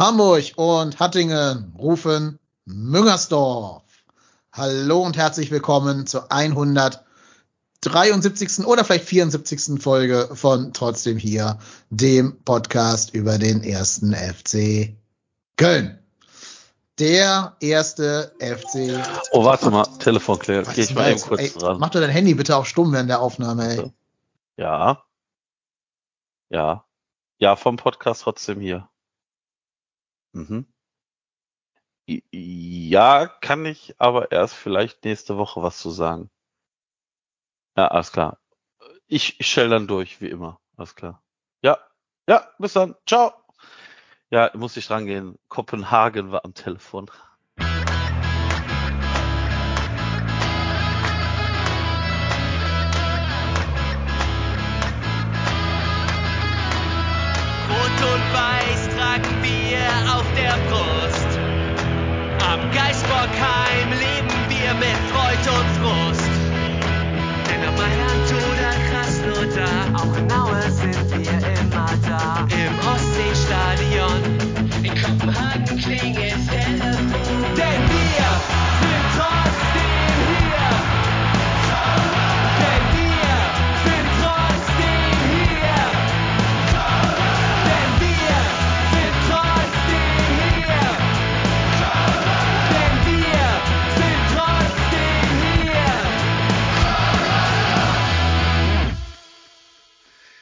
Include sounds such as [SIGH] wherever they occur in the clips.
Hamburg und Hattingen rufen Müngersdorf. Hallo und herzlich willkommen zur 173. oder vielleicht 74. Folge von Trotzdem hier, dem Podcast über den ersten FC Köln. Der erste FC. Oh, warte mal, Telefon klärt. Geh ich mal eben kurz ey, dran. Mach doch dein Handy bitte auf stumm während der Aufnahme, ey. Ja. Ja. Ja, vom Podcast trotzdem hier. Mhm. Ja, kann ich aber erst vielleicht nächste Woche was zu sagen. Ja, alles klar. Ich, ich stell dann durch, wie immer. Alles klar. Ja, ja, bis dann. Ciao. Ja, muss ich rangehen. Kopenhagen war am Telefon.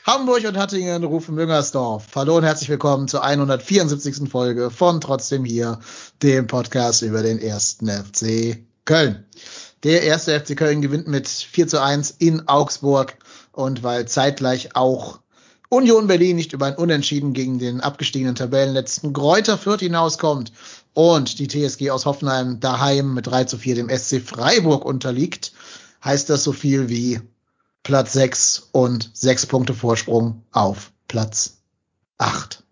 Hamburg und Hattingen rufen Müngersdorf. Hallo und herzlich willkommen zur 174. Folge von Trotzdem hier, dem Podcast über den ersten FC Köln. Der erste FC Köln gewinnt mit 4 zu 1 in Augsburg und weil zeitgleich auch Union Berlin nicht über ein Unentschieden gegen den abgestiegenen Tabellenletzten Gräuter Fürth hinauskommt und die TSG aus Hoffenheim daheim mit 3 zu 4 dem SC Freiburg unterliegt, heißt das so viel wie Platz 6 und 6 Punkte Vorsprung auf Platz 8.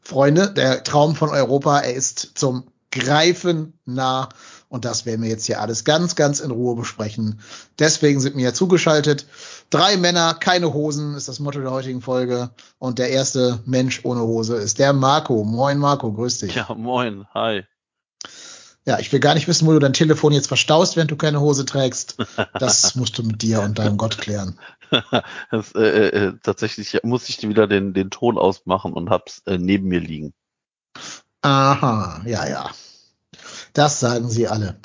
Freunde, der Traum von Europa, er ist zum Greifen nah und das werden wir jetzt hier alles ganz, ganz in Ruhe besprechen. Deswegen sind mir zugeschaltet drei Männer, keine Hosen ist das Motto der heutigen Folge und der erste Mensch ohne Hose ist der Marco. Moin Marco, grüß dich. Ja, moin. Hi. Ja, ich will gar nicht wissen, wo du dein Telefon jetzt verstaust, während du keine Hose trägst. Das [LAUGHS] musst du mit dir und deinem Gott klären. [LAUGHS] das, äh, äh, tatsächlich muss ich wieder den, den Ton ausmachen und hab's äh, neben mir liegen. Aha, ja, ja. Das sagen sie alle.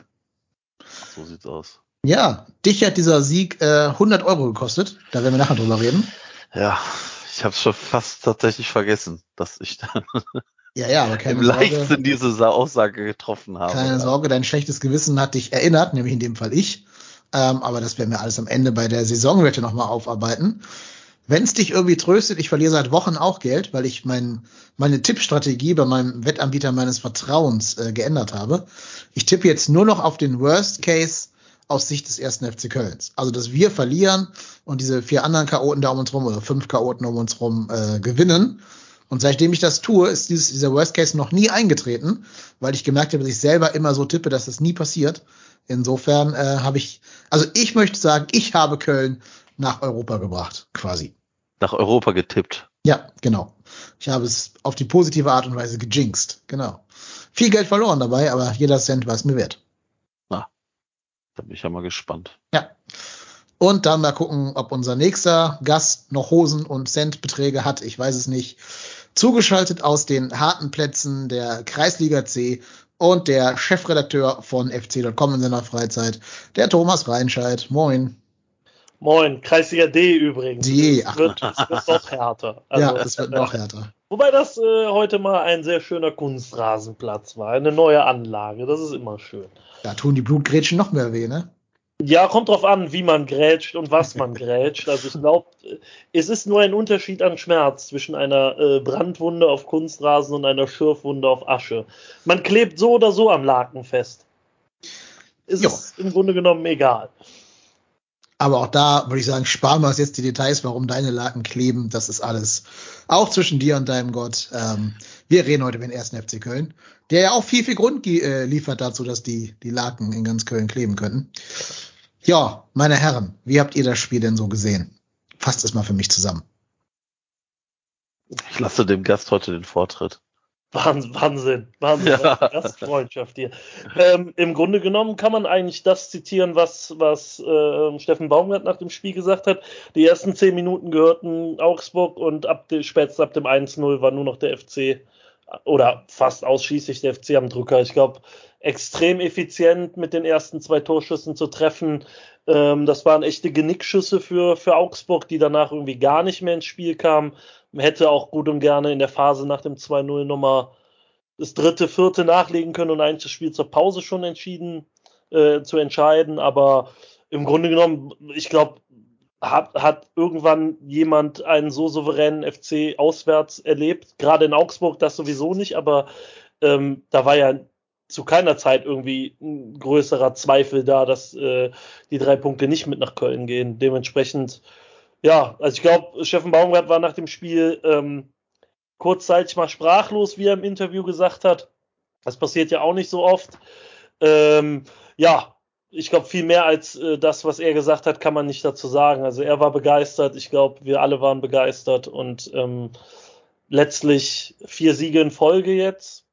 So sieht's aus. Ja, dich hat dieser Sieg äh, 100 Euro gekostet. Da werden wir nachher drüber reden. Ja, ich habe schon fast tatsächlich vergessen, dass ich da Ja, ja, aber im keine Sorge, Leichtsinn diese Sa- Aussage getroffen habe. keine. Sorge, dein schlechtes Gewissen hat dich erinnert, nämlich in dem Fall ich. Ähm, aber das werden wir alles am Ende bei der Saisonwette nochmal aufarbeiten. Wenn es dich irgendwie tröstet, ich verliere seit Wochen auch Geld, weil ich mein, meine Tippstrategie bei meinem Wettanbieter meines Vertrauens äh, geändert habe. Ich tippe jetzt nur noch auf den Worst Case aus Sicht des ersten FC Kölns. Also, dass wir verlieren und diese vier anderen Chaoten da um uns rum oder fünf Chaoten um uns rum äh, gewinnen. Und seitdem ich das tue, ist dieses, dieser Worst Case noch nie eingetreten, weil ich gemerkt habe, dass ich selber immer so tippe, dass das nie passiert. Insofern äh, habe ich, also ich möchte sagen, ich habe Köln nach Europa gebracht, quasi. Nach Europa getippt. Ja, genau. Ich habe es auf die positive Art und Weise gejinxt. Genau. Viel Geld verloren dabei, aber jeder Cent war es mir wert. Da bin ich ja mal gespannt. Ja. Und dann mal gucken, ob unser nächster Gast noch Hosen und Centbeträge hat. Ich weiß es nicht. Zugeschaltet aus den harten Plätzen der Kreisliga C und der Chefredakteur von fc.com in seiner Freizeit, der Thomas Reinscheid. Moin. Moin, Kreisliga D übrigens. D, Es ach. wird, es wird noch härter. [LAUGHS] Also, ja, das wird noch härter. [LAUGHS] Wobei das äh, heute mal ein sehr schöner Kunstrasenplatz war. Eine neue Anlage. Das ist immer schön. Da tun die Blutgrätschen noch mehr weh, ne? Ja, kommt drauf an, wie man grätscht und was man grätscht. Also ich glaube, es ist nur ein Unterschied an Schmerz zwischen einer äh, Brandwunde auf Kunstrasen und einer Schürfwunde auf Asche. Man klebt so oder so am Laken fest. Ist es im Grunde genommen egal. Aber auch da würde ich sagen, sparen wir uns jetzt die Details, warum deine Laken kleben. Das ist alles auch zwischen dir und deinem Gott. Ähm, wir reden heute über den ersten FC Köln, der ja auch viel, viel Grund äh, liefert dazu, dass die, die Laken in ganz Köln kleben könnten. Ja, meine Herren, wie habt ihr das Spiel denn so gesehen? Fasst es mal für mich zusammen. Ich lasse dem Gast heute den Vortritt. Wahnsinn, Wahnsinn, Wahnsinn, ja. Gastfreundschaft hier. Ähm, Im Grunde genommen kann man eigentlich das zitieren, was, was äh, Steffen Baumgart nach dem Spiel gesagt hat. Die ersten zehn Minuten gehörten Augsburg und ab spätestens ab dem 1-0 war nur noch der FC oder fast ausschließlich der FC am Drücker. Ich glaube, extrem effizient mit den ersten zwei Torschüssen zu treffen. Ähm, das waren echte Genickschüsse für, für Augsburg, die danach irgendwie gar nicht mehr ins Spiel kamen. Hätte auch gut und gerne in der Phase nach dem 2-0 nochmal das dritte, vierte nachlegen können und eigentlich das Spiel zur Pause schon entschieden äh, zu entscheiden. Aber im Grunde genommen, ich glaube, hat, hat irgendwann jemand einen so souveränen FC auswärts erlebt. Gerade in Augsburg das sowieso nicht, aber ähm, da war ja zu keiner Zeit irgendwie ein größerer Zweifel da, dass äh, die drei Punkte nicht mit nach Köln gehen. Dementsprechend, ja, also ich glaube, Steffen Baumgart war nach dem Spiel ähm, kurzzeitig mal sprachlos, wie er im Interview gesagt hat. Das passiert ja auch nicht so oft. Ähm, ja, ich glaube, viel mehr als äh, das, was er gesagt hat, kann man nicht dazu sagen. Also er war begeistert, ich glaube, wir alle waren begeistert und ähm, letztlich vier Siege in Folge jetzt.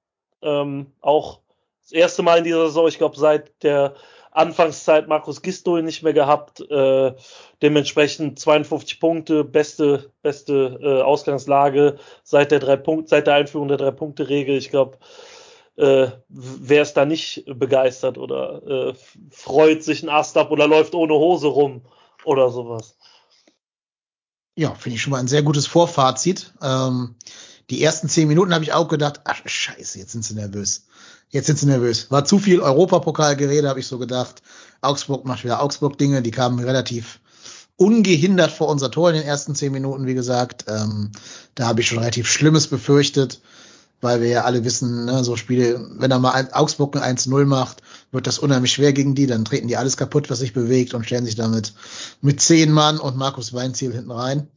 Ähm, auch das erste Mal in dieser Saison, ich glaube, seit der Anfangszeit Markus Gistol nicht mehr gehabt. Äh, dementsprechend 52 Punkte, beste, beste äh, Ausgangslage seit der drei Punkt, seit der Einführung der Drei-Punkte-Regel. Ich glaube, äh, wer ist da nicht begeistert oder äh, freut sich ein Ast ab oder läuft ohne Hose rum oder sowas. Ja, finde ich schon mal ein sehr gutes Vorfazit. Ähm, die ersten zehn Minuten habe ich auch gedacht, ach scheiße, jetzt sind sie nervös. Jetzt sind sie nervös. War zu viel Europapokalgerede, habe ich so gedacht. Augsburg macht wieder Augsburg-Dinge, die kamen relativ ungehindert vor unser Tor in den ersten zehn Minuten, wie gesagt. Ähm, da habe ich schon relativ Schlimmes befürchtet weil wir ja alle wissen, ne, so Spiele, wenn er mal ein, Augsburg ein 1-0 macht, wird das unheimlich schwer gegen die, dann treten die alles kaputt, was sich bewegt und stellen sich damit mit zehn Mann und Markus Weinziel hinten rein.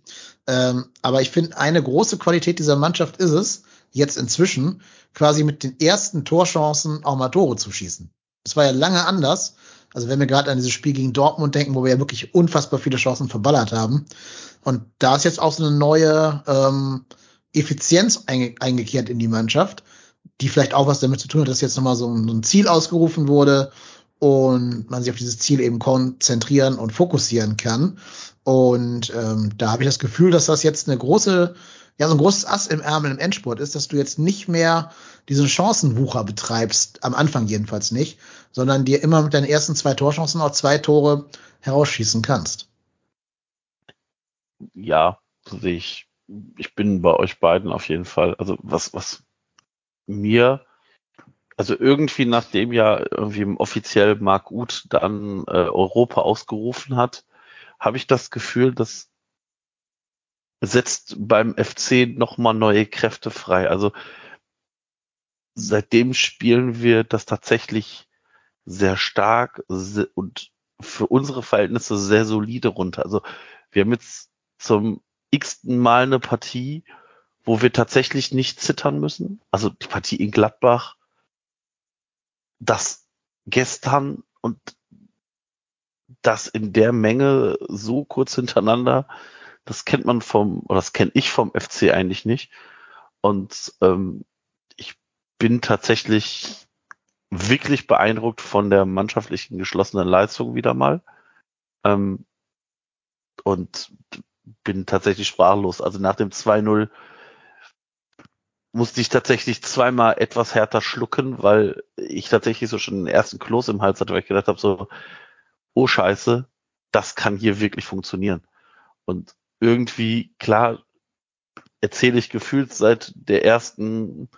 Ähm, aber ich finde, eine große Qualität dieser Mannschaft ist es, jetzt inzwischen quasi mit den ersten Torchancen auch mal Tore zu schießen. Das war ja lange anders. Also wenn wir gerade an dieses Spiel gegen Dortmund denken, wo wir ja wirklich unfassbar viele Chancen verballert haben. Und da ist jetzt auch so eine neue, ähm, Effizienz einge eingekehrt in die Mannschaft, die vielleicht auch was damit zu tun hat, dass jetzt nochmal so ein, ein Ziel ausgerufen wurde und man sich auf dieses Ziel eben konzentrieren und fokussieren kann. Und ähm, da habe ich das Gefühl, dass das jetzt eine große, ja, so ein großes Ass im Ärmel im Endsport ist, dass du jetzt nicht mehr diesen Chancenwucher betreibst, am Anfang jedenfalls nicht, sondern dir immer mit deinen ersten zwei Torchancen auch zwei Tore herausschießen kannst. Ja, sehe ich ich bin bei euch beiden auf jeden Fall. Also was, was mir, also irgendwie nachdem ja irgendwie offiziell Mark Uth dann äh, Europa ausgerufen hat, habe ich das Gefühl, dass setzt beim FC nochmal neue Kräfte frei. Also seitdem spielen wir das tatsächlich sehr stark und für unsere Verhältnisse sehr solide runter. Also wir haben jetzt zum x-ten Mal eine Partie, wo wir tatsächlich nicht zittern müssen. Also die Partie in Gladbach, das gestern und das in der Menge so kurz hintereinander, das kennt man vom, oder das kenne ich vom FC eigentlich nicht. Und ähm, ich bin tatsächlich wirklich beeindruckt von der mannschaftlichen geschlossenen Leistung wieder mal. Ähm, und bin tatsächlich sprachlos. Also nach dem 2-0 musste ich tatsächlich zweimal etwas härter schlucken, weil ich tatsächlich so schon den ersten Kloß im Hals hatte, weil ich gedacht habe, so, oh Scheiße, das kann hier wirklich funktionieren. Und irgendwie, klar, erzähle ich gefühlt seit der ersten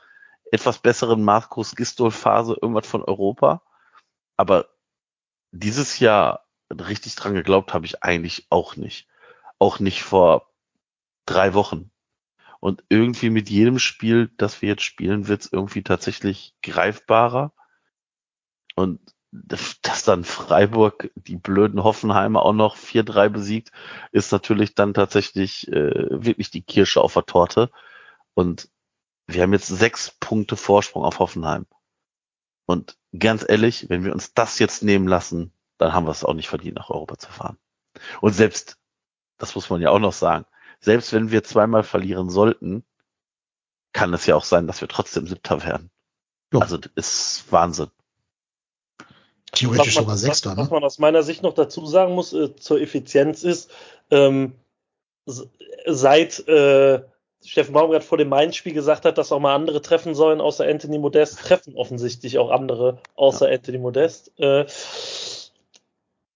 etwas besseren Markus Gistol Phase irgendwas von Europa. Aber dieses Jahr richtig dran geglaubt habe ich eigentlich auch nicht auch nicht vor drei Wochen. Und irgendwie mit jedem Spiel, das wir jetzt spielen, wird es irgendwie tatsächlich greifbarer. Und dass dann Freiburg die blöden Hoffenheimer auch noch 4-3 besiegt, ist natürlich dann tatsächlich äh, wirklich die Kirsche auf der Torte. Und wir haben jetzt sechs Punkte Vorsprung auf Hoffenheim. Und ganz ehrlich, wenn wir uns das jetzt nehmen lassen, dann haben wir es auch nicht verdient, nach Europa zu fahren. Und selbst das muss man ja auch noch sagen, selbst wenn wir zweimal verlieren sollten, kann es ja auch sein, dass wir trotzdem Siebter werden. Ja. Also das ist Wahnsinn. Theoretisch man, sogar Sechster, was, ne? was man aus meiner Sicht noch dazu sagen muss äh, zur Effizienz ist, ähm, seit äh, Steffen Baumgart vor dem Mainz-Spiel gesagt hat, dass auch mal andere treffen sollen, außer Anthony Modest, treffen offensichtlich auch andere außer Anthony Modest. Äh,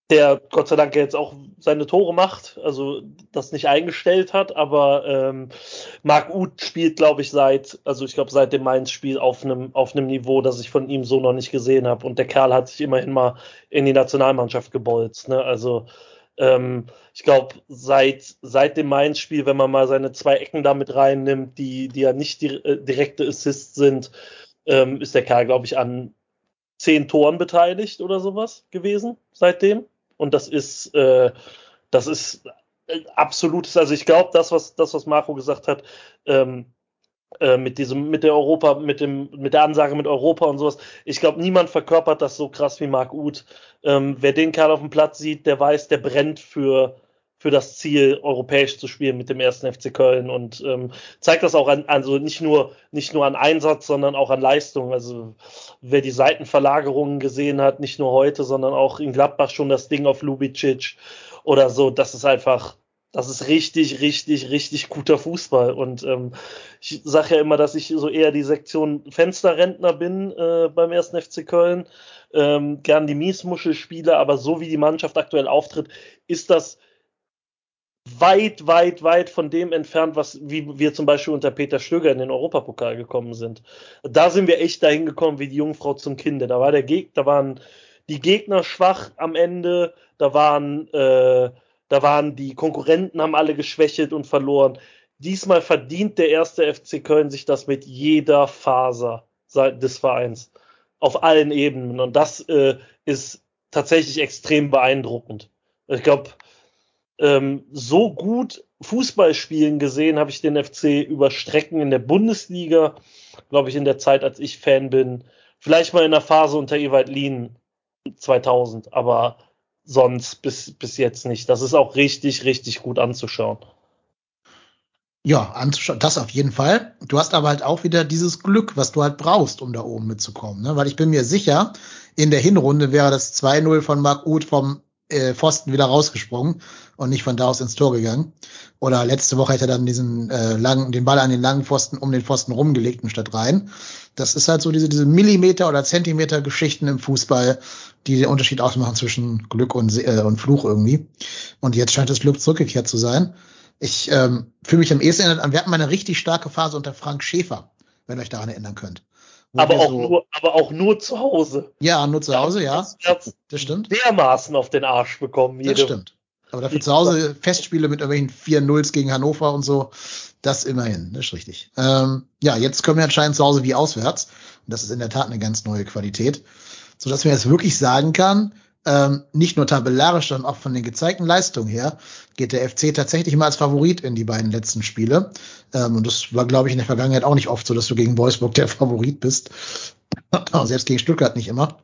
der Gott sei Dank jetzt auch seine Tore macht, also das nicht eingestellt hat, aber ähm, Marc Uth spielt, glaube ich, seit, also ich glaube, seit dem Mainz-Spiel auf einem auf Niveau, das ich von ihm so noch nicht gesehen habe. Und der Kerl hat sich immerhin mal in die Nationalmannschaft gebolzt. Ne? Also ähm, ich glaube, seit, seit dem Mainz-Spiel, wenn man mal seine zwei Ecken da mit reinnimmt, die, die ja nicht di äh, direkte Assists sind, ähm, ist der Kerl, glaube ich, an zehn Toren beteiligt oder sowas gewesen seitdem. Und das ist, äh, das ist äh, absolutes, also ich glaube, das, was, das, was Marco gesagt hat, ähm, äh, mit diesem, mit der Europa, mit dem, mit der Ansage mit Europa und sowas. Ich glaube, niemand verkörpert das so krass wie Marc Uth. Ähm, wer den Kerl auf dem Platz sieht, der weiß, der brennt für, für das Ziel, europäisch zu spielen mit dem ersten FC Köln und ähm, zeigt das auch an, also nicht nur, nicht nur an Einsatz, sondern auch an Leistung. Also wer die Seitenverlagerungen gesehen hat, nicht nur heute, sondern auch in Gladbach schon das Ding auf Lubicic oder so, das ist einfach, das ist richtig, richtig, richtig guter Fußball. Und ähm, ich sage ja immer, dass ich so eher die Sektion Fensterrentner bin äh, beim ersten FC Köln. Ähm, gern die Miesmuschel spiele, aber so wie die Mannschaft aktuell auftritt, ist das weit, weit, weit von dem entfernt, was wie wir zum Beispiel unter Peter Stöger in den Europapokal gekommen sind. Da sind wir echt dahin gekommen wie die Jungfrau zum Kinde. Da war der Gegner, da waren die Gegner schwach am Ende, da waren, äh, da waren die Konkurrenten haben alle geschwächelt und verloren. Diesmal verdient der erste FC Köln sich das mit jeder Faser des Vereins auf allen Ebenen und das äh, ist tatsächlich extrem beeindruckend. Ich glaube, ähm, so gut Fußball spielen gesehen habe ich den FC über Strecken in der Bundesliga, glaube ich, in der Zeit, als ich Fan bin. Vielleicht mal in der Phase unter Ewald Lien 2000, aber sonst bis, bis jetzt nicht. Das ist auch richtig, richtig gut anzuschauen. Ja, anzuschauen, das auf jeden Fall. Du hast aber halt auch wieder dieses Glück, was du halt brauchst, um da oben mitzukommen. Ne? Weil ich bin mir sicher, in der Hinrunde wäre das 2-0 von Marc Uth vom äh, Pfosten wieder rausgesprungen und nicht von da aus ins Tor gegangen. Oder letzte Woche hätte er dann diesen äh, langen, den Ball an den langen Pfosten um den Pfosten rumgelegt und statt rein. Das ist halt so diese, diese Millimeter oder Zentimeter Geschichten im Fußball, die den Unterschied ausmachen zwischen Glück und, äh, und Fluch irgendwie. Und jetzt scheint das Glück zurückgekehrt zu sein. Ich ähm, fühle mich am ehesten erinnert an, wir hatten mal eine richtig starke Phase unter Frank Schäfer, wenn ihr euch daran erinnern könnt. Aber auch, so, nur, aber auch nur zu Hause. Ja, nur zu Hause, ja. Das Das stimmt. dermaßen auf den Arsch bekommen. Das Jede, stimmt. Aber dafür zu Hause Festspiele mit irgendwelchen 4-0s gegen Hannover und so, das immerhin, das ist richtig. Ähm, ja, jetzt können wir anscheinend zu Hause wie auswärts. Und das ist in der Tat eine ganz neue Qualität. So dass man jetzt wirklich sagen kann, ähm, nicht nur tabellarisch, sondern auch von den gezeigten Leistungen her, geht der FC tatsächlich mal als Favorit in die beiden letzten Spiele. Ähm, und das war, glaube ich, in der Vergangenheit auch nicht oft so, dass du gegen Wolfsburg der [LAUGHS] Favorit bist. Selbst gegen Stuttgart nicht immer.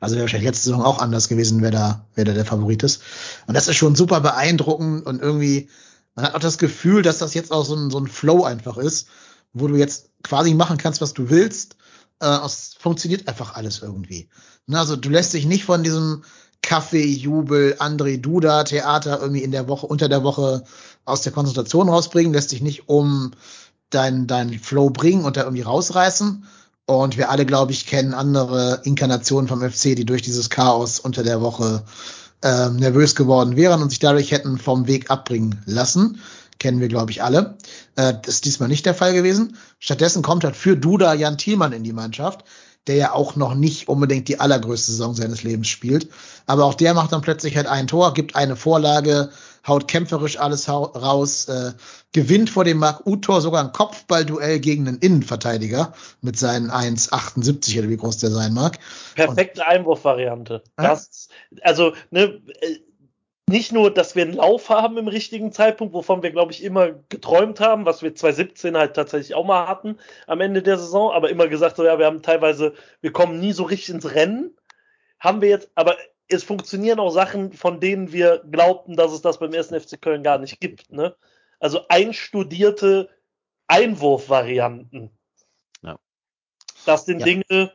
Also wäre wahrscheinlich letzte Saison auch anders gewesen, wer da, wer da der Favorit ist. Und das ist schon super beeindruckend und irgendwie, man hat auch das Gefühl, dass das jetzt auch so ein, so ein Flow einfach ist, wo du jetzt quasi machen kannst, was du willst. Äh, es funktioniert einfach alles irgendwie. Ne, also du lässt dich nicht von diesem Kaffee, Jubel, André Duda Theater irgendwie in der Woche, unter der Woche aus der Konzentration rausbringen, lässt dich nicht um deinen dein Flow bringen und da irgendwie rausreißen. Und wir alle, glaube ich, kennen andere Inkarnationen vom FC, die durch dieses Chaos unter der Woche ähm, nervös geworden wären und sich dadurch hätten vom Weg abbringen lassen. Kennen wir, glaube ich, alle. Äh, das ist diesmal nicht der Fall gewesen. Stattdessen kommt halt für Duda Jan Thielmann in die Mannschaft, der ja auch noch nicht unbedingt die allergrößte Saison seines Lebens spielt. Aber auch der macht dann plötzlich halt ein Tor, gibt eine Vorlage, haut kämpferisch alles raus, äh, gewinnt vor dem Marc Uth-Tor sogar ein Kopfballduell gegen einen Innenverteidiger mit seinen 1,78 oder wie groß der sein mag. Perfekte Einwurfvariante. Das, also, ne, nicht nur, dass wir einen Lauf haben im richtigen Zeitpunkt, wovon wir, glaube ich, immer geträumt haben, was wir 2017 halt tatsächlich auch mal hatten am Ende der Saison, aber immer gesagt, so ja, wir haben teilweise, wir kommen nie so richtig ins Rennen. Haben wir jetzt, aber es funktionieren auch Sachen, von denen wir glaubten, dass es das beim ersten FC Köln gar nicht gibt. Ne? Also einstudierte Einwurfvarianten. Ja. Das sind Ja. Dinge,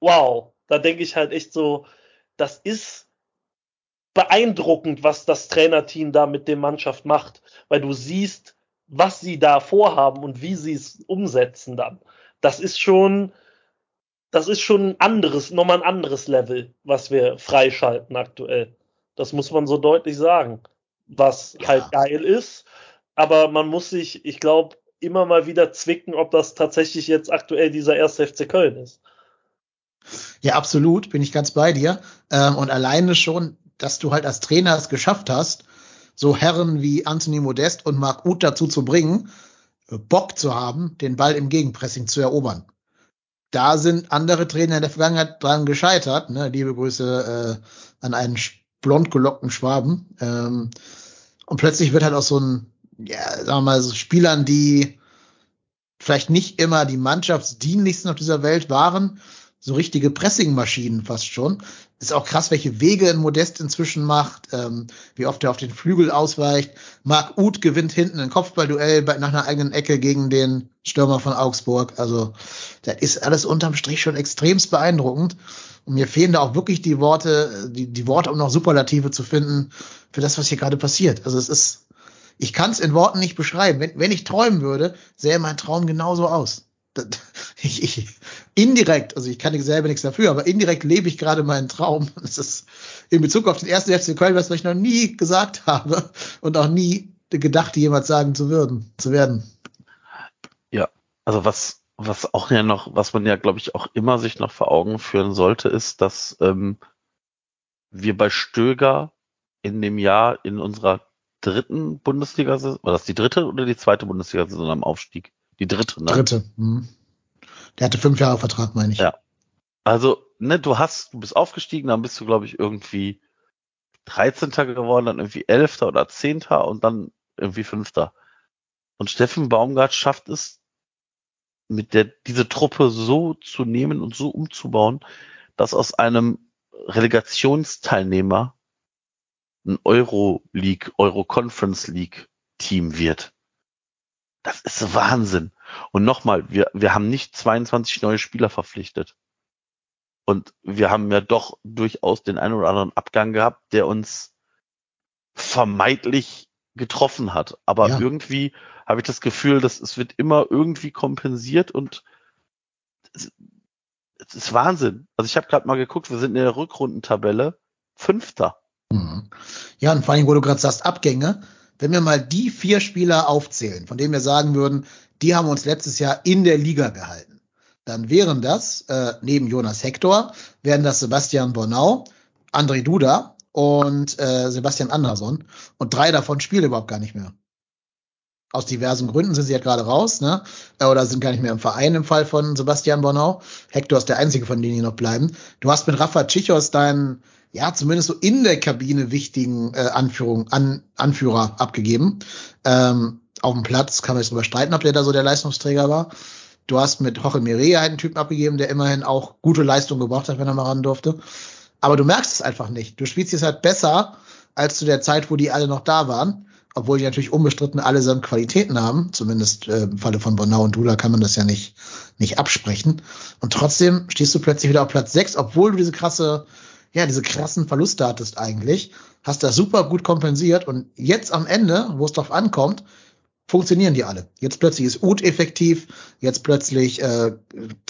wow, da denke ich halt echt so, das ist beeindruckend, was das Trainerteam da mit der Mannschaft macht, weil du siehst, was sie da vorhaben und wie sie es umsetzen dann. Das ist schon, das ist schon ein anderes, nochmal ein anderes Level, was wir freischalten aktuell. Das muss man so deutlich sagen. Was Ja. halt geil ist, aber man muss sich, ich glaube, immer mal wieder zwicken, ob das tatsächlich jetzt aktuell dieser erste FC Köln ist. Ja, absolut, bin ich ganz bei dir. Ähm, und alleine schon, dass du halt als Trainer es geschafft hast, so Herren wie Anthony Modest und Marc Uth dazu zu bringen, Bock zu haben, den Ball im Gegenpressing zu erobern. Da sind andere Trainer in der Vergangenheit dran gescheitert. Ne? Liebe Grüße äh, an einen blond gelockten Schwaben. Ähm, und plötzlich wird halt auch so ein, ja, sagen wir mal, so Spielern, die vielleicht nicht immer die mannschaftsdienlichsten auf dieser Welt waren, so richtige Pressingmaschinen fast schon. Ist auch krass, welche Wege ein Modest inzwischen macht, ähm, wie oft er auf den Flügel ausweicht. Marc Uth gewinnt hinten ein Kopfballduell bei, nach einer eigenen Ecke gegen den Stürmer von Augsburg. Also, das ist alles unterm Strich schon extremst beeindruckend. Und mir fehlen da auch wirklich die Worte, die, die Worte, um noch Superlative zu finden für das, was hier gerade passiert. Also es ist, ich kann es in Worten nicht beschreiben. Wenn, wenn ich träumen würde, sähe mein Traum genauso aus. [LAUGHS] Ich, ich, indirekt, also ich kann selber nichts dafür, aber indirekt lebe ich gerade meinen Traum. [LAUGHS] Das ist in Bezug auf den ersten FC Köln, was ich noch nie gesagt habe und auch nie gedacht, jemals sagen zu würden, zu werden. Ja, also was, was auch ja noch, was man ja, glaube ich, auch immer sich noch vor Augen führen sollte, ist, dass ähm, wir bei Stöger in dem Jahr in unserer dritten Bundesliga, war das die dritte oder die zweite Bundesliga-Saison am Aufstieg? Die dritte, ne? Dritte. Hm. Der hatte fünf Jahre Vertrag, meine ich. Ja. Also, ne, du hast, du bist aufgestiegen, dann bist du, glaube ich, irgendwie 13. geworden, dann irgendwie 11. oder 10. und dann irgendwie 5. Und Steffen Baumgart schafft es, mit der, diese Truppe so zu nehmen und so umzubauen, dass aus einem Relegationsteilnehmer ein Euro League, Euro Conference League Team wird. Das ist Wahnsinn. Und nochmal, wir, wir haben nicht 22 neue Spieler verpflichtet. Und wir haben ja doch durchaus den einen oder anderen Abgang gehabt, der uns vermeintlich getroffen hat. Aber Ja. irgendwie habe ich das Gefühl, dass es wird immer irgendwie kompensiert und es, es ist Wahnsinn. Also ich habe gerade mal geguckt, wir sind in der Rückrundentabelle Fünfter. Mhm. Ja, und vor allem, wo du gerade sagst, Abgänge, wenn wir mal die vier Spieler aufzählen, von denen wir sagen würden, die haben uns letztes Jahr in der Liga gehalten, dann wären das, äh, neben Jonas Hector, wären das Sebastian Bornau, André Duda und äh, Sebastian Andersson. Und drei davon spielen überhaupt gar nicht mehr. Aus diversen Gründen sind sie ja gerade raus, ne? Äh, Oder sind gar nicht mehr im Verein im Fall von Sebastian Bornau. Hector ist der einzige von denen, die noch bleiben. Du hast mit Rafa Tschichos deinen ja, zumindest so in der Kabine wichtigen äh, Anführung, an, Anführer abgegeben. Ähm, auf dem Platz kann man jetzt drüber streiten, ob der da so der Leistungsträger war. Du hast mit Jorge Mireia einen Typen abgegeben, der immerhin auch gute Leistung gebracht hat, wenn er mal ran durfte. Aber du merkst es einfach nicht. Du spielst jetzt halt besser als zu der Zeit, wo die alle noch da waren. Obwohl die natürlich unbestritten allesamt Qualitäten haben. Zumindest äh, im Falle von Bonau und Dula kann man das ja nicht, nicht absprechen. Und trotzdem stehst du plötzlich wieder auf Platz 6, obwohl du diese krasse ja, diese krassen Verluste hattest eigentlich, hast das super gut kompensiert und jetzt am Ende, wo es drauf ankommt, funktionieren die alle. Jetzt plötzlich ist Uth effektiv, jetzt plötzlich äh,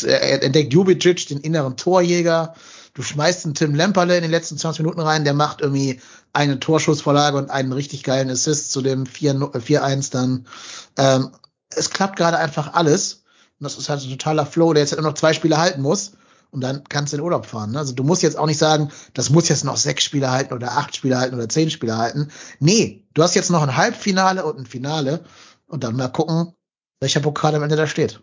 entdeckt Jubicic den inneren Torjäger, du schmeißt einen Tim Lemperle in den letzten 20 Minuten rein, der macht irgendwie eine Torschussvorlage und einen richtig geilen Assist zu dem 4-1 dann. Ähm, es klappt gerade einfach alles und das ist halt ein totaler Flow, der jetzt halt nur noch zwei Spiele halten muss und dann kannst du in Urlaub fahren. Ne? Also du musst jetzt auch nicht sagen, das muss jetzt noch sechs Spiele halten oder acht Spiele halten oder zehn Spiele halten. Nee, du hast jetzt noch ein Halbfinale und ein Finale und dann mal gucken, welcher Pokal am Ende da steht.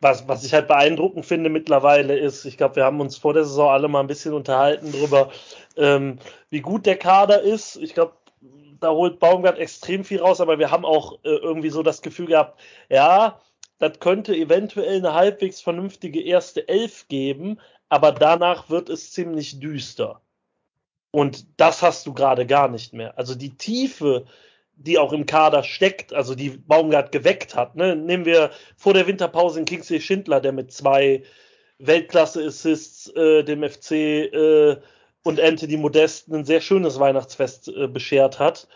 Was, was ich halt beeindruckend finde mittlerweile ist, ich glaube, wir haben uns vor der Saison alle mal ein bisschen unterhalten darüber, ähm, wie gut der Kader ist. Ich glaube, da holt Baumgart extrem viel raus, aber wir haben auch äh, irgendwie so das Gefühl gehabt, ja, das könnte eventuell eine halbwegs vernünftige erste Elf geben, aber danach wird es ziemlich düster. Und das hast du gerade gar nicht mehr. Also die Tiefe, die auch im Kader steckt, also die Baumgart geweckt hat. Ne? Nehmen wir vor der Winterpause in Kingsley Schindler, der mit zwei Weltklasse-Assists äh, dem FC äh, und Anthony Modest ein sehr schönes Weihnachtsfest äh, beschert hat.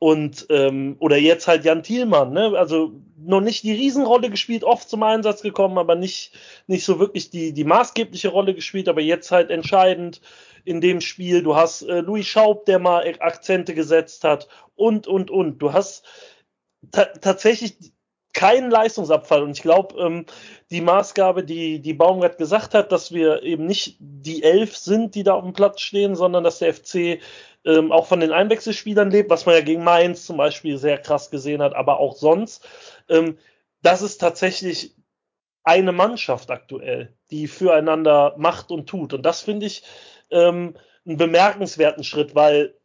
Und ähm, oder jetzt halt Jan Thielmann, ne? Also noch nicht die Riesenrolle gespielt, oft zum Einsatz gekommen, aber nicht, nicht so wirklich die, die maßgebliche Rolle gespielt, aber jetzt halt entscheidend in dem Spiel. Du hast äh, Louis Schaub, der mal Akzente gesetzt hat und, und, und. Du hast tatsächlich keinen Leistungsabfall. Und ich glaube, ähm, die Maßgabe, die, die Baumgart gesagt hat, dass wir eben nicht die elf sind, die da auf dem Platz stehen, sondern dass der FC ähm, auch von den Einwechselspielern lebt, was man ja gegen Mainz zum Beispiel sehr krass gesehen hat, aber auch sonst. Ähm, das ist tatsächlich eine Mannschaft aktuell, die füreinander macht und tut. Und das finde ich ähm, einen bemerkenswerten Schritt, weil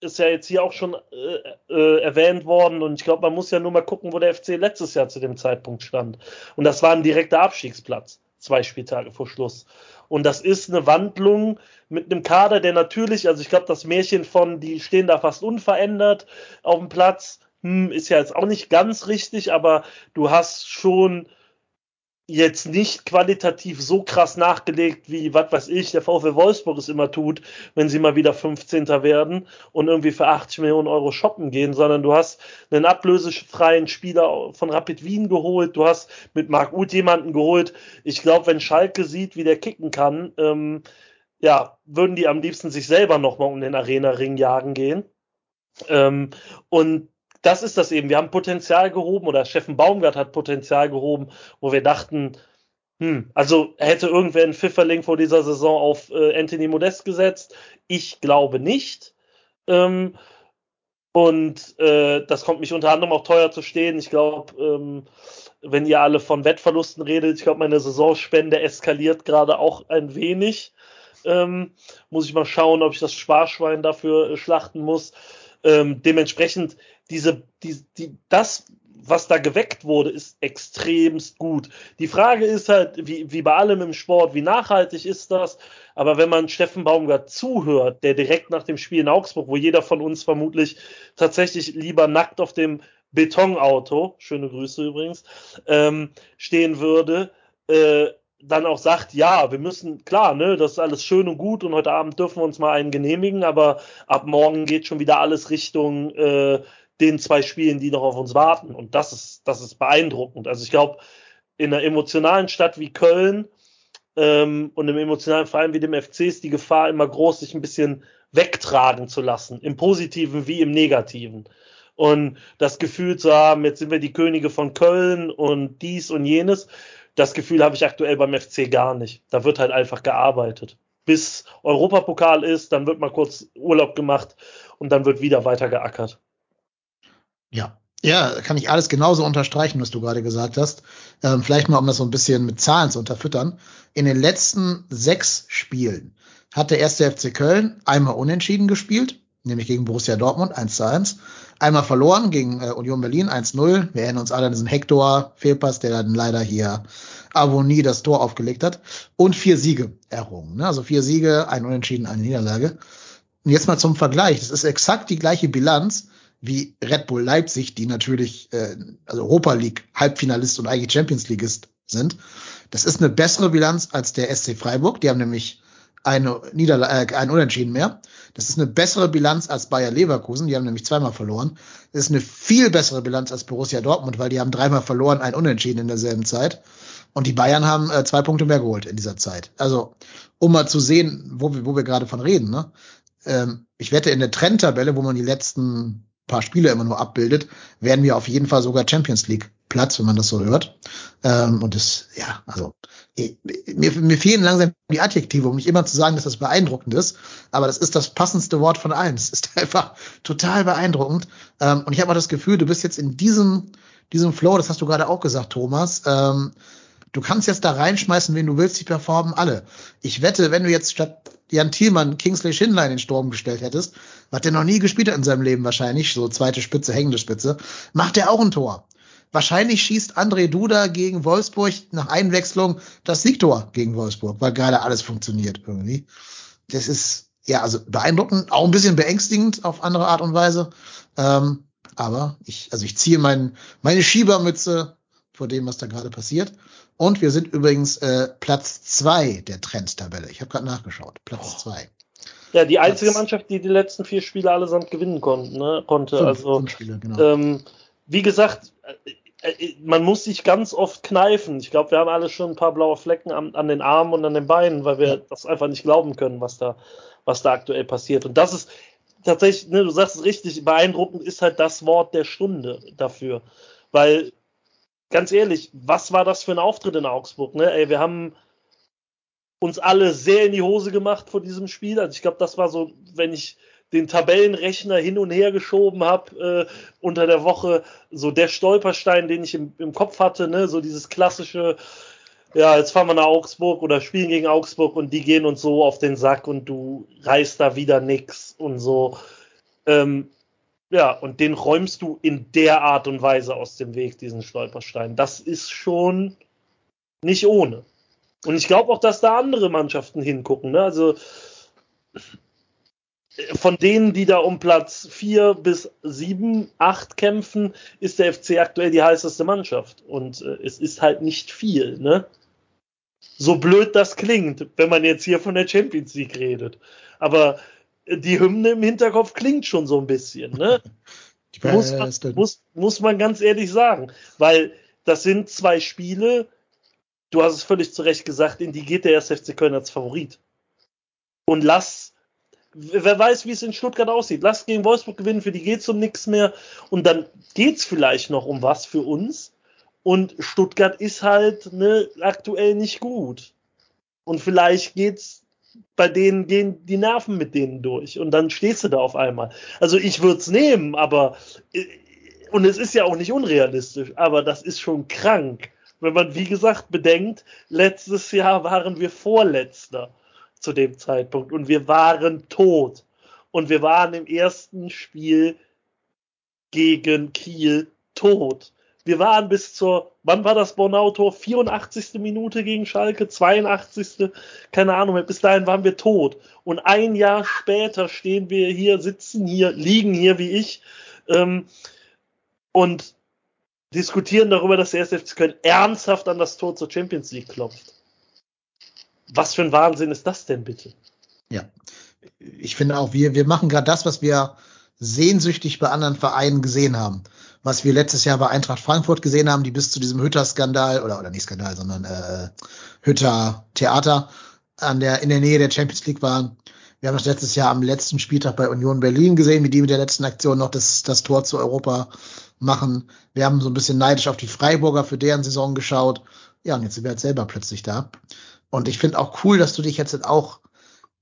ist ja jetzt hier auch schon äh, äh, erwähnt worden und ich glaube, man muss ja nur mal gucken, wo der FC letztes Jahr zu dem Zeitpunkt stand. Und das war ein direkter Abstiegsplatz, zwei Spieltage vor Schluss. Und das ist eine Wandlung mit einem Kader, der natürlich, also ich glaube, das Märchen von, die stehen da fast unverändert auf dem Platz, hm, ist ja jetzt auch nicht ganz richtig, aber du hast schon jetzt nicht qualitativ so krass nachgelegt, wie, was weiß ich, der VfL Wolfsburg es immer tut, wenn sie mal wieder 15. werden und irgendwie für 80 Millionen Euro shoppen gehen, sondern du hast einen ablösefreien Spieler von Rapid Wien geholt, du hast mit Marc Uth jemanden geholt. Ich glaube, wenn Schalke sieht, wie der kicken kann, ähm, ja, würden die am liebsten sich selber nochmal um den Arena-Ring jagen gehen. Ähm, und das ist das eben. Wir haben Potenzial gehoben oder Steffen Baumgart hat Potenzial gehoben, wo wir dachten, hm, also hätte irgendwer einen Pfifferling vor dieser Saison auf äh, Anthony Modest gesetzt? Ich glaube nicht. Ähm, und äh, das kommt mich unter anderem auch teuer zu stehen. Ich glaube, ähm, wenn ihr alle von Wettverlusten redet, ich glaube, meine Saisonspende eskaliert gerade auch ein wenig. Ähm, muss ich mal schauen, ob ich das Sparschwein dafür äh, schlachten muss. Ähm, dementsprechend diese, die, die, das, was da geweckt wurde, ist extremst gut. Die Frage ist halt, wie, wie bei allem im Sport, wie nachhaltig ist das? Aber wenn man Steffen Baumgart zuhört, der direkt nach dem Spiel in Augsburg, wo jeder von uns vermutlich tatsächlich lieber nackt auf dem Betonauto, schöne Grüße übrigens, ähm, stehen würde, äh, dann auch sagt, ja, wir müssen, klar, ne, das ist alles schön und gut und heute Abend dürfen wir uns mal einen genehmigen, aber ab morgen geht schon wieder alles Richtung äh, den zwei Spielen, die noch auf uns warten. Und das ist, das ist beeindruckend. Also ich glaube, in einer emotionalen Stadt wie Köln ähm, und einem emotionalen Verein wie dem FC ist die Gefahr immer groß, sich ein bisschen wegtragen zu lassen, im Positiven wie im Negativen. Und das Gefühl zu haben, jetzt sind wir die Könige von Köln und dies und jenes, das Gefühl habe ich aktuell beim FC gar nicht. Da wird halt einfach gearbeitet. Bis Europapokal ist, dann wird mal kurz Urlaub gemacht und dann wird wieder weiter geackert. Ja. Ja, kann ich alles genauso unterstreichen, was du gerade gesagt hast. Ähm, vielleicht mal, um das so ein bisschen mit Zahlen zu unterfüttern. In den letzten sechs Spielen hat der erste FC Köln einmal unentschieden gespielt, nämlich gegen Borussia Dortmund 1 zu 1. Einmal verloren gegen äh, Union Berlin 1-0. Wir erinnern uns alle an diesen Hector-Fehlpass, der dann leider hier Avonie das Tor aufgelegt hat. Und vier Siege errungen. Ne? Also vier Siege, ein Unentschieden, eine Niederlage. Und jetzt mal zum Vergleich. Das ist exakt die gleiche Bilanz wie Red Bull Leipzig, die natürlich äh, also Europa League Halbfinalist und eigentlich Champions Leagueist sind. Das ist eine bessere Bilanz als der SC Freiburg. Die haben nämlich eine Niederlage, äh, ein Unentschieden mehr. Das ist eine bessere Bilanz als Bayer Leverkusen. Die haben nämlich zweimal verloren. Das ist eine viel bessere Bilanz als Borussia Dortmund, weil die haben dreimal verloren, ein Unentschieden in derselben Zeit. Und die Bayern haben äh, zwei Punkte mehr geholt in dieser Zeit. Also, um mal zu sehen, wo wir, wo wir gerade von reden. Ne? Ähm, ich wette, in der Trendtabelle, wo man die letzten paar Spiele immer nur abbildet, werden wir auf jeden Fall sogar Champions League Platz, wenn man das so hört. Ähm, und das, ja, also mir, mir fehlen langsam die Adjektive, um nicht immer zu sagen, dass das beeindruckend ist, aber das ist das passendste Wort von allen. Es ist [LAUGHS] einfach total beeindruckend. Ähm, und ich habe auch das Gefühl, du bist jetzt in diesem, diesem Flow, das hast du gerade auch gesagt, Thomas. Ähm, du kannst jetzt da reinschmeißen, wen du willst, die performen alle. Ich wette, wenn du jetzt statt Jan Thielmann Kingsley Schindler in den Sturm gestellt hättest, was der noch nie gespielt hat in seinem Leben wahrscheinlich, so zweite Spitze, hängende Spitze, macht er auch ein Tor. Wahrscheinlich schießt André Duda gegen Wolfsburg nach Einwechslung das Siegtor gegen Wolfsburg, weil gerade alles funktioniert irgendwie. Das ist ja also beeindruckend, auch ein bisschen beängstigend auf andere Art und Weise. Ähm, aber ich, also ich ziehe mein, meine Schiebermütze vor dem, was da gerade passiert. Und wir sind übrigens äh, Platz zwei der Trendtabelle. Ich habe gerade nachgeschaut. Platz zwei. Ja, die einzige Mannschaft, die die letzten vier Spiele allesamt gewinnen konnten, ne? konnte. Fünf, also, fünf Spiele, genau. ähm, wie gesagt, äh, äh, man muss sich ganz oft kneifen. Ich glaube, wir haben alle schon ein paar blaue Flecken an, an den Armen und an den Beinen, weil wir Ja. das einfach nicht glauben können, was da, was da aktuell passiert. Und das ist tatsächlich, ne, du sagst es richtig, beeindruckend ist halt das Wort der Stunde dafür. Weil, ganz ehrlich, was war das für ein Auftritt in Augsburg? Ne? Ey, wir haben uns alle sehr in die Hose gemacht vor diesem Spiel. Also ich glaube, das war so, wenn ich den Tabellenrechner hin und her geschoben habe äh, unter der Woche, so der Stolperstein, den ich im, im Kopf hatte, ne? so dieses klassische, ja, jetzt fahren wir nach Augsburg oder spielen gegen Augsburg und die gehen uns so auf den Sack und du reißt da wieder nix und so. Ähm, ja, und den räumst du in der Art und Weise aus dem Weg, diesen Stolperstein. Das ist schon nicht ohne. Und ich glaube auch, dass da andere Mannschaften hingucken. Ne? Also von denen, die da um Platz 4 bis 7, 8 kämpfen, ist der FC aktuell die heißeste Mannschaft. Und äh, es ist halt nicht viel. Ne? So blöd das klingt, wenn man jetzt hier von der Champions League redet. Aber die Hymne im Hinterkopf klingt schon so ein bisschen. Ne? [LAUGHS] Die muss, man, muss, muss man ganz ehrlich sagen. Weil das sind zwei Spiele, du hast es völlig zu Recht gesagt, in die geht der 1. FC Köln als Favorit. Und lass, wer weiß, wie es in Stuttgart aussieht. Lass gegen Wolfsburg gewinnen, für die geht's um nichts mehr. Und dann geht's vielleicht noch um was für uns. Und Stuttgart ist halt ne, aktuell nicht gut. Und vielleicht geht's bei denen gehen die Nerven mit denen durch und dann stehst du da auf einmal. Also ich würde es nehmen, aber äh, und es ist ja auch nicht unrealistisch, aber das ist schon krank, wenn man wie gesagt bedenkt, letztes Jahr waren wir Vorletzter zu dem Zeitpunkt und wir waren tot und wir waren im ersten Spiel gegen Kiel tot. Wir waren bis zur, wann war das Bornau-Tor? 84. Minute gegen Schalke, 82. Keine Ahnung, bis dahin waren wir tot. Und ein Jahr später stehen wir hier, sitzen hier, liegen hier wie ich ähm, und diskutieren darüber, dass der SFC Köln ernsthaft an das Tor zur Champions League klopft. Was für ein Wahnsinn ist das denn bitte? Ja. Ich finde auch, wir, wir machen gerade das, was wir sehnsüchtig bei anderen Vereinen gesehen haben. Was wir letztes Jahr bei Eintracht Frankfurt gesehen haben, die bis zu diesem Hütter-Skandal, oder, oder nicht Skandal, sondern äh, Hütter-Theater an der, in der Nähe der Champions League waren. Wir haben das letztes Jahr am letzten Spieltag bei Union Berlin gesehen, wie die mit der letzten Aktion noch das, das Tor zu Europa machen. Wir haben so ein bisschen neidisch auf die Freiburger für deren Saison geschaut. Ja, und jetzt sind wir halt selber plötzlich da. Und ich finde auch cool, dass du dich jetzt auch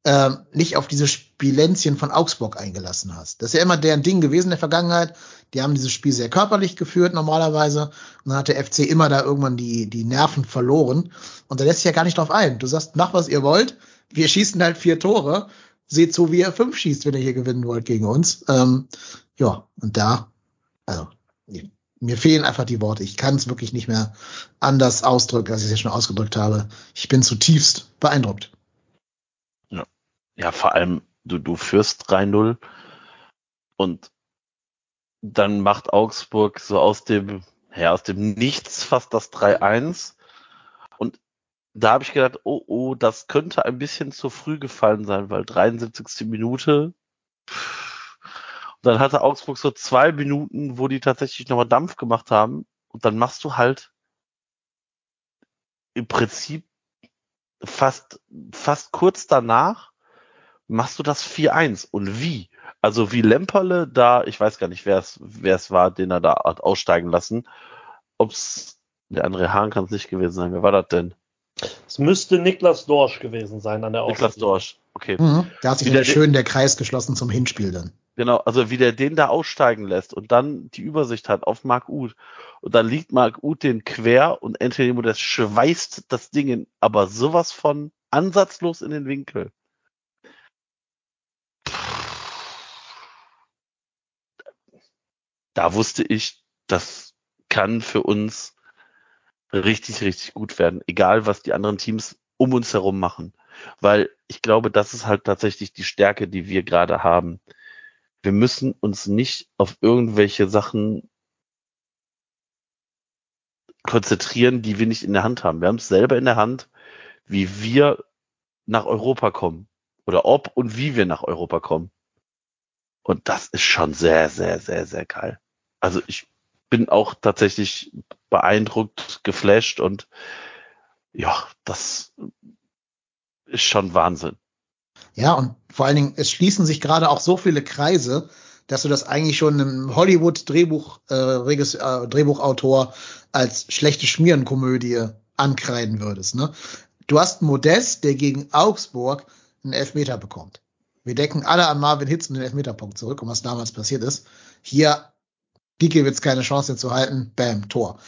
ähm, nicht auf diese Spilenzien von Augsburg eingelassen hast. Das ist ja immer deren Ding gewesen in der Vergangenheit. Die haben dieses Spiel sehr körperlich geführt normalerweise. Und dann hat der FC immer da irgendwann die, die Nerven verloren. Und da lässt sich ja gar nicht drauf ein. Du sagst, mach was ihr wollt. Wir schießen halt vier Tore. Seht so, wie ihr fünf schießt, wenn ihr hier gewinnen wollt gegen uns. Ähm, ja, und da, also, mir fehlen einfach die Worte. Ich kann es wirklich nicht mehr anders ausdrücken, als ich es ja schon ausgedrückt habe. Ich bin zutiefst beeindruckt. Ja vor allem, du, du führst 3-0 und dann macht Augsburg so aus dem, ja, aus dem Nichts fast das 3-1. Und da habe ich gedacht, oh, oh, das könnte ein bisschen zu früh gefallen sein, weil 73. Minute. Und dann hatte Augsburg so zwei Minuten, wo die tatsächlich nochmal Dampf gemacht haben. Und dann machst du halt im Prinzip fast, fast kurz danach machst du das 4-1. Und wie? Also wie Lemperle da, ich weiß gar nicht, wer es, wer es war, den er da hat aussteigen lassen. Ob's, der andere Hahn kann es nicht gewesen sein. Wer war das denn? Es müsste Niklas Dorsch gewesen sein an der Niklas Außenlinie. Dorsch. Okay. Mhm. Da hat sich Wieder wieder schön der Kreis geschlossen zum Hinspiel dann. Genau, also wie der den da aussteigen lässt und dann die Übersicht hat auf Marc Uth und dann liegt Marc Uth den quer und Anthony Modest schweißt das Ding in, aber sowas von ansatzlos in den Winkel. Da wusste ich, das kann für uns richtig, richtig gut werden, egal was die anderen Teams um uns herum machen. Weil ich glaube, das ist halt tatsächlich die Stärke, die wir gerade haben wir müssen uns nicht auf irgendwelche Sachen konzentrieren, die wir nicht in der Hand haben. Wir haben es selber in der Hand, wie wir nach Europa kommen oder ob und wie wir nach Europa kommen. Und das ist schon sehr, sehr, sehr, sehr geil. Also ich bin auch tatsächlich beeindruckt, geflasht und ja, das ist schon Wahnsinn. Ja, und vor allen Dingen, es schließen sich gerade auch so viele Kreise, dass du das eigentlich schon einem Hollywood-Drehbuch, äh, äh, Drehbuchautor als schlechte Schmierenkomödie ankreiden würdest. Ne? Du hast Modest, der gegen Augsburg einen Elfmeter bekommt. Wir denken alle an Marvin Hitz und den Elfmeterpunkt zurück, um was damals passiert ist. Hier, Gikiewicz keine Chance zu halten, bam, Tor.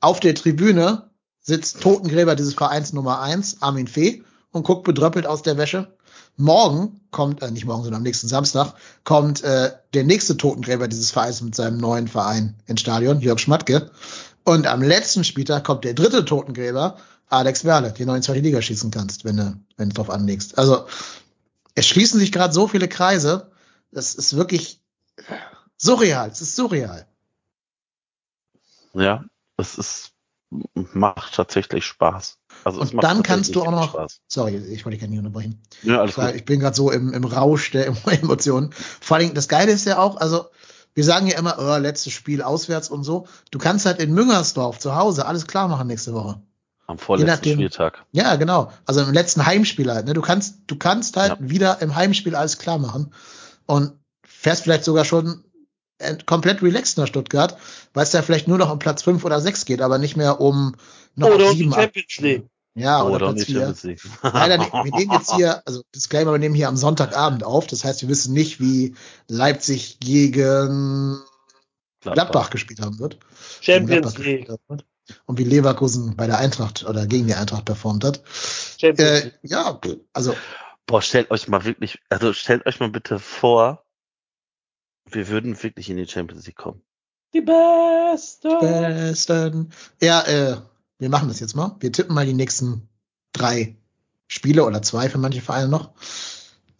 Auf der Tribüne sitzt Totengräber dieses Vereins Nummer eins, Armin Fee, und guckt bedröppelt aus der Wäsche. Morgen kommt, äh, nicht morgen, sondern am nächsten Samstag, kommt äh, der nächste Totengräber dieses Vereins mit seinem neuen Verein ins Stadion, Jörg Schmatke. Und am letzten Spieltag kommt der dritte Totengräber, Alex Werle, den du in zweite Liga schießen kannst, wenn du, wenn du drauf anlegst. Also es schließen sich gerade so viele Kreise. Das ist wirklich surreal. Es ist surreal. Ja, es ist macht tatsächlich Spaß. Also und dann kannst du auch noch, Spaß. sorry, ich wollte dich nicht unterbrechen. Ja, alles gut. Ich bin gerade so im, im Rausch der [LAUGHS] Emotionen. Vor allem, das Geile ist ja auch, also wir sagen ja immer, oh, letztes Spiel auswärts und so. Du kannst halt in Müngersdorf zu Hause alles klar machen nächste Woche. Am vorletzten nachdem, Spieltag. Ja, genau. Also im letzten Heimspiel halt. Ne? Du kannst, du kannst halt ja. wieder im Heimspiel alles klar machen und fährst vielleicht sogar schon komplett relaxed nach Stuttgart, weil es ja vielleicht nur noch um Platz 5 oder 6 geht, aber nicht mehr um noch oder um 7 Champions League. Ja, oder, oder Platz 4. [LAUGHS] Leider nicht. Wir nehmen jetzt hier, also Disclaimer, wir nehmen hier am Sonntagabend auf. Das heißt, wir wissen nicht, wie Leipzig gegen Gladbach, Gladbach gespielt haben wird. Champions League. Und wie Leverkusen bei der Eintracht oder gegen die Eintracht performt hat. Äh, ja, also. Boah, stellt euch mal wirklich, also stellt euch mal bitte vor, wir würden wirklich in die Champions League kommen. Die Besten. Besten. Ja, äh, wir machen das jetzt mal. Wir tippen mal die nächsten drei Spiele oder zwei für manche Vereine noch.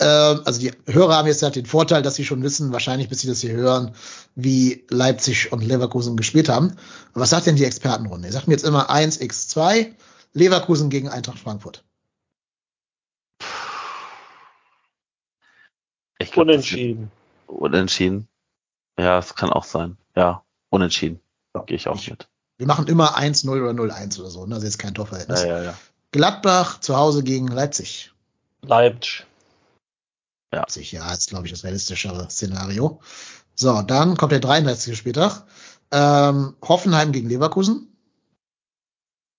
Äh, also die Hörer haben jetzt halt den Vorteil, dass sie schon wissen, wahrscheinlich bis sie das hier hören, wie Leipzig und Leverkusen gespielt haben. Was sagt denn die Expertenrunde? Ihr sagt mir jetzt immer 1x2, Leverkusen gegen Eintracht Frankfurt. Ich glaub, Unentschieden. Unentschieden. Ja, es kann auch sein. Ja, unentschieden. Ja, Gehe ich auch ich, mit. Wir machen immer 1-0 oder 0-1 oder so. Ne? Das ist jetzt kein Torverhältnis. Ja, ja, ja. Gladbach zu Hause gegen Leipzig. Leipzig. Ja. Leipzig, ja, ist, glaube ich, das realistischere Szenario. So, dann kommt der 33. Spieltag. Ähm, Hoffenheim gegen Leverkusen.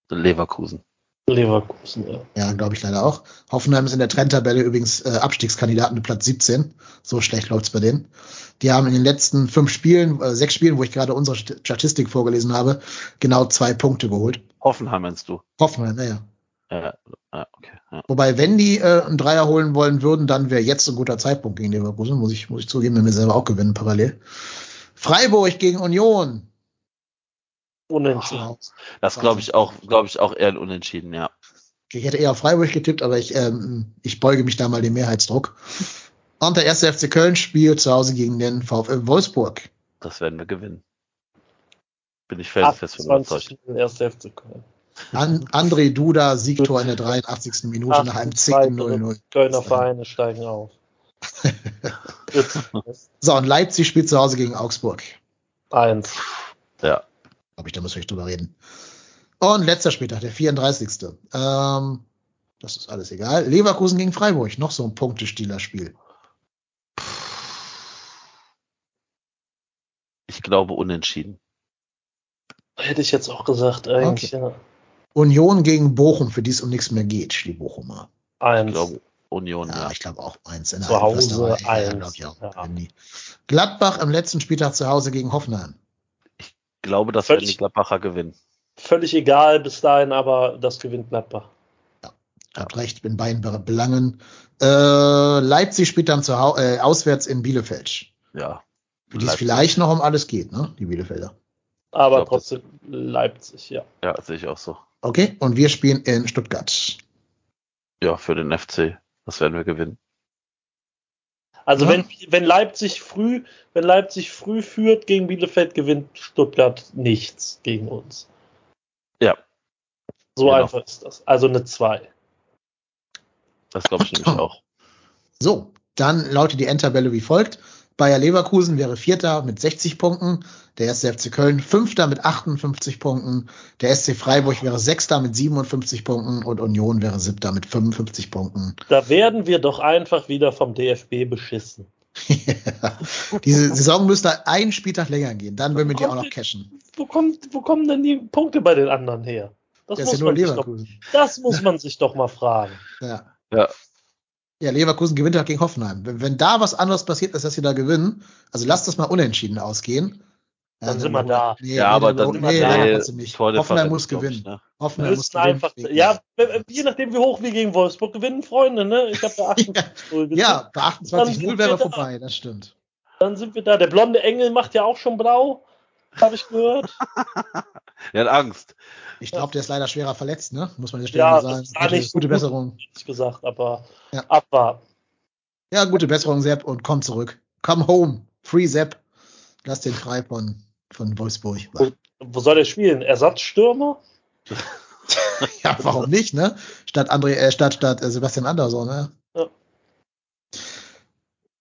Leverkusen. Leverkusen, ja. Ja, glaube ich leider auch. Hoffenheim ist in der Trendtabelle übrigens äh, Abstiegskandidaten mit Platz 17. So schlecht läuft's bei denen. Die haben in den letzten fünf Spielen, äh, sechs Spielen, wo ich gerade unsere Statistik vorgelesen habe, genau zwei Punkte geholt. Hoffenheim meinst du? Hoffenheim, naja. Ja, okay. Ja. Wobei, wenn die äh, einen Dreier holen wollen würden, dann wäre jetzt ein guter Zeitpunkt gegen Leverkusen, muss ich, muss ich zugeben, wenn wir selber auch gewinnen parallel. Freiburg gegen Union. Unentschieden. Das glaube ich auch, glaube ich auch eher ein Unentschieden, ja. Ich hätte eher auf Freiburg getippt, aber ich, ähm, ich beuge mich da mal dem Mehrheitsdruck. Und der erste FC Köln spielt zu Hause gegen den VfL Wolfsburg. Das werden wir gewinnen. Bin ich felsenfest von überzeugt. Erste FC Köln. An, André Duda Siegtor in der 83. Minute nach einem zicken 0-0. Kölner Vereine steigen auf. [LAUGHS] so, und Leipzig spielt zu Hause gegen Augsburg. Eins. Ja. Glaube ich, da müssen wir nicht drüber reden. Und letzter Spieltag, der 34. Ähm, das ist alles egal. Leverkusen gegen Freiburg, noch so ein Punktestieler-Spiel. Ich glaube unentschieden. Hätte ich jetzt auch gesagt, eigentlich, okay. ja. Union gegen Bochum, für die es um nichts mehr geht, die Bochumer. Eins. Ich glaube Union, ja. ja. ich glaube auch eins. In zu Hause eins. Ja, ja. Gladbach am letzten Spieltag zu Hause gegen Hoffenheim glaube, dass völlig, die Gladbacher gewinnen. Völlig egal bis dahin, aber das gewinnt Gladbach. Ja, habt recht, in beiden Belangen. Äh, Leipzig spielt dann zu äh, auswärts in Bielefeld. Ja. Für die es vielleicht noch um alles geht, ne? Die Bielefelder. Aber glaub, trotzdem Leipzig, ja. Ja, sehe ich auch so. Okay, und wir spielen in Stuttgart. Ja, für den FC. Das werden wir gewinnen. Also Ja. wenn, wenn Leipzig früh, wenn Leipzig früh führt gegen Bielefeld, gewinnt Stuttgart nichts gegen uns. Ja. So Genau. einfach ist das. Also eine 2. Das glaube ich nämlich auch. So, dann lautet die Endtabelle wie folgt. Bayer Leverkusen wäre Vierter mit 60 Punkten, der erste FC Köln Fünfter mit 58 Punkten, der SC Freiburg wäre Sechster mit 57 Punkten und Union wäre Siebter mit 55 Punkten. Da werden wir doch einfach wieder vom DFB beschissen. [LAUGHS] Diese Saison müsste einen Spieltag länger gehen, dann würden wir die auch noch cashen. Wo, kommt, wo kommen denn die Punkte bei den anderen her? Das, Das muss, ja man sich doch, das muss man sich doch mal fragen. Ja. Ja. Ja, Leverkusen gewinnt halt gegen Hoffenheim. Wenn, wenn da was anderes passiert, als dass sie da gewinnen, also lasst das mal unentschieden ausgehen. Dann sind wir da. Nee, Ja, nee, aber nee, dann nee, sind wir da. Tordifferenz, Hoffenheim muss glaub ich, gewinnen. ne? Wir Hoffenheim muss gewinnen. einfach, ja, je nachdem, wie hoch wir gegen Wolfsburg gewinnen, Freunde, ne? Ich habe da 28 [LAUGHS] Ja, bei Dann 28 sind 0 wäre vorbei, das stimmt. Dann sind wir da. Der blonde Engel macht ja auch schon blau. Habe ich gehört. [LAUGHS] Er hat Angst. Ich glaube, der ist leider schwerer verletzt, ne? Muss man an der Stelle Ja, mal das sagen. sah nicht gute gut Besserung. Ehrlich gesagt, aber Ja. abwarten. Ja, gute Besserung, Sepp, und komm zurück. Come home. Free Sepp. Lass den frei von, von Wolfsburg. Wo soll er spielen? Ersatzstürmer? [LAUGHS] Ja, warum nicht, ne? Statt André, äh, statt, statt äh, Sebastian Andersson, ne? Ja.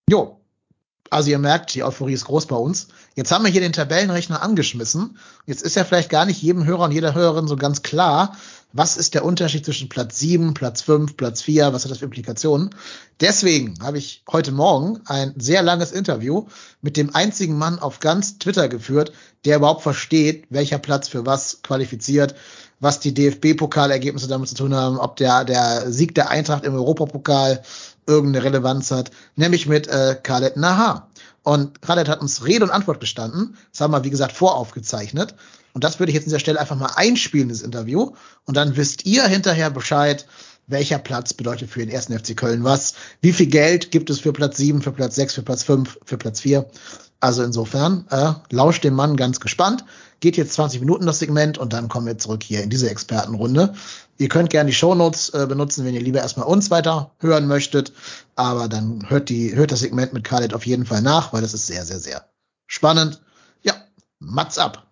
Jo. Also ihr merkt, die Euphorie ist groß bei uns. Jetzt haben wir hier den Tabellenrechner angeschmissen. Jetzt ist ja vielleicht gar nicht jedem Hörer und jeder Hörerin so ganz klar, was ist der Unterschied zwischen Platz 7, Platz 5, Platz 4, was hat das für Implikationen? Deswegen habe ich heute Morgen ein sehr langes Interview mit dem einzigen Mann auf ganz Twitter geführt, der überhaupt versteht, welcher Platz für was qualifiziert, was die DFB-Pokalergebnisse damit zu tun haben, ob der, der Sieg der Eintracht im Europapokal irgendeine Relevanz hat, nämlich mit äh, Khaled Nahar. Und Khaled hat uns Rede und Antwort gestanden. Das haben wir, wie gesagt, voraufgezeichnet. Und das würde ich jetzt an dieser Stelle einfach mal einspielen, das Interview. Und dann wisst ihr hinterher Bescheid, welcher Platz bedeutet für den ersten FC Köln was. Wie viel Geld gibt es für Platz 7, für Platz 6, für Platz 5, für Platz 4. Also insofern, äh, lauscht dem Mann ganz gespannt. Geht jetzt 20 Minuten das Segment und dann kommen wir zurück hier in diese Expertenrunde. Ihr könnt gerne die Shownotes äh, benutzen, wenn ihr lieber erstmal uns weiter hören möchtet. Aber dann hört die, hört das Segment mit Khaled auf jeden Fall nach, weil das ist sehr, sehr, sehr spannend. Ja, Mats ab.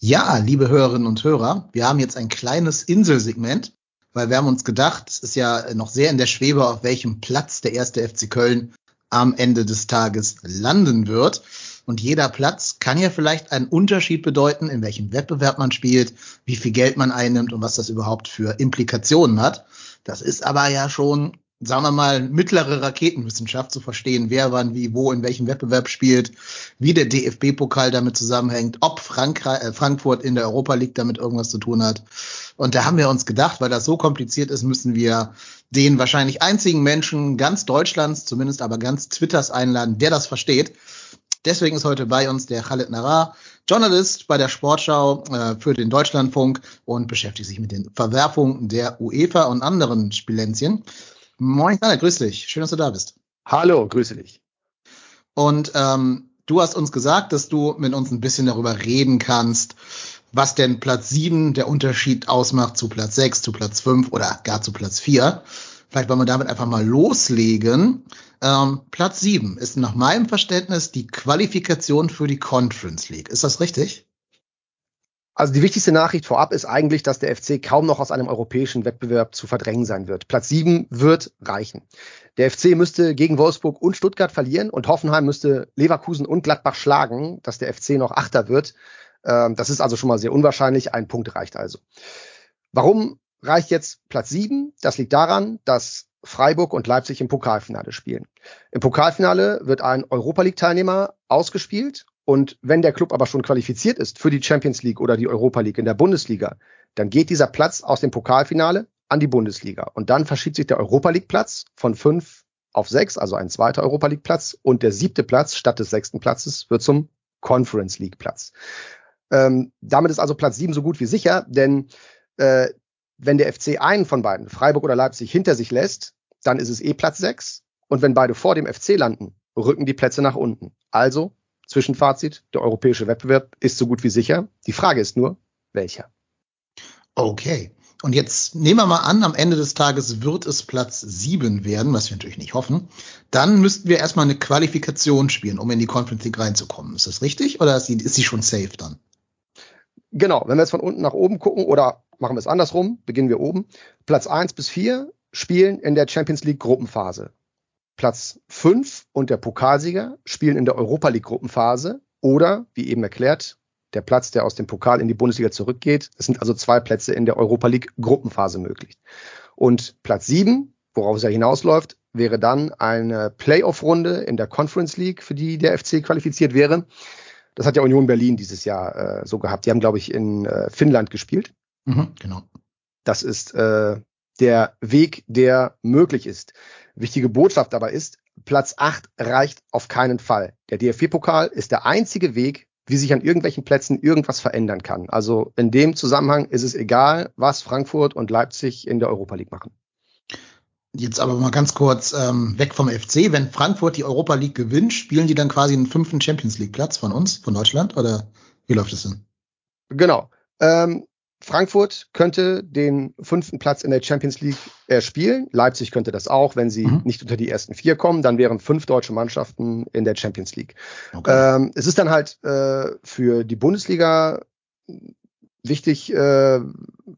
Ja, liebe Hörerinnen und Hörer, wir haben jetzt ein kleines Inselsegment, weil wir haben uns gedacht, es ist ja noch sehr in der Schwebe, auf welchem Platz der erste FC Köln am Ende des Tages landen wird. Und jeder Platz kann ja vielleicht einen Unterschied bedeuten, in welchem Wettbewerb man spielt, wie viel Geld man einnimmt und was das überhaupt für Implikationen hat. Das ist aber ja schon, sagen wir mal, mittlere Raketenwissenschaft zu verstehen, wer wann, wie, wo, in welchem Wettbewerb spielt, wie der DFB-Pokal damit zusammenhängt, ob Frankreich, äh, Frankfurt in der Europa League damit irgendwas zu tun hat. Und da haben wir uns gedacht, weil das so kompliziert ist, müssen wir den wahrscheinlich einzigen Menschen ganz Deutschlands, zumindest aber ganz Twitters einladen, der das versteht. Deswegen ist heute bei uns der Khaled Narar, Journalist bei der Sportschau äh, für den Deutschlandfunk und beschäftigt sich mit den Verwerfungen der UEFA und anderen Spilenzien. Moin Khaled, grüß dich. Schön, dass du da bist. Hallo, grüße dich. Und ähm, du hast uns gesagt, dass du mit uns ein bisschen darüber reden kannst, was denn Platz 7 der Unterschied ausmacht zu Platz 6, zu Platz 5 oder gar zu Platz 4. Vielleicht wollen wir damit einfach mal loslegen. Ähm, Platz 7 ist nach meinem Verständnis die Qualifikation für die Conference League. Ist das richtig? Also die wichtigste Nachricht vorab ist eigentlich, dass der FC kaum noch aus einem europäischen Wettbewerb zu verdrängen sein wird. Platz 7 wird reichen. Der FC müsste gegen Wolfsburg und Stuttgart verlieren und Hoffenheim müsste Leverkusen und Gladbach schlagen, dass der FC noch Achter wird. Ähm, das ist also schon mal sehr unwahrscheinlich. Ein Punkt reicht also. Warum reicht jetzt Platz 7? Das liegt daran, dass Freiburg und Leipzig im Pokalfinale spielen. Im Pokalfinale wird ein Europa League Teilnehmer ausgespielt und wenn der Club aber schon qualifiziert ist für die Champions League oder die Europa League in der Bundesliga, dann geht dieser Platz aus dem Pokalfinale an die Bundesliga. Und dann verschiebt sich der Europa League Platz von fünf auf sechs, also ein zweiter Europa League Platz. Und der siebte Platz statt des sechsten Platzes wird zum Conference League Platz. Ähm, damit ist also Platz sieben so gut wie sicher, denn äh, wenn der FC einen von beiden, Freiburg oder Leipzig, hinter sich lässt, dann ist es eh Platz sechs. Und wenn beide vor dem FC landen, rücken die Plätze nach unten. Also Zwischenfazit, der europäische Wettbewerb ist so gut wie sicher. Die Frage ist nur, welcher? Okay. Und jetzt nehmen wir mal an, am Ende des Tages wird es Platz sieben werden, was wir natürlich nicht hoffen. Dann müssten wir erstmal eine Qualifikation spielen, um in die Conference League reinzukommen. Ist das richtig oder ist sie, ist sie schon safe dann? Genau, wenn wir jetzt von unten nach oben gucken oder machen wir es andersrum, beginnen wir oben. Platz eins bis vier spielen in der Champions League Gruppenphase. Platz fünf und der Pokalsieger spielen in der Europa League Gruppenphase oder, wie eben erklärt, der Platz, der aus dem Pokal in die Bundesliga zurückgeht. Es sind also zwei Plätze in der Europa League Gruppenphase möglich. Und Platz sieben, worauf es ja hinausläuft, wäre dann eine Playoff-Runde in der Conference League, für die der FC qualifiziert wäre. Das hat ja Union Berlin dieses Jahr äh, so gehabt. Die haben, glaube ich, in äh, Finnland gespielt. Mhm, genau. Das ist äh, der Weg, der möglich ist. Wichtige Botschaft dabei ist, Platz 8 reicht auf keinen Fall. Der DFB-Pokal ist der einzige Weg, wie sich an irgendwelchen Plätzen irgendwas verändern kann. Also in dem Zusammenhang ist es egal, was Frankfurt und Leipzig in der Europa League machen. Jetzt aber mal ganz kurz ähm, weg vom FC. Wenn Frankfurt die Europa League gewinnt, spielen die dann quasi einen fünften Champions League Platz von uns, von Deutschland? Oder wie läuft es denn? Genau. Ähm, Frankfurt könnte den fünften Platz in der Champions League erspielen. Leipzig könnte das auch, wenn sie mhm. nicht unter die ersten vier kommen. Dann wären fünf deutsche Mannschaften in der Champions League. Okay. Ähm, es ist dann halt äh, für die Bundesliga wichtig, äh,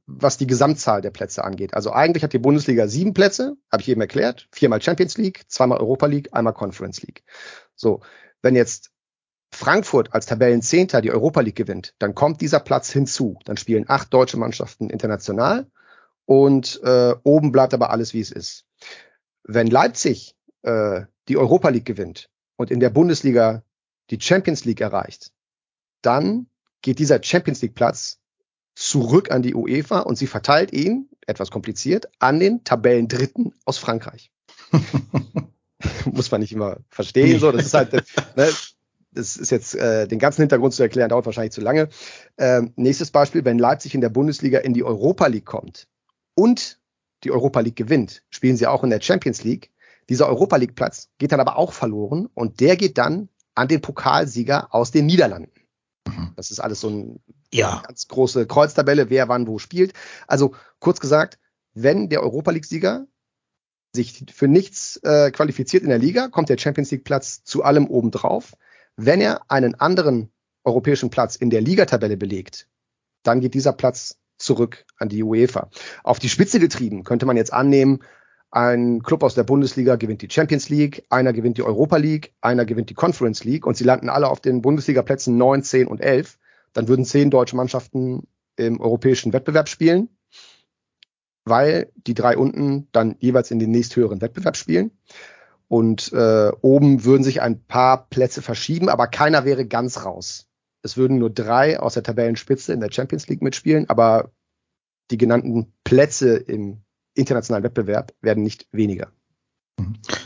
was die Gesamtzahl der Plätze angeht. Also eigentlich hat die Bundesliga sieben Plätze, habe ich eben erklärt. Viermal Champions League, zweimal Europa League, einmal Conference League. So, wenn jetzt Frankfurt als Tabellenzehnter die Europa League gewinnt, dann kommt dieser Platz hinzu. Dann spielen acht deutsche Mannschaften international und äh, oben bleibt aber alles, wie es ist. Wenn Leipzig äh, die Europa League gewinnt und in der Bundesliga die Champions League erreicht, dann geht dieser Champions League Platz zurück an die UEFA und sie verteilt ihn, etwas kompliziert, an den Tabellendritten aus Frankreich. [LAUGHS] Muss man nicht immer verstehen, so. Das ist halt, [LAUGHS] ne, das ist jetzt äh, den ganzen Hintergrund zu erklären, dauert wahrscheinlich zu lange. Ähm, nächstes Beispiel, wenn Leipzig in der Bundesliga in die Europa League kommt und die Europa League gewinnt, spielen sie auch in der Champions League. Dieser Europa League Platz geht dann aber auch verloren und der geht dann an den Pokalsieger aus den Niederlanden. Mhm. Das ist alles so ein, ja. eine ganz große Kreuztabelle, wer wann wo spielt. Also kurz gesagt, wenn der Europa League Sieger sich für nichts äh, qualifiziert in der Liga, kommt der Champions League Platz zu allem obendrauf. Wenn er einen anderen europäischen Platz in der Ligatabelle belegt, dann geht dieser Platz zurück an die UEFA. Auf die Spitze getrieben könnte man jetzt annehmen, ein Club aus der Bundesliga gewinnt die Champions League, einer gewinnt die Europa League, einer gewinnt die Conference League und sie landen alle auf den Bundesliga-Plätzen 9, 10 und 11. Dann würden zehn deutsche Mannschaften im europäischen Wettbewerb spielen, weil die drei unten dann jeweils in den nächsthöheren Wettbewerb spielen. Und äh, oben würden sich ein paar Plätze verschieben, aber keiner wäre ganz raus. Es würden nur drei aus der Tabellenspitze in der Champions League mitspielen, aber die genannten Plätze im internationalen Wettbewerb werden nicht weniger.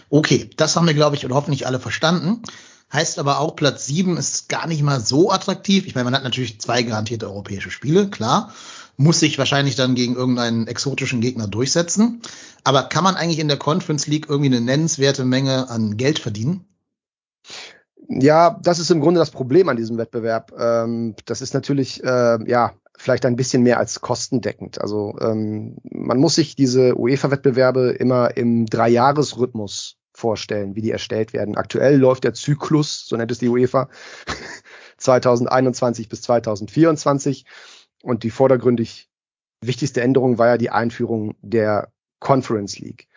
Okay, das haben wir, glaube ich, und hoffentlich alle verstanden. Heißt aber auch, Platz sieben ist gar nicht mal so attraktiv. Ich meine, man hat natürlich zwei garantierte europäische Spiele, klar muss sich wahrscheinlich dann gegen irgendeinen exotischen Gegner durchsetzen. Aber kann man eigentlich in der Conference League irgendwie eine nennenswerte Menge an Geld verdienen? Ja, das ist im Grunde das Problem an diesem Wettbewerb. Ähm, das ist natürlich, äh, ja, vielleicht ein bisschen mehr als kostendeckend. Also ähm, man muss sich diese UEFA-Wettbewerbe immer im Dreijahresrhythmus vorstellen, wie die erstellt werden. Aktuell läuft der Zyklus, so nennt es die UEFA, [LAUGHS] 2021 bis 2024. Und die vordergründig wichtigste Änderung war ja die Einführung der Conference League.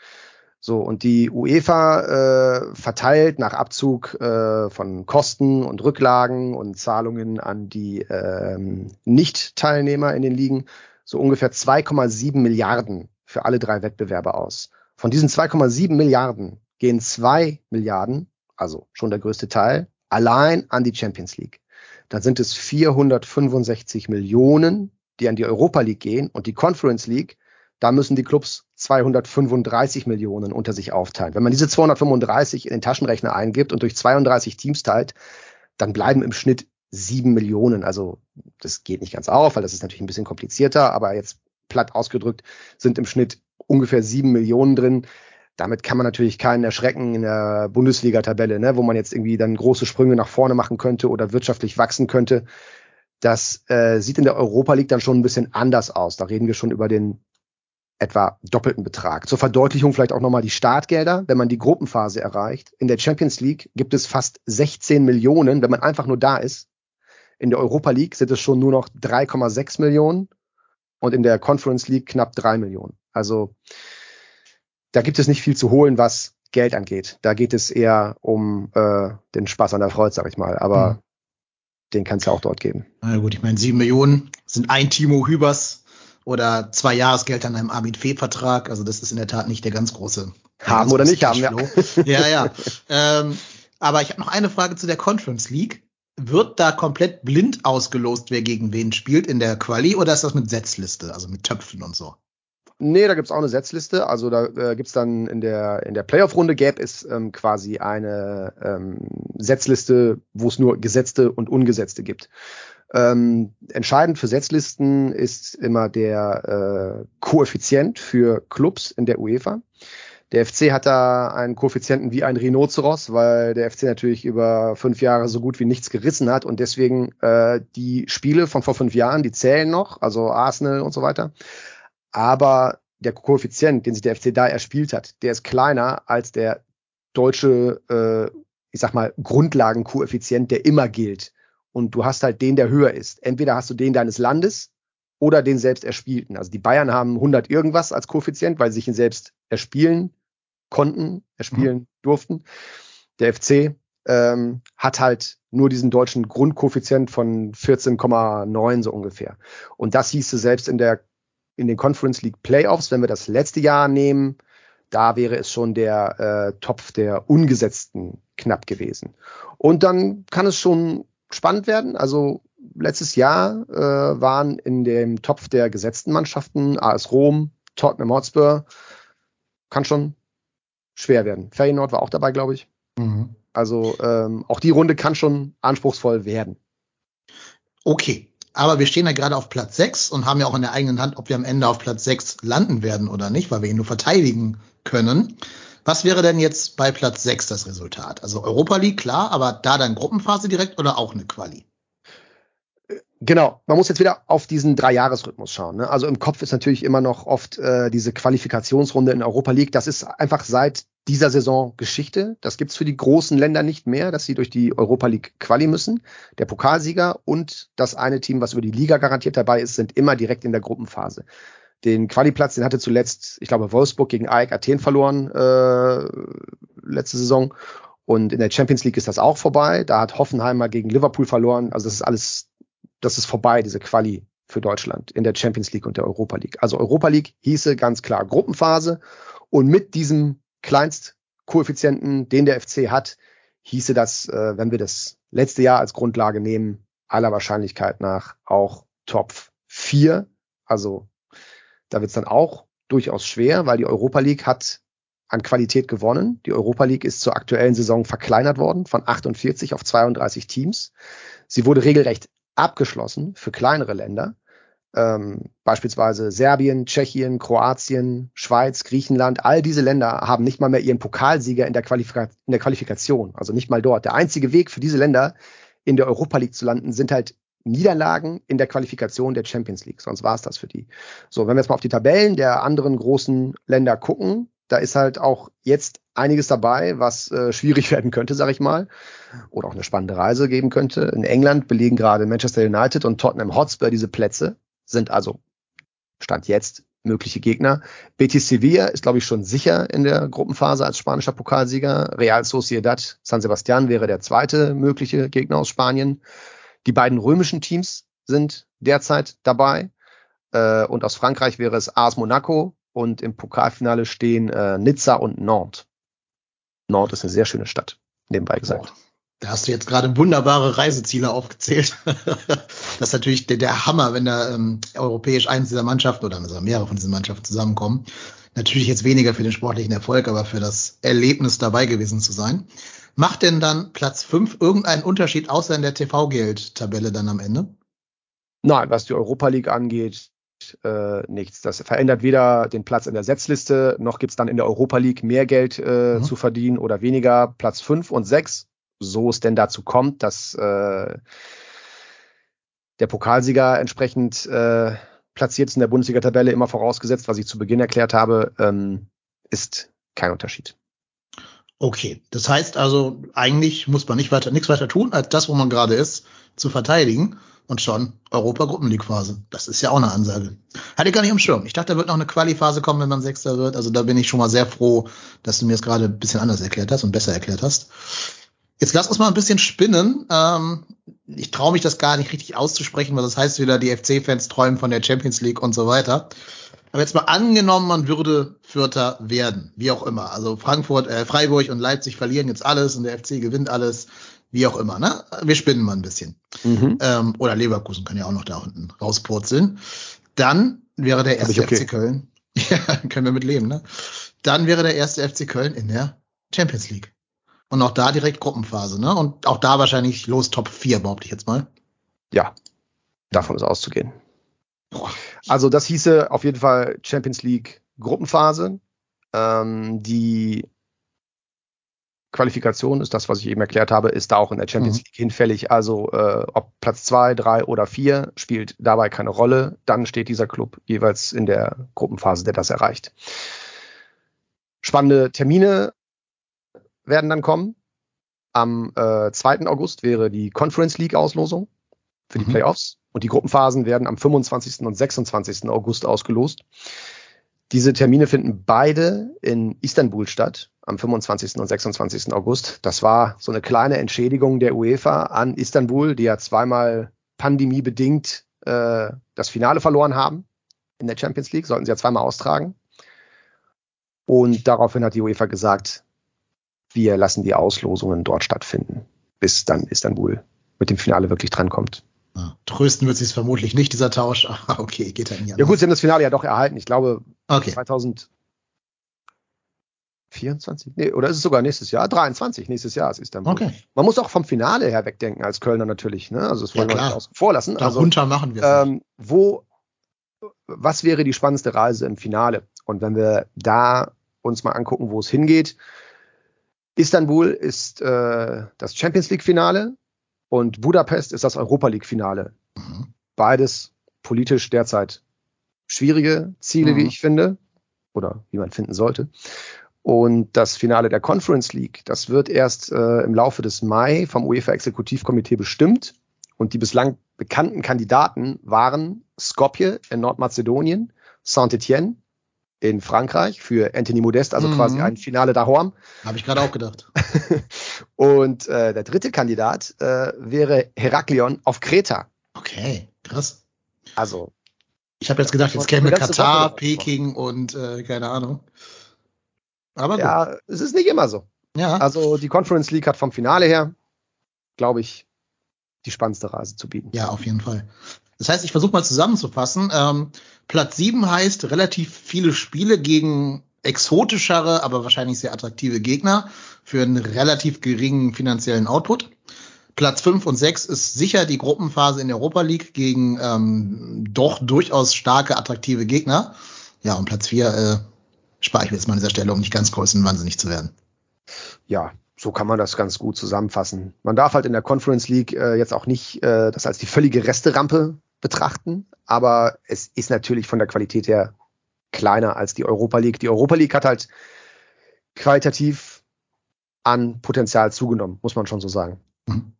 So, und die UEFA äh, verteilt nach Abzug äh, von Kosten und Rücklagen und Zahlungen an die ähm, Nicht-Teilnehmer in den Ligen so ungefähr 2,7 Milliarden für alle drei Wettbewerbe aus. Von diesen 2,7 Milliarden gehen zwei Milliarden, also schon der größte Teil, allein an die Champions League dann sind es 465 Millionen, die an die Europa League gehen und die Conference League, da müssen die Clubs 235 Millionen unter sich aufteilen. Wenn man diese 235 in den Taschenrechner eingibt und durch 32 Teams teilt, dann bleiben im Schnitt sieben Millionen. Also das geht nicht ganz auf, weil das ist natürlich ein bisschen komplizierter, aber jetzt platt ausgedrückt sind im Schnitt ungefähr sieben Millionen drin damit kann man natürlich keinen erschrecken in der Bundesliga-Tabelle, ne, wo man jetzt irgendwie dann große Sprünge nach vorne machen könnte oder wirtschaftlich wachsen könnte. Das äh, sieht in der Europa League dann schon ein bisschen anders aus. Da reden wir schon über den etwa doppelten Betrag. Zur Verdeutlichung vielleicht auch nochmal die Startgelder, wenn man die Gruppenphase erreicht. In der Champions League gibt es fast 16 Millionen, wenn man einfach nur da ist. In der Europa League sind es schon nur noch 3,6 Millionen und in der Conference League knapp 3 Millionen. Also da gibt es nicht viel zu holen, was Geld angeht. Da geht es eher um äh, den Spaß an der Freude, sag ich mal. Aber mhm. den kann es ja auch dort geben. Na gut, ich meine, 7 Millionen sind ein Timo Hübers oder zwei Jahresgeld an einem Armin Fee-Vertrag. Also das ist in der Tat nicht der ganz große. Haben oder nicht haben, ja. ja, ja. [LAUGHS] ähm, aber ich habe noch eine Frage zu der Conference League. Wird da komplett blind ausgelost, wer gegen wen spielt in der Quali oder ist das mit Setzliste, also mit Töpfen und so? Nee, da gibt's auch eine Setzliste. Also da äh, gibt's dann in der in der Playoff-Runde gäbe es ähm, quasi eine ähm, Setzliste, wo es nur gesetzte und ungesetzte gibt. Ähm, entscheidend für Setzlisten ist immer der äh, Koeffizient für Clubs in der UEFA. Der FC hat da einen Koeffizienten wie ein Rhinoceros, weil der FC natürlich über fünf Jahre so gut wie nichts gerissen hat und deswegen äh, die Spiele von vor fünf Jahren, die zählen noch, also Arsenal und so weiter. Aber der Koeffizient, den sich der FC da erspielt hat, der ist kleiner als der deutsche, äh, ich sag mal, Grundlagenkoeffizient, der immer gilt. Und du hast halt den, der höher ist. Entweder hast du den deines Landes oder den selbst erspielten. Also die Bayern haben 100 irgendwas als Koeffizient, weil sie sich ihn selbst erspielen konnten, erspielen mhm. durften. Der FC ähm, hat halt nur diesen deutschen Grundkoeffizient von 14,9 so ungefähr. Und das hieße selbst in der in den Conference League Playoffs, wenn wir das letzte Jahr nehmen, da wäre es schon der äh, Topf der Ungesetzten knapp gewesen. Und dann kann es schon spannend werden. Also letztes Jahr äh, waren in dem Topf der gesetzten Mannschaften AS Rom, Tottenham Hotspur, kann schon schwer werden. Feyenoord war auch dabei, glaube ich. Mhm. Also ähm, auch die Runde kann schon anspruchsvoll werden. Okay, aber wir stehen ja gerade auf Platz 6 und haben ja auch in der eigenen Hand, ob wir am Ende auf Platz 6 landen werden oder nicht, weil wir ihn nur verteidigen können. Was wäre denn jetzt bei Platz 6 das Resultat? Also Europa League, klar, aber da dann Gruppenphase direkt oder auch eine Quali? Genau, man muss jetzt wieder auf diesen Dreijahresrhythmus schauen. Ne? Also im Kopf ist natürlich immer noch oft äh, diese Qualifikationsrunde in Europa League. Das ist einfach seit dieser Saison Geschichte. Das gibt's für die großen Länder nicht mehr, dass sie durch die Europa League Quali müssen. Der Pokalsieger und das eine Team, was über die Liga garantiert dabei ist, sind immer direkt in der Gruppenphase. Den Qualiplatz, den hatte zuletzt, ich glaube, Wolfsburg gegen AEK Athen verloren äh, letzte Saison. Und in der Champions League ist das auch vorbei. Da hat Hoffenheim mal gegen Liverpool verloren. Also das ist alles das ist vorbei, diese Quali für Deutschland in der Champions League und der Europa League. Also Europa League hieße ganz klar Gruppenphase und mit diesem Kleinstkoeffizienten, den der FC hat, hieße das, äh, wenn wir das letzte Jahr als Grundlage nehmen, aller Wahrscheinlichkeit nach auch Top 4. Also da wird es dann auch durchaus schwer, weil die Europa League hat an Qualität gewonnen. Die Europa League ist zur aktuellen Saison verkleinert worden von 48 auf 32 Teams. Sie wurde regelrecht abgeschlossen für kleinere Länder, ähm, beispielsweise Serbien, Tschechien, Kroatien, Schweiz, Griechenland, all diese Länder haben nicht mal mehr ihren Pokalsieger in der, Qualifika in der Qualifikation, also nicht mal dort. Der einzige Weg für diese Länder in der Europa League zu landen, sind halt Niederlagen in der Qualifikation der Champions League. Sonst war es das für die. So, wenn wir jetzt mal auf die Tabellen der anderen großen Länder gucken, da ist halt auch jetzt einiges dabei, was äh, schwierig [LAUGHS] werden könnte, sag ich mal, oder auch eine spannende Reise geben könnte. In England belegen gerade Manchester United und Tottenham Hotspur diese Plätze, sind also Stand jetzt mögliche Gegner. Betis Sevilla ist, glaube ich, schon sicher in der Gruppenphase als spanischer Pokalsieger. Real Sociedad San Sebastian wäre der zweite mögliche Gegner aus Spanien. Die beiden römischen Teams sind derzeit dabei. Äh, und aus Frankreich wäre es AS Monaco und im Pokalfinale stehen äh, Nizza und Nantes. Nantes ist eine sehr schöne Stadt, nebenbei gesagt. Oh, da hast du jetzt gerade wunderbare Reiseziele aufgezählt. [LAUGHS] das ist natürlich der, der Hammer, wenn da ähm, europäisch eins dieser Mannschaften oder also mehrere von diesen Mannschaften zusammenkommen. Natürlich jetzt weniger für den sportlichen Erfolg, aber für das Erlebnis dabei gewesen zu sein. Macht denn dann Platz fünf irgendeinen Unterschied außer in der TV-Geld-Tabelle dann am Ende? Nein, was die Europa League angeht, äh, nichts. Das verändert weder den Platz in der Setzliste, noch gibt's dann in der Europa League mehr Geld äh, mhm. zu verdienen oder weniger. Platz fünf und sechs, so es denn dazu kommt, dass äh, der Pokalsieger entsprechend äh, platziert ist in der Bundesliga-Tabelle, immer vorausgesetzt, was ich zu Beginn erklärt habe, ähm, ist kein Unterschied. Okay, das heißt also, eigentlich muss man nicht weiter, nichts weiter tun, als das, wo man gerade ist, zu verteidigen und schon Europa-Gruppenleague-Phase. Das ist ja auch eine Ansage. Hatte ich gar nicht im Schirm. Ich dachte, da wird noch eine Quali-Phase kommen, wenn man Sechster wird. Also da bin ich schon mal sehr froh, dass du mir das gerade ein bisschen anders erklärt hast und besser erklärt hast. Jetzt lass uns mal ein bisschen spinnen. Ähm, ich traue mich das gar nicht richtig auszusprechen, weil das heißt wieder, die FC-Fans träumen von der Champions League und so weiter. Aber jetzt mal angenommen, man würde Vierter werden, wie auch immer. Also Frankfurt, äh, Freiburg und Leipzig verlieren jetzt alles und der FC gewinnt alles, wie auch immer. Ne? Wir spinnen mal ein bisschen. Mhm. Ähm, oder Leverkusen kann ja auch noch da unten rauspurzeln. Dann wäre der erste okay. FC Köln. [LAUGHS] Ja, können wir mit leben, ne? Dann wäre der erste FC Köln in der Champions League. Und auch da direkt Gruppenphase, ne? Und auch da wahrscheinlich los Top 4, behaupte ich jetzt mal. Ja, davon ist auszugehen. Boah. Also das hieße auf jeden Fall Champions League Gruppenphase. Ähm, die Qualifikation ist das, was ich eben erklärt habe, ist da auch in der Champions Mhm. League hinfällig. Also äh, ob Platz zwei, drei oder vier spielt dabei keine Rolle. Dann steht dieser Club jeweils in der Gruppenphase, der das erreicht. Spannende Termine werden dann kommen. Am äh, 2. August wäre die Conference League Auslosung für die Mhm. Playoffs und die Gruppenphasen werden am 25. und 26. August ausgelost. Diese Termine finden beide in Istanbul statt, am 25. und 26. August. Das war so eine kleine Entschädigung der UEFA an Istanbul, die ja zweimal pandemiebedingt äh, das Finale verloren haben in der Champions League, sollten sie ja zweimal austragen. Und daraufhin hat die UEFA gesagt, wir lassen die Auslosungen dort stattfinden, bis dann Istanbul mit dem Finale wirklich drankommt. Ja. Trösten wird sie es vermutlich nicht, dieser Tausch. Aber [LAUGHS] okay, geht halt nicht Ja gut, sie haben das Finale ja doch erhalten. Ich glaube, Okay. 2024? Nee, oder ist es sogar nächstes Jahr? 23, nächstes Jahr ist Istanbul. Okay. Man muss auch vom Finale her wegdenken als Kölner natürlich. Ne? Also das Ja, wollen wir klar. nicht außen vor lassen. Also, Darunter machen wir ähm, wo, was wäre die spannendste Reise im Finale? Und wenn wir da uns mal angucken, wo es hingeht. Istanbul ist äh, das Champions League Finale und Budapest ist das Europa League Finale. Mhm. Beides politisch derzeit schwierige Ziele, Mhm. wie ich finde, oder wie man finden sollte. Und das Finale der Conference League, das wird erst äh, im Laufe des Mai vom UEFA Exekutivkomitee bestimmt. Und die bislang bekannten Kandidaten waren Skopje in Nordmazedonien, Saint-Etienne in Frankreich für Anthony Modest, also Mhm. quasi ein Finale d'Ahorm. Habe ich gerade auch gedacht. [LAUGHS] Und äh, der dritte Kandidat äh, wäre Heraklion auf Kreta. Okay, krass. Also Ich habe jetzt gedacht, jetzt käme Katar. Peking und äh, keine Ahnung. Aber gut. ja, es ist nicht immer so. ja. Also die Conference League hat vom Finale her, glaube ich, die spannendste Reise zu bieten. Ja, auf jeden Fall. Das heißt, ich versuche mal zusammenzufassen. Ähm, Platz 7 heißt relativ viele Spiele gegen exotischere, aber wahrscheinlich sehr attraktive Gegner für einen relativ geringen finanziellen Output. Platz 5 und 6 ist sicher die Gruppenphase in der Europa League gegen ähm, doch durchaus starke, attraktive Gegner. Ja, und Platz 4 äh, spare ich mir jetzt mal an dieser Stelle, um nicht ganz größenwahnsinnig zu werden. Ja, so kann man das ganz gut zusammenfassen. Man darf halt in der Conference League äh, jetzt auch nicht äh, das als die völlige Resterampe betrachten, aber es ist natürlich von der Qualität her kleiner als die Europa League. Die Europa League hat halt qualitativ an Potenzial zugenommen, muss man schon so sagen. Mhm.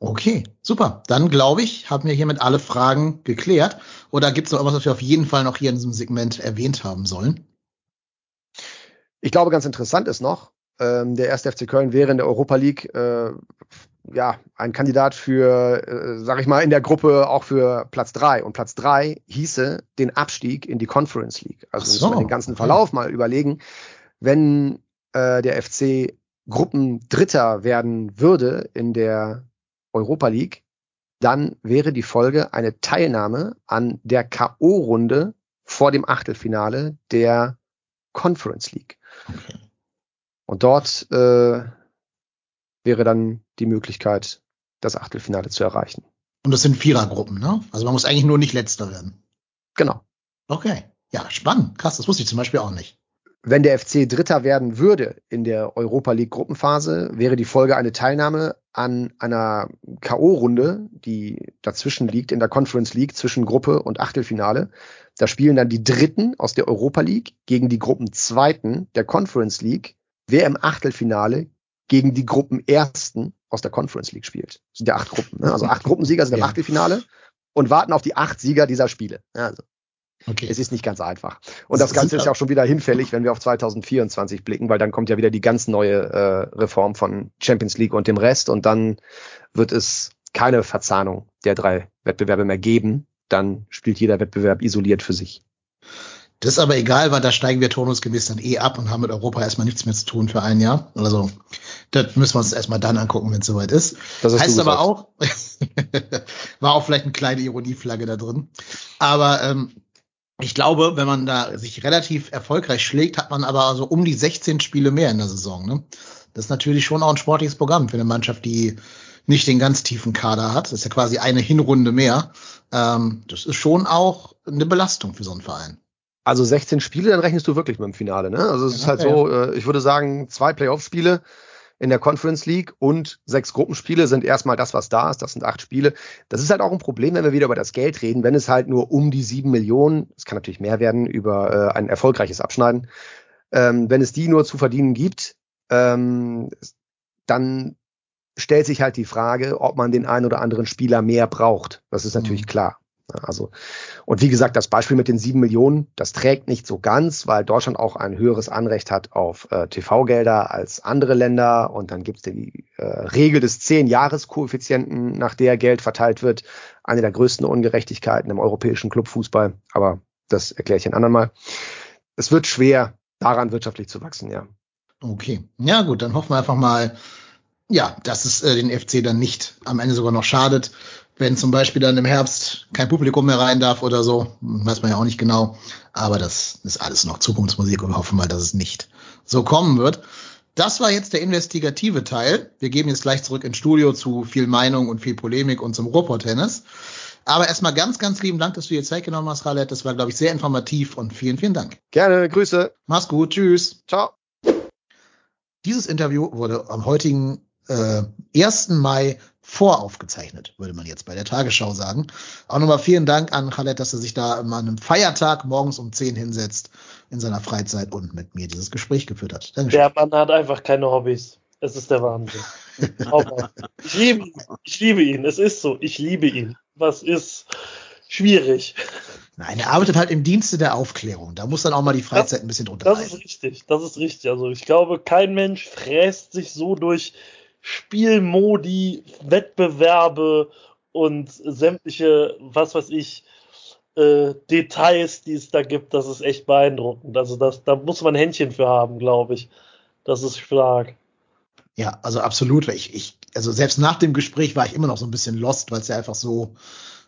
Okay, super. Dann glaube ich, haben wir hiermit alle Fragen geklärt. Oder gibt es noch irgendwas, was wir auf jeden Fall noch hier in diesem Segment erwähnt haben sollen? Ich glaube, ganz interessant ist noch, ähm, der erste FC Köln wäre in der Europa League äh, ja ein Kandidat für, äh, sag ich mal, in der Gruppe auch für Platz drei. Und Platz drei hieße den Abstieg in die Conference League. Also müssen so, wir den ganzen. Verlauf mal überlegen. Wenn äh, der FC Gruppendritter werden würde in der Europa League, dann wäre die Folge eine Teilnahme an der K.O.-Runde vor dem Achtelfinale der Conference League. Okay. Und dort äh, wäre dann die Möglichkeit, das Achtelfinale zu erreichen. Und das sind Vierergruppen, ne? Also man muss eigentlich nur nicht letzter werden. Genau. Okay. Ja, spannend. Krass, das wusste ich zum Beispiel auch nicht. Wenn der FC Dritter werden würde in der Europa League Gruppenphase, wäre die Folge eine Teilnahme an einer K.O.-Runde, die dazwischen liegt, in der Conference League zwischen Gruppe und Achtelfinale. Da spielen dann die Dritten aus der Europa League gegen die Gruppenzweiten der Conference League. Wer im Achtelfinale gegen die Gruppenersten aus der Conference League spielt. Das sind ja acht Gruppen. Ne? Also acht [LAUGHS] Gruppensieger sind im ja. Achtelfinale und warten auf die acht Sieger dieser Spiele. Also, okay. Es ist nicht ganz einfach. Und das, das Ganze ist ja auch schon wieder hinfällig, wenn wir auf 2024 blicken, weil dann kommt ja wieder die ganz neue äh, Reform von Champions League und dem Rest und dann wird es keine Verzahnung der drei Wettbewerbe mehr geben. Dann spielt jeder Wettbewerb isoliert für sich. Das ist aber egal, weil da steigen wir turnusgemäß dann eh ab und haben mit Europa erstmal nichts mehr zu tun für ein Jahr. Also, das müssen wir uns erstmal dann angucken, wenn es soweit ist. Das heißt aber auch, [LAUGHS] war auch vielleicht eine kleine Ironieflagge da drin. Aber ähm, ich glaube, wenn man da sich relativ erfolgreich schlägt, hat man aber so um die 16 Spiele mehr in der Saison. Ne? Das ist natürlich schon auch ein sportliches Programm für eine Mannschaft, die nicht den ganz tiefen Kader hat. Das ist ja quasi eine Hinrunde mehr. Ähm, das ist schon auch eine Belastung für so einen Verein. Also 16 Spiele, dann rechnest du wirklich mit dem Finale, ne? Also es ist halt ja, so. Äh, ich würde sagen, zwei Playoff-Spiele in der Conference League und sechs Gruppenspiele sind erstmal das, was da ist. Das sind acht Spiele. Das ist halt auch ein Problem, wenn wir wieder über das Geld reden, wenn es halt nur um die sieben Millionen, es kann natürlich mehr werden, über äh, ein erfolgreiches Abschneiden, ähm, wenn es die nur zu verdienen gibt, ähm, dann stellt sich halt die Frage, ob man den einen oder anderen Spieler mehr braucht. Das ist natürlich mhm. klar. Also, und wie gesagt, das Beispiel mit den sieben Millionen, das trägt nicht so ganz, weil Deutschland auch ein höheres Anrecht hat auf äh, TV-Gelder als andere Länder. Und dann gibt es die äh, Regel des Zehn-Jahres-Koeffizienten, nach der Geld verteilt wird. Eine der größten Ungerechtigkeiten im europäischen Clubfußball. Aber das erkläre ich ein andermal. Es wird schwer, daran wirtschaftlich zu wachsen, ja. Okay. Ja, gut, dann hoffen wir einfach mal, ja, dass es äh, den FC dann nicht am Ende sogar noch schadet wenn zum Beispiel dann im Herbst kein Publikum mehr rein darf oder so, weiß man ja auch nicht genau. Aber das ist alles noch Zukunftsmusik und wir hoffen mal, dass es nicht so kommen wird. Das war jetzt der investigative Teil. Wir geben jetzt gleich zurück ins Studio zu viel Meinung und viel Polemik und zum Ruhrpott-Tennis. Aber erstmal ganz, ganz lieben Dank, dass du dir Zeit genommen hast, Khaled. Das war, glaube ich, sehr informativ und vielen, vielen Dank. Gerne, Grüße. Mach's gut, tschüss. Ciao. Dieses Interview wurde am heutigen äh, 1. Mai voraufgezeichnet, würde man jetzt bei der Tagesschau sagen. Auch nochmal vielen Dank an Khaled, dass er sich da an einem Feiertag morgens um 10 hinsetzt in seiner Freizeit und mit mir dieses Gespräch geführt hat. Dankeschön. Der Mann hat einfach keine Hobbys. Es ist der Wahnsinn. [LAUGHS] ich liebe ihn. Ich liebe ihn. Es ist so. Ich liebe ihn. Was ist schwierig. Nein, er arbeitet halt im Dienste der Aufklärung. Da muss dann auch mal die Freizeit das, ein bisschen drunter Das ist richtig. Das ist richtig. Also ich glaube, kein Mensch fräst sich so durch Spielmodi, Wettbewerbe und sämtliche, was weiß ich, äh, Details, die es da gibt, das ist echt beeindruckend. Also das, da muss man Händchen für haben, glaube ich. Das ist stark. Ja, also absolut. Ich, ich, also selbst nach dem Gespräch war ich immer noch so ein bisschen lost, weil es ja einfach so,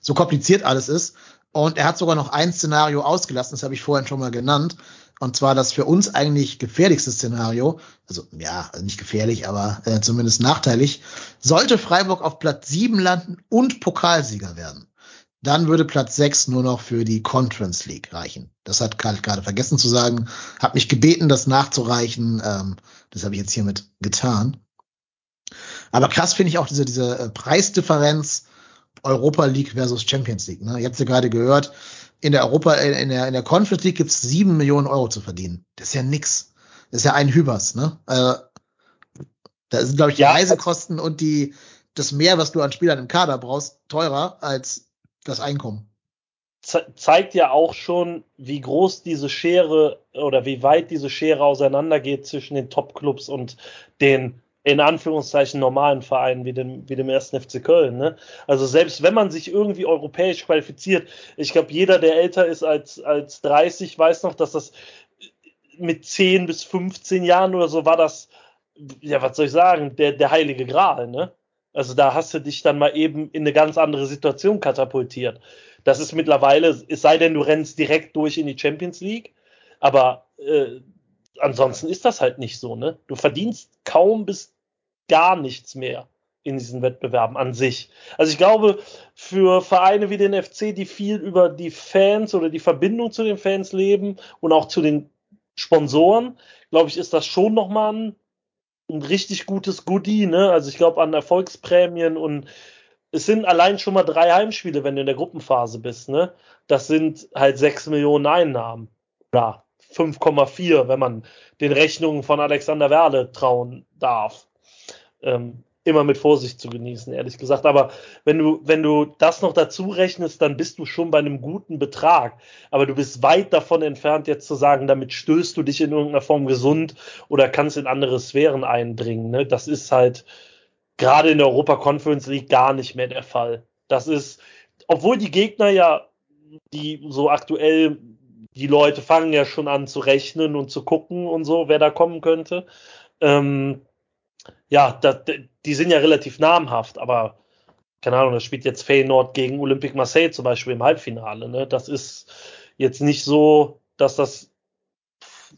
so kompliziert alles ist. Und er hat sogar noch ein Szenario ausgelassen, das habe ich vorhin schon mal genannt. Und zwar das für uns eigentlich gefährlichste Szenario, also ja, nicht gefährlich, aber äh, zumindest nachteilig, sollte Freiburg auf Platz 7 landen und Pokalsieger werden. Dann würde Platz 6 nur noch für die Conference League reichen. Das hat Karl gerade vergessen zu sagen, hat mich gebeten, das nachzureichen. Ähm, das habe ich jetzt hiermit getan. Aber krass finde ich auch diese, diese äh, Preisdifferenz Europa League versus Champions League. Ne? Ihr habt ja gerade gehört, in der Europa, in der, in der Conference League gibt's sieben Millionen Euro zu verdienen. Das ist ja nix. Das ist ja ein Hübers, ne? Äh, da sind, glaube ich, die ja, Reisekosten und die, das Mehr, was du an Spielern im Kader brauchst, teurer als das Einkommen. Ze zeigt ja auch schon, wie groß diese Schere oder wie weit diese Schere auseinandergeht zwischen den Top-Clubs und den in Anführungszeichen normalen Vereinen wie dem, wie dem ersten FC Köln. Ne? Also selbst wenn man sich irgendwie europäisch qualifiziert, ich glaube, jeder, der älter ist als, als 30, weiß noch, dass das mit 10 bis 15 Jahren oder so war das, ja, was soll ich sagen, der, der heilige Gral. Ne? Also da hast du dich dann mal eben in eine ganz andere Situation katapultiert. Das ist mittlerweile, es sei denn, du rennst direkt durch in die Champions League, aber äh, ansonsten ist das halt nicht so, ne? Du verdienst kaum bis gar nichts mehr in diesen Wettbewerben an sich. Also ich glaube, für Vereine wie den FC, die viel über die Fans oder die Verbindung zu den Fans leben und auch zu den Sponsoren, glaube ich, ist das schon nochmal ein ein richtig gutes Goodie, ne? Also ich glaube an Erfolgsprämien und es sind allein schon mal drei Heimspiele, wenn du in der Gruppenphase bist, ne? Das sind halt sechs Millionen Einnahmen. Ja, 5,4, wenn man den Rechnungen von Alexander Werle trauen darf. Ähm, immer mit Vorsicht zu genießen, ehrlich gesagt. Aber wenn du, wenn du das noch dazu rechnest, dann bist du schon bei einem guten Betrag. Aber du bist weit davon entfernt, jetzt zu sagen, damit stößt du dich in irgendeiner Form gesund oder kannst in andere Sphären eindringen. Ne? Das ist halt gerade in der Europa Conference League gar nicht mehr der Fall. Das ist, obwohl die Gegner ja, die so aktuell, die Leute fangen ja schon an zu rechnen und zu gucken und so, wer da kommen könnte. Ähm, ja, da, die sind ja relativ namhaft, aber keine Ahnung, das spielt jetzt Feyenoord gegen Olympique Marseille zum Beispiel im Halbfinale. Ne? Das ist jetzt nicht so, dass das,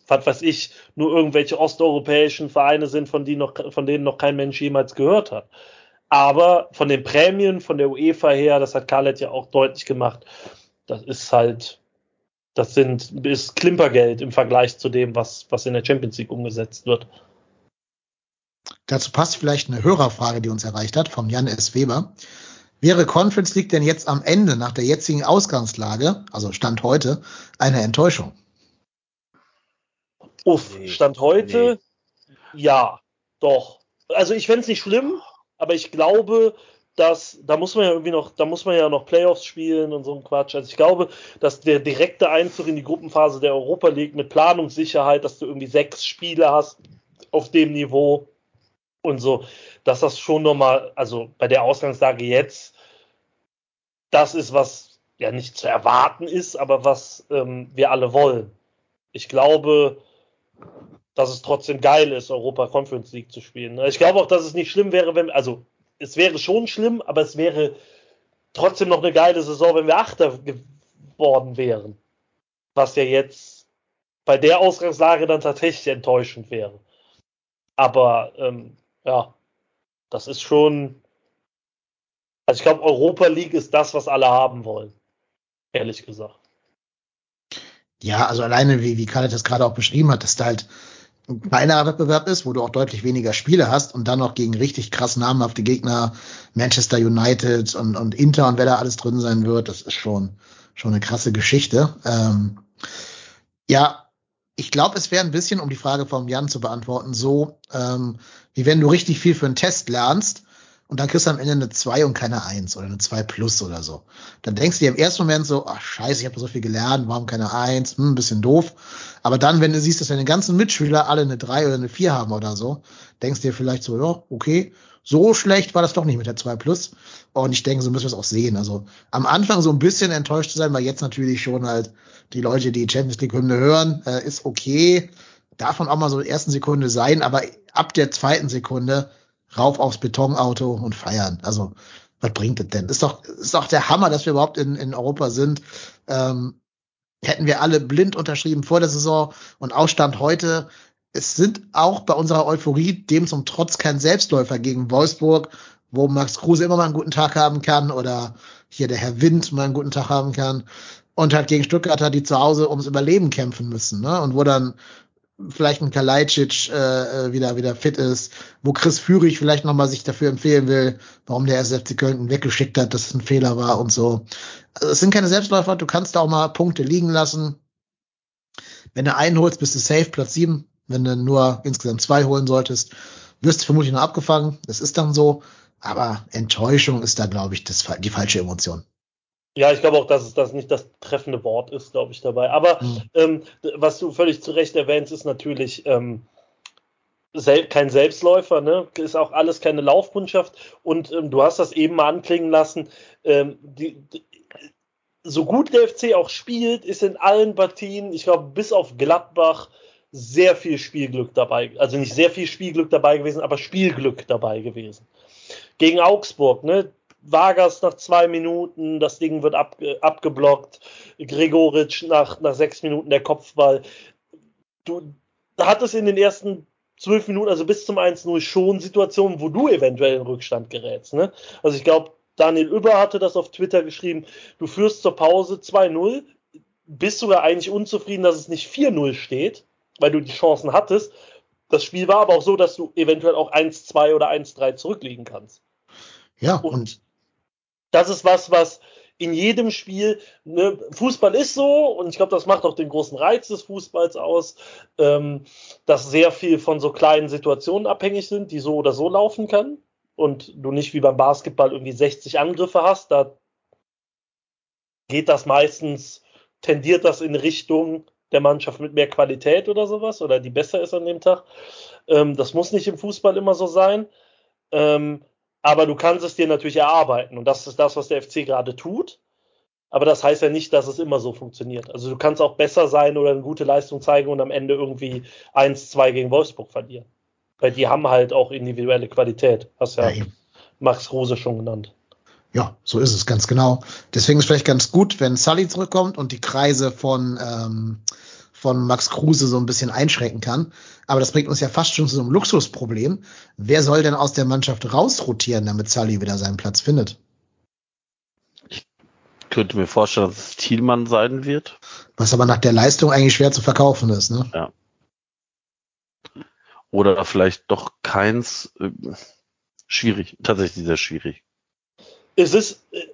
was weiß ich, nur irgendwelche osteuropäischen Vereine sind, von, die noch, von denen noch kein Mensch jemals gehört hat. Aber von den Prämien, von der UEFA her, das hat Khaled ja auch deutlich gemacht, das ist halt, das sind, ist Klimpergeld im Vergleich zu dem, was, was in der Champions League umgesetzt wird. Dazu passt vielleicht eine Hörerfrage, die uns erreicht hat, vom Jan S. Weber. Wäre Conference League denn jetzt am Ende nach der jetzigen Ausgangslage, also Stand heute, eine Enttäuschung? Uff, Stand heute, nee. ja, doch. Also ich fände es nicht schlimm, aber ich glaube, dass, da muss man ja irgendwie noch, da muss man ja noch Playoffs spielen und so ein Quatsch. Also ich glaube, dass der direkte Einzug in die Gruppenphase der Europa League mit Planungssicherheit, dass du irgendwie sechs Spiele hast auf dem Niveau, und so, dass das schon nochmal, also bei der Ausgangslage jetzt, das ist, was ja nicht zu erwarten ist, aber was ähm, wir alle wollen. Ich glaube, dass es trotzdem geil ist, Europa Conference League zu spielen. Ich glaube auch, dass es nicht schlimm wäre, wenn, also es wäre schon schlimm, aber es wäre trotzdem noch eine geile Saison, wenn wir Achter geworden wären. Was ja jetzt bei der Ausgangslage dann tatsächlich enttäuschend wäre. Aber ähm, ja, das ist schon. Also ich glaube, Europa League ist das, was alle haben wollen. Ehrlich gesagt. Ja, also alleine, wie, wie Karl das gerade auch beschrieben hat, dass da halt ein kleinerer Wettbewerb ist, wo du auch deutlich weniger Spiele hast und dann noch gegen richtig krass namenhafte Gegner, Manchester United und, und Inter und wer da alles drin sein wird, das ist schon, schon eine krasse Geschichte. Ähm, ja, ich glaube, es wäre ein bisschen, um die Frage vom Jan zu beantworten, so, ähm, wie wenn du richtig viel für einen Test lernst und dann kriegst du am Ende eine 2 und keine 1 oder eine 2 plus oder so. Dann denkst du dir im ersten Moment so, ach scheiße, ich habe so viel gelernt, warum keine 1, hm, ein bisschen doof. Aber dann, wenn du siehst, dass deine ganzen Mitschüler alle eine 3 oder eine 4 haben oder so, denkst du dir vielleicht so, ja, okay, so schlecht war das doch nicht mit der 2 plus. Und ich denke, so müssen wir es auch sehen. Also am Anfang so ein bisschen enttäuscht zu sein, weil jetzt natürlich schon halt die Leute, die Champions League Hymne hören, äh, ist okay. Davon auch mal so in der ersten Sekunde sein, aber ab der zweiten Sekunde rauf aufs Betonauto und feiern. Also, was bringt das denn? Ist doch, ist doch der Hammer, dass wir überhaupt in, in Europa sind. Ähm, hätten wir alle blind unterschrieben vor der Saison und Ausstand heute. Es sind auch bei unserer Euphorie dem zum Trotz kein Selbstläufer gegen Wolfsburg, wo Max Kruse immer mal einen guten Tag haben kann oder hier der Herr Wind mal einen guten Tag haben kann und halt gegen Stuttgarter, die zu Hause ums Überleben kämpfen müssen, ne? Und wo dann vielleicht ein Kalajdzic äh, äh, wieder wieder fit ist, wo Chris Führig vielleicht nochmal sich dafür empfehlen will, warum der SFC Köln weggeschickt hat, dass es ein Fehler war und so. Also es sind keine Selbstläufer, du kannst da auch mal Punkte liegen lassen. Wenn du einen holst, bist du safe, Platz sieben. Wenn du nur insgesamt zwei holen solltest, wirst du vermutlich noch abgefangen. Das ist dann so. Aber Enttäuschung ist da, glaube ich, das, die falsche Emotion. Ja, ich glaube auch, dass es das nicht das treffende Wort ist, glaube ich, dabei. Aber mhm. ähm, was du völlig zu Recht erwähnst, ist natürlich ähm, sel kein Selbstläufer, ne? Ist auch alles keine Laufkundschaft. Und ähm, du hast das eben mal anklingen lassen. Ähm, die, die, so gut der FC auch spielt, ist in allen Partien, ich glaube, bis auf Gladbach, sehr viel Spielglück dabei. Also nicht sehr viel Spielglück dabei gewesen, aber Spielglück dabei gewesen. Gegen Augsburg, ne? Vargas nach zwei Minuten, das Ding wird ab, abgeblockt. Gregoritsch nach, nach sechs Minuten der Kopfball. Du hattest in den ersten zwölf Minuten, also bis zum 1-0 schon Situationen, wo du eventuell in Rückstand gerätst. Ne? Also ich glaube, Daniel Über hatte das auf Twitter geschrieben. Du führst zur Pause 2-0, bist sogar eigentlich unzufrieden, dass es nicht 4-0 steht, weil du die Chancen hattest. das Spiel war aber auch so, dass du eventuell auch 1-2 oder 1-3 zurückliegen kannst. Ja, Und und das ist was, was in jedem Spiel, ne, Fußball ist so, und ich glaube, das macht auch den großen Reiz des Fußballs aus, ähm, dass sehr viel von so kleinen Situationen abhängig sind, die so oder so laufen können. Und du nicht wie beim Basketball irgendwie 60 Angriffe hast, da geht das meistens, tendiert das in Richtung der Mannschaft mit mehr Qualität oder sowas, oder die besser ist an dem Tag. Ähm, das muss nicht im Fußball immer so sein. Ähm, aber du kannst es dir natürlich erarbeiten. Und das ist das, was der FC gerade tut. Aber das heißt ja nicht, dass es immer so funktioniert. Also du kannst auch besser sein oder eine gute Leistung zeigen und am Ende irgendwie 1-2 gegen Wolfsburg verlieren. Weil die haben halt auch individuelle Qualität. Hast ja, Ja. Max Rose schon genannt. Ja, so ist es ganz genau. Deswegen ist vielleicht ganz gut, wenn Sully zurückkommt und die Kreise von, ähm, von Max Kruse so ein bisschen einschränken kann. Aber das bringt uns ja fast schon zu so einem Luxusproblem. Wer soll denn aus der Mannschaft rausrotieren, damit Sully wieder seinen Platz findet? Könnte mir vorstellen, dass es Thielmann sein wird. Was aber nach der Leistung eigentlich schwer zu verkaufen ist, ne? Oder vielleicht doch keins. Äh, schwierig, tatsächlich sehr schwierig. Es ist, äh,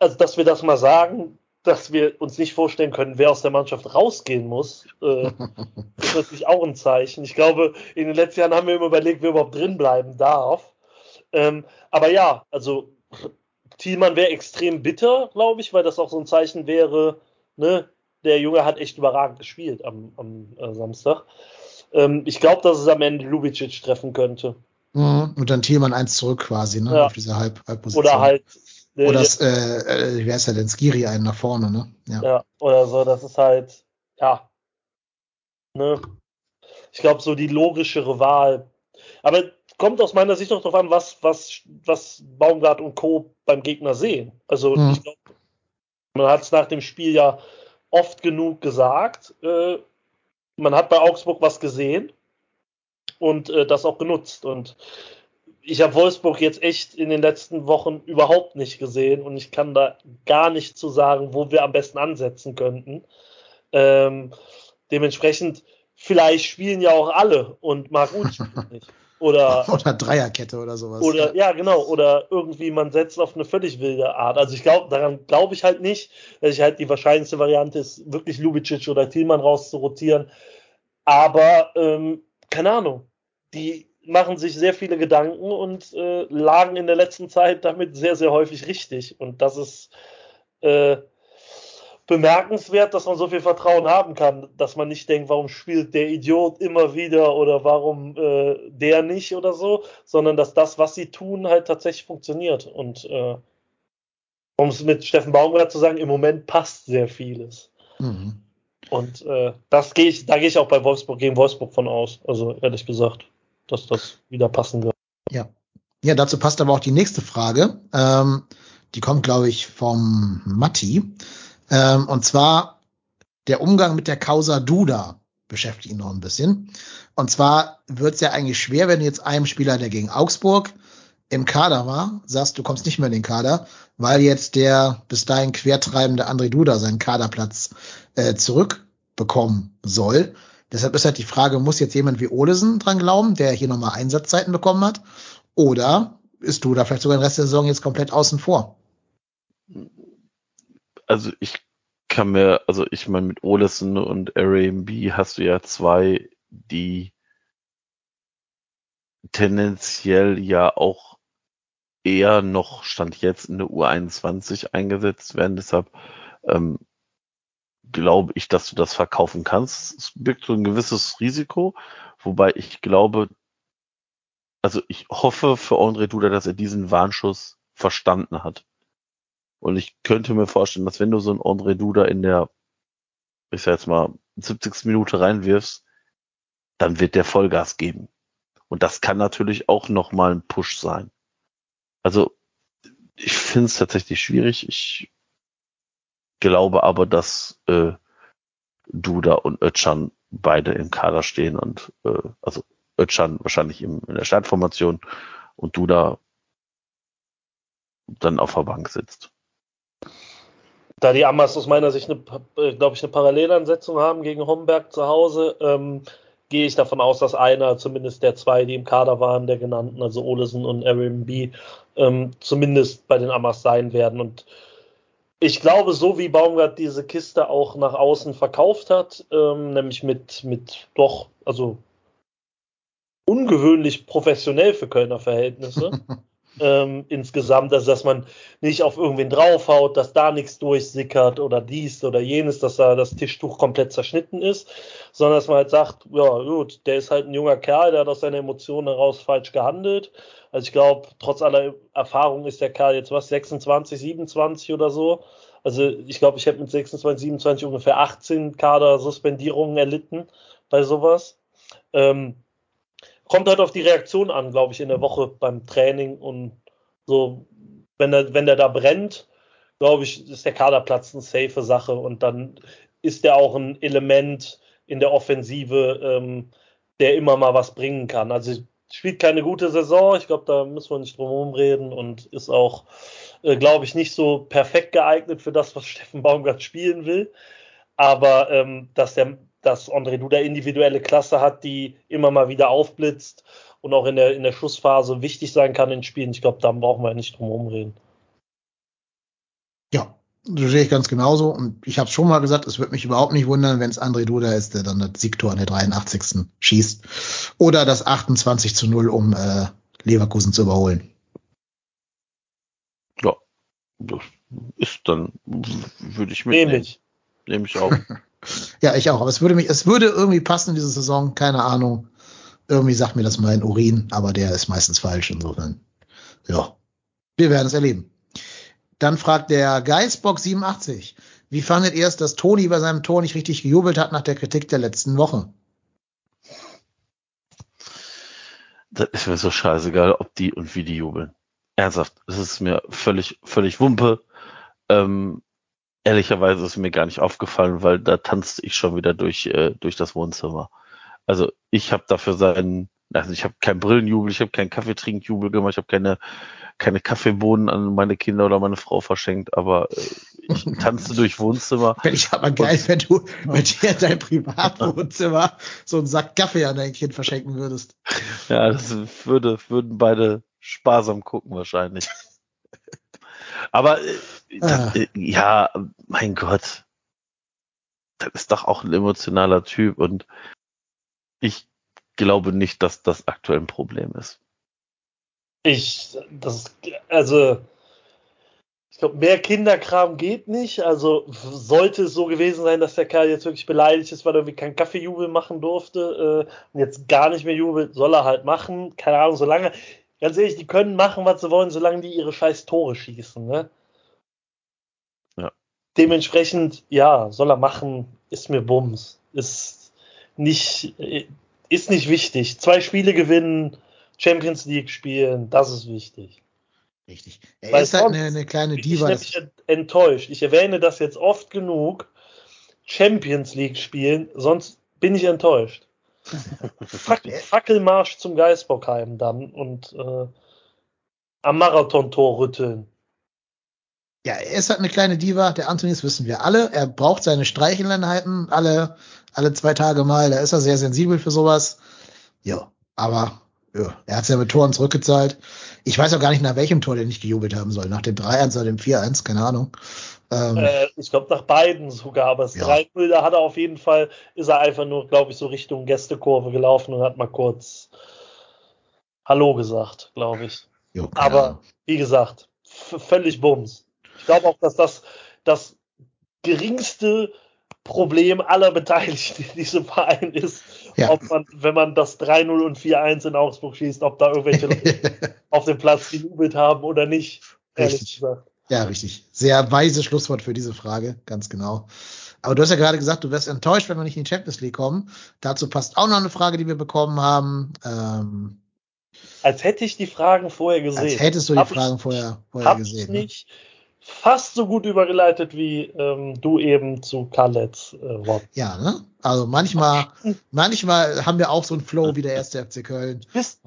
also dass wir das mal sagen, dass wir uns nicht vorstellen können, wer aus der Mannschaft rausgehen muss, äh, [LAUGHS] ist natürlich auch ein Zeichen. Ich glaube, in den letzten Jahren haben wir immer überlegt, wer überhaupt drin bleiben darf. Ähm, aber ja, also Thielmann wäre extrem bitter, glaube ich, weil das auch so ein Zeichen wäre, ne, der Junge hat echt überragend gespielt am, am äh, Samstag. Ähm, ich glaube, dass es am Ende Lubicic treffen könnte. Mhm. Und dann Thielmann eins zurück quasi, ne? Ja. Auf dieser Halb Halbposition. Oder halt. Oder das, äh, äh, wer ist ja denn? Skiri einen nach vorne, ne? Ja. Ja, oder so, das ist halt, ja. Ne? Ich glaube, so die logischere Wahl. Aber kommt aus meiner Sicht auch darauf an, was, was, was Baumgart und Co. beim Gegner sehen. Also, Mhm. ich glaube, man hat es nach dem Spiel ja oft genug gesagt. Äh, man hat bei Augsburg was gesehen und äh, das auch genutzt. Und ich habe Wolfsburg jetzt echt in den letzten Wochen überhaupt nicht gesehen und ich kann da gar nicht zu sagen, wo wir am besten ansetzen könnten. Ähm, dementsprechend, vielleicht spielen ja auch alle und Marc Uth spielt [LAUGHS] nicht. Oder, Oder Dreierkette oder sowas. oder, ja, genau, oder irgendwie man setzt auf eine völlig wilde Art. Also ich glaube, daran glaube ich halt nicht, dass ich halt die wahrscheinlichste Variante ist, wirklich Lubicic oder Thielmann rauszurotieren. Aber, ähm, keine Ahnung, die machen sich sehr viele Gedanken und äh, lagen in der letzten Zeit damit sehr, sehr häufig richtig. Und das ist äh, bemerkenswert, dass man so viel Vertrauen haben kann, dass man nicht denkt, warum spielt der Idiot immer wieder oder warum äh, der nicht oder so, sondern dass das, was sie tun, halt tatsächlich funktioniert. Und äh, um es mit Steffen Baumgart zu sagen, im Moment passt sehr vieles. Mhm. Und äh, das gehe ich, da gehe ich auch bei Wolfsburg gegen Wolfsburg von aus. Also ehrlich gesagt, dass das wieder passen wird. Ja. Ja, dazu passt aber auch die nächste Frage. Ähm, die kommt, glaube ich, vom Matti. Ähm, und zwar der Umgang mit der Causa Duda beschäftigt ihn noch ein bisschen. Und zwar wird es ja eigentlich schwer, wenn jetzt einem Spieler, der gegen Augsburg im Kader war, sagst, du kommst nicht mehr in den Kader, weil jetzt der bis dahin quertreibende André Duda seinen Kaderplatz äh, zurückbekommen soll. Deshalb ist halt die Frage, muss jetzt jemand wie Olesen dran glauben, der hier nochmal Einsatzzeiten bekommen hat? Oder ist Duda vielleicht sogar den Rest der Saison jetzt komplett außen vor? Also ich kann mir, also ich meine, mit Olesen und Airbnb hast du ja zwei, die tendenziell ja auch eher noch Stand jetzt in der U21 eingesetzt werden. Deshalb ähm, glaube ich, dass du das verkaufen kannst. Es birgt so ein gewisses Risiko, wobei ich glaube, also ich hoffe für André Duda, dass er diesen Warnschuss verstanden hat. Und ich könnte mir vorstellen, dass wenn du so einen André Duda in der, ich sag jetzt mal, 70. Minute reinwirfst, dann wird der Vollgas geben. Und das kann natürlich auch nochmal ein Push sein. Also ich finde es tatsächlich schwierig. Ich glaube aber, dass äh, Duda und Özcan beide im Kader stehen und äh, also Özcan wahrscheinlich im, in der Startformation und Duda dann auf der Bank sitzt. Da die Amas aus meiner Sicht, eine, glaube ich, eine Parallelansetzung haben gegen Homberg zu Hause, ähm, gehe ich davon aus, dass einer, zumindest der zwei, die im Kader waren, der genannten, also Olesen und Airbnb, ähm, zumindest bei den Amas sein werden. Und ich glaube, so wie Baumgart diese Kiste auch nach außen verkauft hat, ähm, nämlich mit, mit doch, also ungewöhnlich professionell für Kölner Verhältnisse. [LAUGHS] ähm, insgesamt, also dass man nicht auf irgendwen draufhaut, dass da nichts durchsickert oder dies oder jenes, dass da das Tischtuch komplett zerschnitten ist, sondern dass man halt sagt, ja gut, der ist halt ein junger Kerl, der hat aus seinen Emotionen heraus falsch gehandelt. Also ich glaube, trotz aller Erfahrung ist der Kerl jetzt was, 26, 27 oder so. Also ich glaube, ich hätte mit 26, 27 ungefähr 18 Kader-Suspendierungen erlitten bei sowas. Ähm, kommt halt auf die Reaktion an, glaube ich, in der Woche beim Training und so, wenn er, wenn der da brennt, glaube ich, ist der Kaderplatz eine safe Sache und dann ist er auch ein Element in der Offensive, ähm, der immer mal was bringen kann. Also spielt keine gute Saison, ich glaube, da müssen wir nicht drum herum reden und ist auch, äh, glaube ich, nicht so perfekt geeignet für das, was Steffen Baumgart spielen will. Aber ähm, dass der dass André Duda individuelle Klasse hat, die immer mal wieder aufblitzt und auch in der, in der Schussphase wichtig sein kann in Spielen. Ich glaube, da brauchen wir nicht drum herum reden. Ja, so sehe ich ganz genauso. Und ich habe schon mal gesagt, es würde mich überhaupt nicht wundern, wenn es André Duda ist, der dann das Siegtor an der 83. schießt. Oder das 28 zu 0, um äh, Leverkusen zu überholen. Ja, das ist dann, würde ich mitnehmen. Nehme ich. Nehme ich auch. [LAUGHS] Ja, ich auch. Aber es würde mich, es würde irgendwie passen in diese Saison. Keine Ahnung. Irgendwie sagt mir das mein Urin, aber der ist meistens falsch. Insofern, ja, wir werden es erleben. Dann fragt der Geistbox 87. Wie fandet ihr es, dass Toni bei seinem Tor nicht richtig gejubelt hat nach der Kritik der letzten Woche? Das ist mir so scheißegal, ob die und wie die jubeln. Ernsthaft, es ist mir völlig, völlig Wumpe. Ähm, Ehrlicherweise ist mir gar nicht aufgefallen, weil da tanzte ich schon wieder durch, äh, durch das Wohnzimmer. Also ich habe dafür seinen, also ich habe keinen Brillenjubel, ich habe keinen Kaffeetrinkjubel gemacht, ich habe keine, keine Kaffeebohnen an meine Kinder oder meine Frau verschenkt, aber äh, ich tanzte durch Wohnzimmer. [LAUGHS] Ich aber geil, wenn du bei dir in deinem Privatwohnzimmer so einen Sack Kaffee an dein Kind verschenken würdest. Ja, das würde, würden beide sparsam gucken wahrscheinlich. Aber äh, das, ah. ja, mein Gott, das ist doch auch ein emotionaler Typ und ich glaube nicht, dass das aktuell ein Problem ist. Ich, das, also, ich glaube, mehr Kinderkram geht nicht. Also sollte es so gewesen sein, dass der Kerl jetzt wirklich beleidigt ist, weil er irgendwie keinen Kaffeejubel machen durfte äh, und jetzt gar nicht mehr jubelt, soll er halt machen. Keine Ahnung, solange, ganz ehrlich, die können machen, was sie wollen, solange die ihre scheiß Tore schießen. Ne? dementsprechend, ja, soll er machen, ist mir Bums. Ist nicht, ist nicht wichtig. Zwei Spiele gewinnen, Champions League spielen, das ist wichtig. Richtig. Er Weil ist halt eine, eine kleine Diva. Ich bin enttäuscht. Ich erwähne das jetzt oft genug. Champions League spielen, sonst bin ich enttäuscht. Fackelmarsch zum Geisbockheim dann und äh, am Marathontor rütteln. Ja, er ist halt eine kleine Diva. Der Anthony, das wissen wir alle. Er braucht seine Streicheleinheiten alle, alle zwei Tage mal. Da ist er sehr sensibel für sowas. Ja, aber ja, er hat es ja mit Toren zurückgezahlt. Ich weiß auch gar nicht, nach welchem Tor der nicht gejubelt haben soll. Nach dem 3-1 oder dem 4-1, keine Ahnung. Ähm, äh, ich glaube nach beiden sogar, aber das ja. 3-0, da hat er auf jeden Fall, ist er einfach nur, glaube ich, so Richtung Gästekurve gelaufen und hat mal kurz Hallo gesagt, glaube ich. Jo, aber wie gesagt, völlig Bums glaube auch, dass das das geringste Problem aller Beteiligten in diesem Verein ist, ja. ob man, wenn man das 3-0 und 4-1 in Augsburg schießt, ob da irgendwelche [LAUGHS] Leute auf dem Platz gejubelt haben oder nicht, richtig. Ja, richtig. Sehr weise Schlusswort für diese Frage, ganz genau. Aber du hast ja gerade gesagt, du wärst enttäuscht, wenn wir nicht in die Champions League kommen. Dazu passt auch noch eine Frage, die wir bekommen haben. Ähm, als hätte ich die Fragen vorher gesehen. Als hättest du die hab Fragen ich, vorher, vorher gesehen. Ich ne? nicht. Ne? Fast so gut übergeleitet wie ähm, du eben zu Khaleds äh, Wort. Ja, ne? Also manchmal, [LAUGHS] manchmal haben wir auch so einen Flow wie der erste FC Köln. [LAUGHS] Wisst,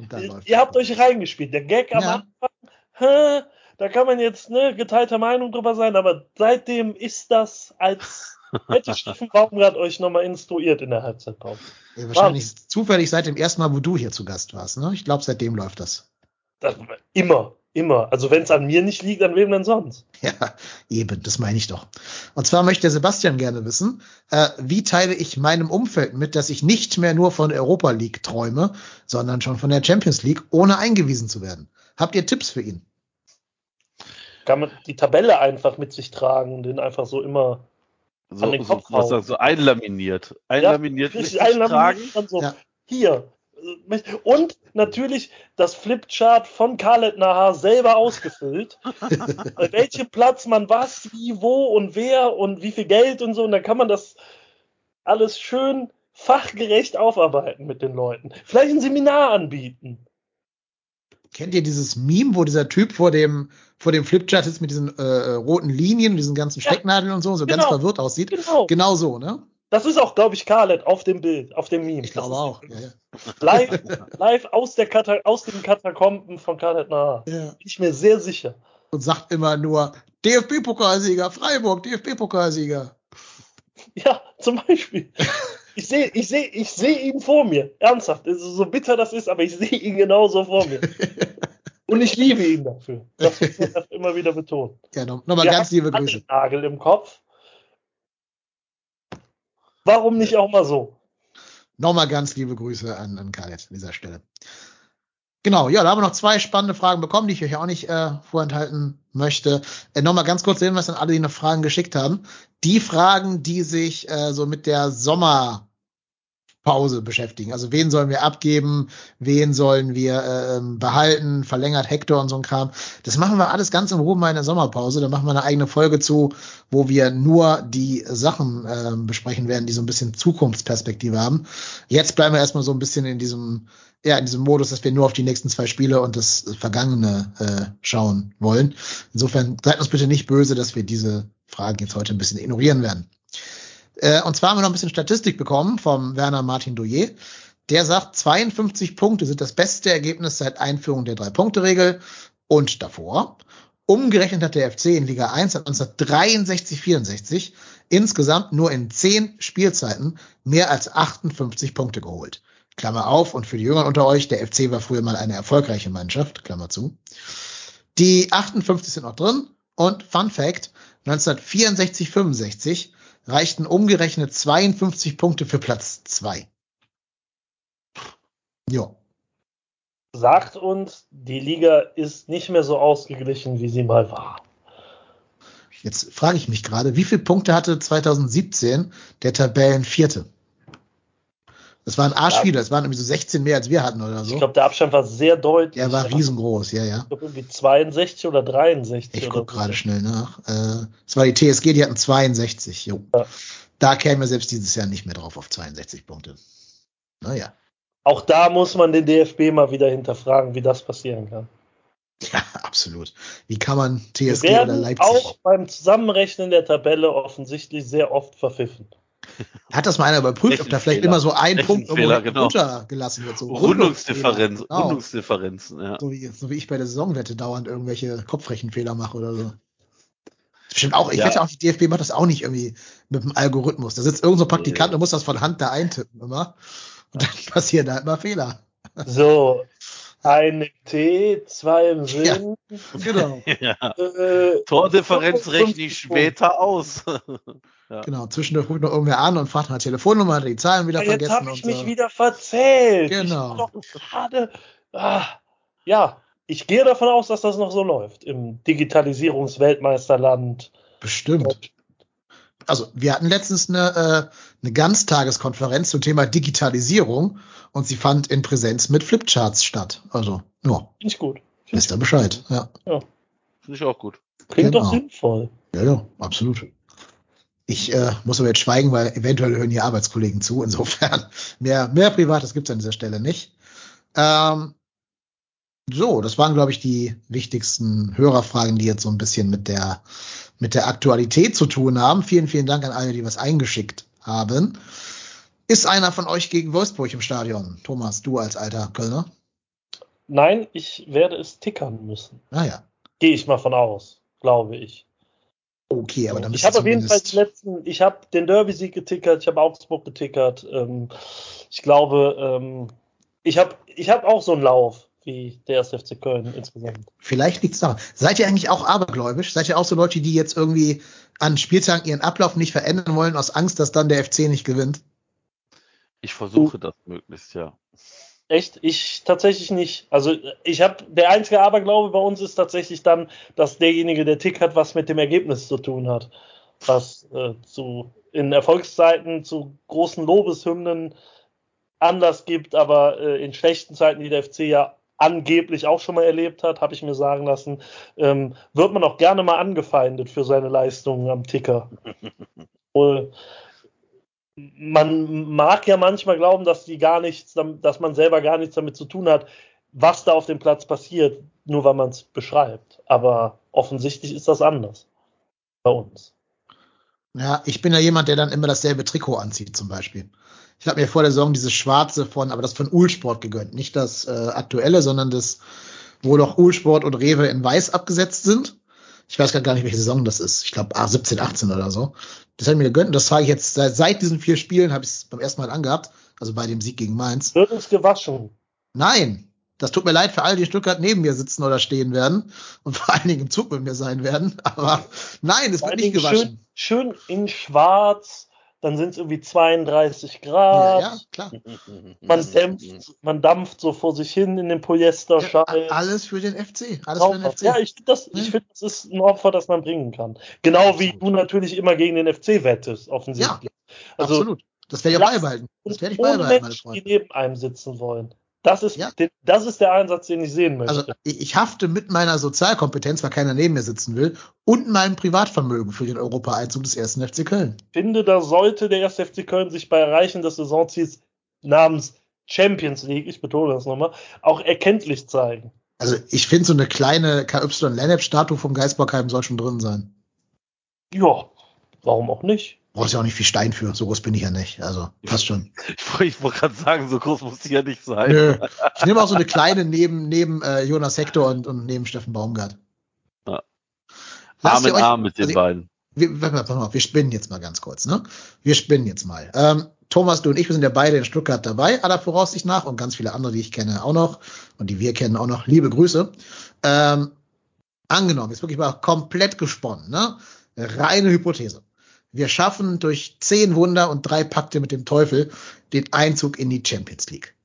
ihr habt euch reingespielt. Der Gag am ja. Anfang, hä, da kann man jetzt ne, geteilter Meinung drüber sein, aber seitdem ist das als Hätte Steffen [LAUGHS] Baumgart euch nochmal instruiert in der Halbzeitpause. Ja, wahrscheinlich zufällig seit dem ersten Mal, wo du hier zu Gast warst. Ne? Ich glaube, seitdem läuft das. das immer, immer. Also wenn es an mir nicht liegt, an wem denn sonst? Ja, eben, das meine ich doch. Und zwar möchte der Sebastian gerne wissen, äh, wie teile ich meinem Umfeld mit, dass ich nicht mehr nur von Europa League träume, sondern schon von der Champions League, ohne eingewiesen zu werden. Habt ihr Tipps für ihn? Kann man die Tabelle einfach mit sich tragen und den einfach so immer So, An den so, Kopf was hauen. du, einlaminiert. Einlaminiert sich tragen. einlaminiert und so. Ja. Hier. Und natürlich das Flipchart von Khaled Nahar selber ausgefüllt. [LAUGHS] Bei welchem Platz man was, wie, wo und wer und wie viel Geld und so. Und dann kann man das alles schön fachgerecht aufarbeiten mit den Leuten. Vielleicht ein Seminar anbieten. Kennt ihr dieses Meme, wo dieser Typ vor dem, vor dem Flipchart sitzt mit diesen äh, äh, roten Linien, diesen ganzen Ja. Stecknadeln und so, so ganz Genau. verwirrt aussieht? Genau. Genau so, ne? Das ist auch, glaube ich, Khaled auf dem Bild, auf dem Meme. Ich glaube auch. ist Ja, ja. [LAUGHS] Live, live aus, der Kata aus den Katakomben von Khaled Nahar. Ja. Bin ich mir sehr sicher. Und sagt immer nur DFB-Pokalsieger, Freiburg, DFB-Pokalsieger. Ja, zum Beispiel. Ich sehe ich seh, ich seh ihn vor mir. Ernsthaft. Ist so bitter das ist, aber ich sehe ihn genauso vor mir. [LAUGHS] Und ich liebe ihn dafür. Das muss man immer wieder betonen. Ja, no, nochmal ganz liebe einen Grüße. Nagel im Kopf. Warum nicht auch mal so? Nochmal ganz liebe Grüße an, an Khaled an dieser Stelle. Genau, ja, da haben wir noch zwei spannende Fragen bekommen, die ich euch auch nicht äh, vorenthalten möchte. Äh, Nochmal ganz kurz den Hinweis an alle, die noch Fragen geschickt haben. Die Fragen, die sich äh, so mit der Sommerpause beschäftigen. Also wen sollen wir abgeben, wen sollen wir äh, ähm, behalten, verlängert Hector und so ein Kram. Das machen wir alles ganz in Ruhe mal in der Sommerpause. Da machen wir eine eigene Folge zu, wo wir nur die Sachen äh, besprechen werden, die so ein bisschen Zukunftsperspektive haben. Jetzt bleiben wir erstmal so ein bisschen in diesem, ja, in diesem Modus, dass wir nur auf die nächsten zwei Spiele und das Vergangene äh, schauen wollen. Insofern seid uns bitte nicht böse, dass wir diese Fragen jetzt heute ein bisschen ignorieren werden. Äh, und zwar haben wir noch ein bisschen Statistik bekommen vom Werner Martin Doyer. Der sagt, 52 Punkte sind das beste Ergebnis seit Einführung der Drei-Punkte-Regel und davor. Umgerechnet hat der FC in Liga 1 seit 1963-64 insgesamt nur in 10 Spielzeiten mehr als 58 Punkte geholt. Klammer auf, und für die Jüngeren unter euch, der FC war früher mal eine erfolgreiche Mannschaft, Klammer zu. Die 58 sind noch drin und Fun Fact, 1964-65 reichten umgerechnet 52 Punkte für Platz 2. Jo. Sagt uns, die Liga ist nicht mehr so ausgeglichen, wie sie mal war. Jetzt frage ich mich gerade, wie viele Punkte hatte 2017 der Tabellenvierte? Das waren Arschviele, das waren irgendwie so 16 mehr als wir hatten oder so. Ich glaube, der Abstand war sehr deutlich. Der war riesengroß, ja, ja. Ich glaube, irgendwie 62 oder 63. Ich oder guck so. gerade schnell nach. Äh, Es war die TSG, die hatten 62. Jo. Ja. Da kämen wir selbst dieses Jahr nicht mehr drauf auf 62 Punkte. Naja. Auch da muss man den DFB mal wieder hinterfragen, wie das passieren kann. Ja, [LAUGHS] absolut. Wie kann man TSG oder Leipzig? auch beim Zusammenrechnen der Tabelle offensichtlich sehr oft verpfiffen. [LAUGHS] Hat das mal einer überprüft, ob da vielleicht immer so ein Punkt irgendwo genau. runtergelassen wird? So Rundungsdifferenz, Genau. Rundungsdifferenzen, ja. So, wie, so wie ich bei der Saisonwette dauernd irgendwelche Kopfrechenfehler mache oder so. Stimmt auch, ich Ja. wette auch, die DFB macht das auch nicht irgendwie mit dem Algorithmus. Da sitzt irgend so ein Praktikant Nee. und muss das von Hand da eintippen immer. Und dann passieren da immer Fehler. So, ein T, zwei im Ja. Sinn. Genau. [LAUGHS] ja. Äh, Tordifferenz rechne ich 55 später aus. [LAUGHS] Genau, zwischendurch ruft noch irgendwer an und fragt nach der Telefonnummer, hat die Zahlen wieder jetzt vergessen. habe ich und mich so. wieder verzählt. Genau. Ich gerade. Ah, ja, ich gehe davon aus, dass das noch so läuft im Digitalisierungsweltmeisterland. Bestimmt. Also, wir hatten letztens eine, äh, eine Ganztageskonferenz zum Thema Digitalisierung und sie fand in Präsenz mit Flipcharts statt. Also, ja, Finde ich gut. Find wisst ihr Bescheid. Ja, Finde ich auch gut. Klingt Genau. doch sinnvoll. ja, ja absolut. Ich äh, muss aber jetzt schweigen, weil eventuell hören hier Arbeitskollegen zu. Insofern, [LAUGHS] mehr, mehr Privates gibt's an dieser Stelle nicht. Ähm, so, das waren, glaube ich, die wichtigsten Hörerfragen, die jetzt so ein bisschen mit der, mit der Aktualität zu tun haben. Vielen, vielen Dank an alle, die was eingeschickt haben. Ist einer von euch gegen Wolfsburg im Stadion? Thomas, du als alter Kölner? Nein, ich werde es tickern müssen. Naja. Gehe ich mal von aus, glaube ich. Okay, aber dann ich bist habe auf jeden Fall die letzten, ich habe den Derby-Sieg getickert, ich habe Augsburg getickert. Ähm, ich glaube, ähm, ich habe ich hab auch so einen Lauf wie der 1. FC Köln insgesamt. Vielleicht liegt's daran. Seid ihr eigentlich auch abergläubisch? Seid ihr auch so Leute, die jetzt irgendwie an Spieltagen ihren Ablauf nicht verändern wollen, aus Angst, dass dann der FC nicht gewinnt? Ich versuche das möglichst, ja. Echt? Ich tatsächlich nicht. Also ich habe der einzige Aberglaube bei uns ist tatsächlich dann, dass derjenige, der tickert, was mit dem Ergebnis zu tun hat. Was äh, zu in Erfolgszeiten zu großen Lobeshymnen Anlass gibt, aber äh, in schlechten Zeiten, die der FC ja angeblich auch schon mal erlebt hat, habe ich mir sagen lassen, ähm, wird man auch gerne mal angefeindet für seine Leistungen am Ticker. [LAUGHS] Wohl, man mag ja manchmal glauben, dass die gar nichts, dass man selber gar nichts damit zu tun hat, was da auf dem Platz passiert, nur weil man es beschreibt. Aber offensichtlich ist das anders bei uns. Ja, ich bin ja jemand, der dann immer dasselbe Trikot anzieht, zum Beispiel. Ich habe mir vor der Saison dieses schwarze von, aber das von Ulsport gegönnt. Nicht das äh, aktuelle, sondern das, wo doch Ulsport und Rewe in weiß abgesetzt sind. Ich weiß gar nicht, welche Saison das ist. Ich glaube 17, 18 oder so. Das habe ich mir gegönnt und das trage ich jetzt seit, seit diesen vier Spielen, habe ich es beim ersten Mal angehabt. Also bei dem Sieg gegen Mainz. Wird uns gewaschen. Nein, das tut mir leid für alle, die Stuttgart neben mir sitzen oder stehen werden und vor allen Dingen im Zug mit mir sein werden. [LAUGHS] Aber nein, es wird nicht gewaschen. Schön, schön in schwarz, dann sind es irgendwie 32 Ja, Grad. ja, klar. [LAUGHS] Man dämpft, man dampft so vor sich hin in dem Polyesterschall. Ja, alles für den FC. Alles für den. FC. Ja, ich finde, das, ich Ja. find, das ist ein Opfer, das man bringen kann. Genau wie du natürlich immer gegen den FC wettest, offensichtlich. also, Absolut. Das werde ich auch beibehalten. Das werde ich beibehalten, meine Menschen, die Freunde. neben einem sitzen wollen. Das ist, Ja. das ist der Einsatz, den ich sehen möchte. Also ich hafte mit meiner Sozialkompetenz, weil keiner neben mir sitzen will, und meinem Privatvermögen für den Europaeinzug des ersten FC Köln. ich finde, da sollte der 1. FC Köln sich bei Erreichen des Saisonziels namens Champions League, ich betone das nochmal, auch erkenntlich zeigen. Also ich finde, so eine kleine KY Lennep-Statue vom Geisbockheim soll schon drin sein. Ja, warum auch nicht? Brauchst ja auch nicht viel Stein für, so groß bin ich ja nicht. Also passt schon. [LAUGHS] Ich, ich wollte gerade sagen, so groß muss die ja nicht sein. Nö. Ich nehme auch so eine kleine neben, neben äh, Jonas Hector und, und neben Steffen Baumgart. Ja. Arm in euch- Arm mit den also, beiden. wir, warte mal, pass mal, wir spinnen jetzt mal ganz kurz, ne? Wir spinnen jetzt mal. Ähm, Thomas, du und ich, wir sind ja beide in Stuttgart dabei, aller Voraussicht nach, und ganz viele andere, die ich kenne, auch noch, und die wir kennen auch noch. Liebe Grüße. Ähm, angenommen, jetzt wirklich mal komplett gesponnen, ne? Reine Hypothese. Wir schaffen durch zehn Wunder und drei Pakte mit dem Teufel den Einzug in die Champions League.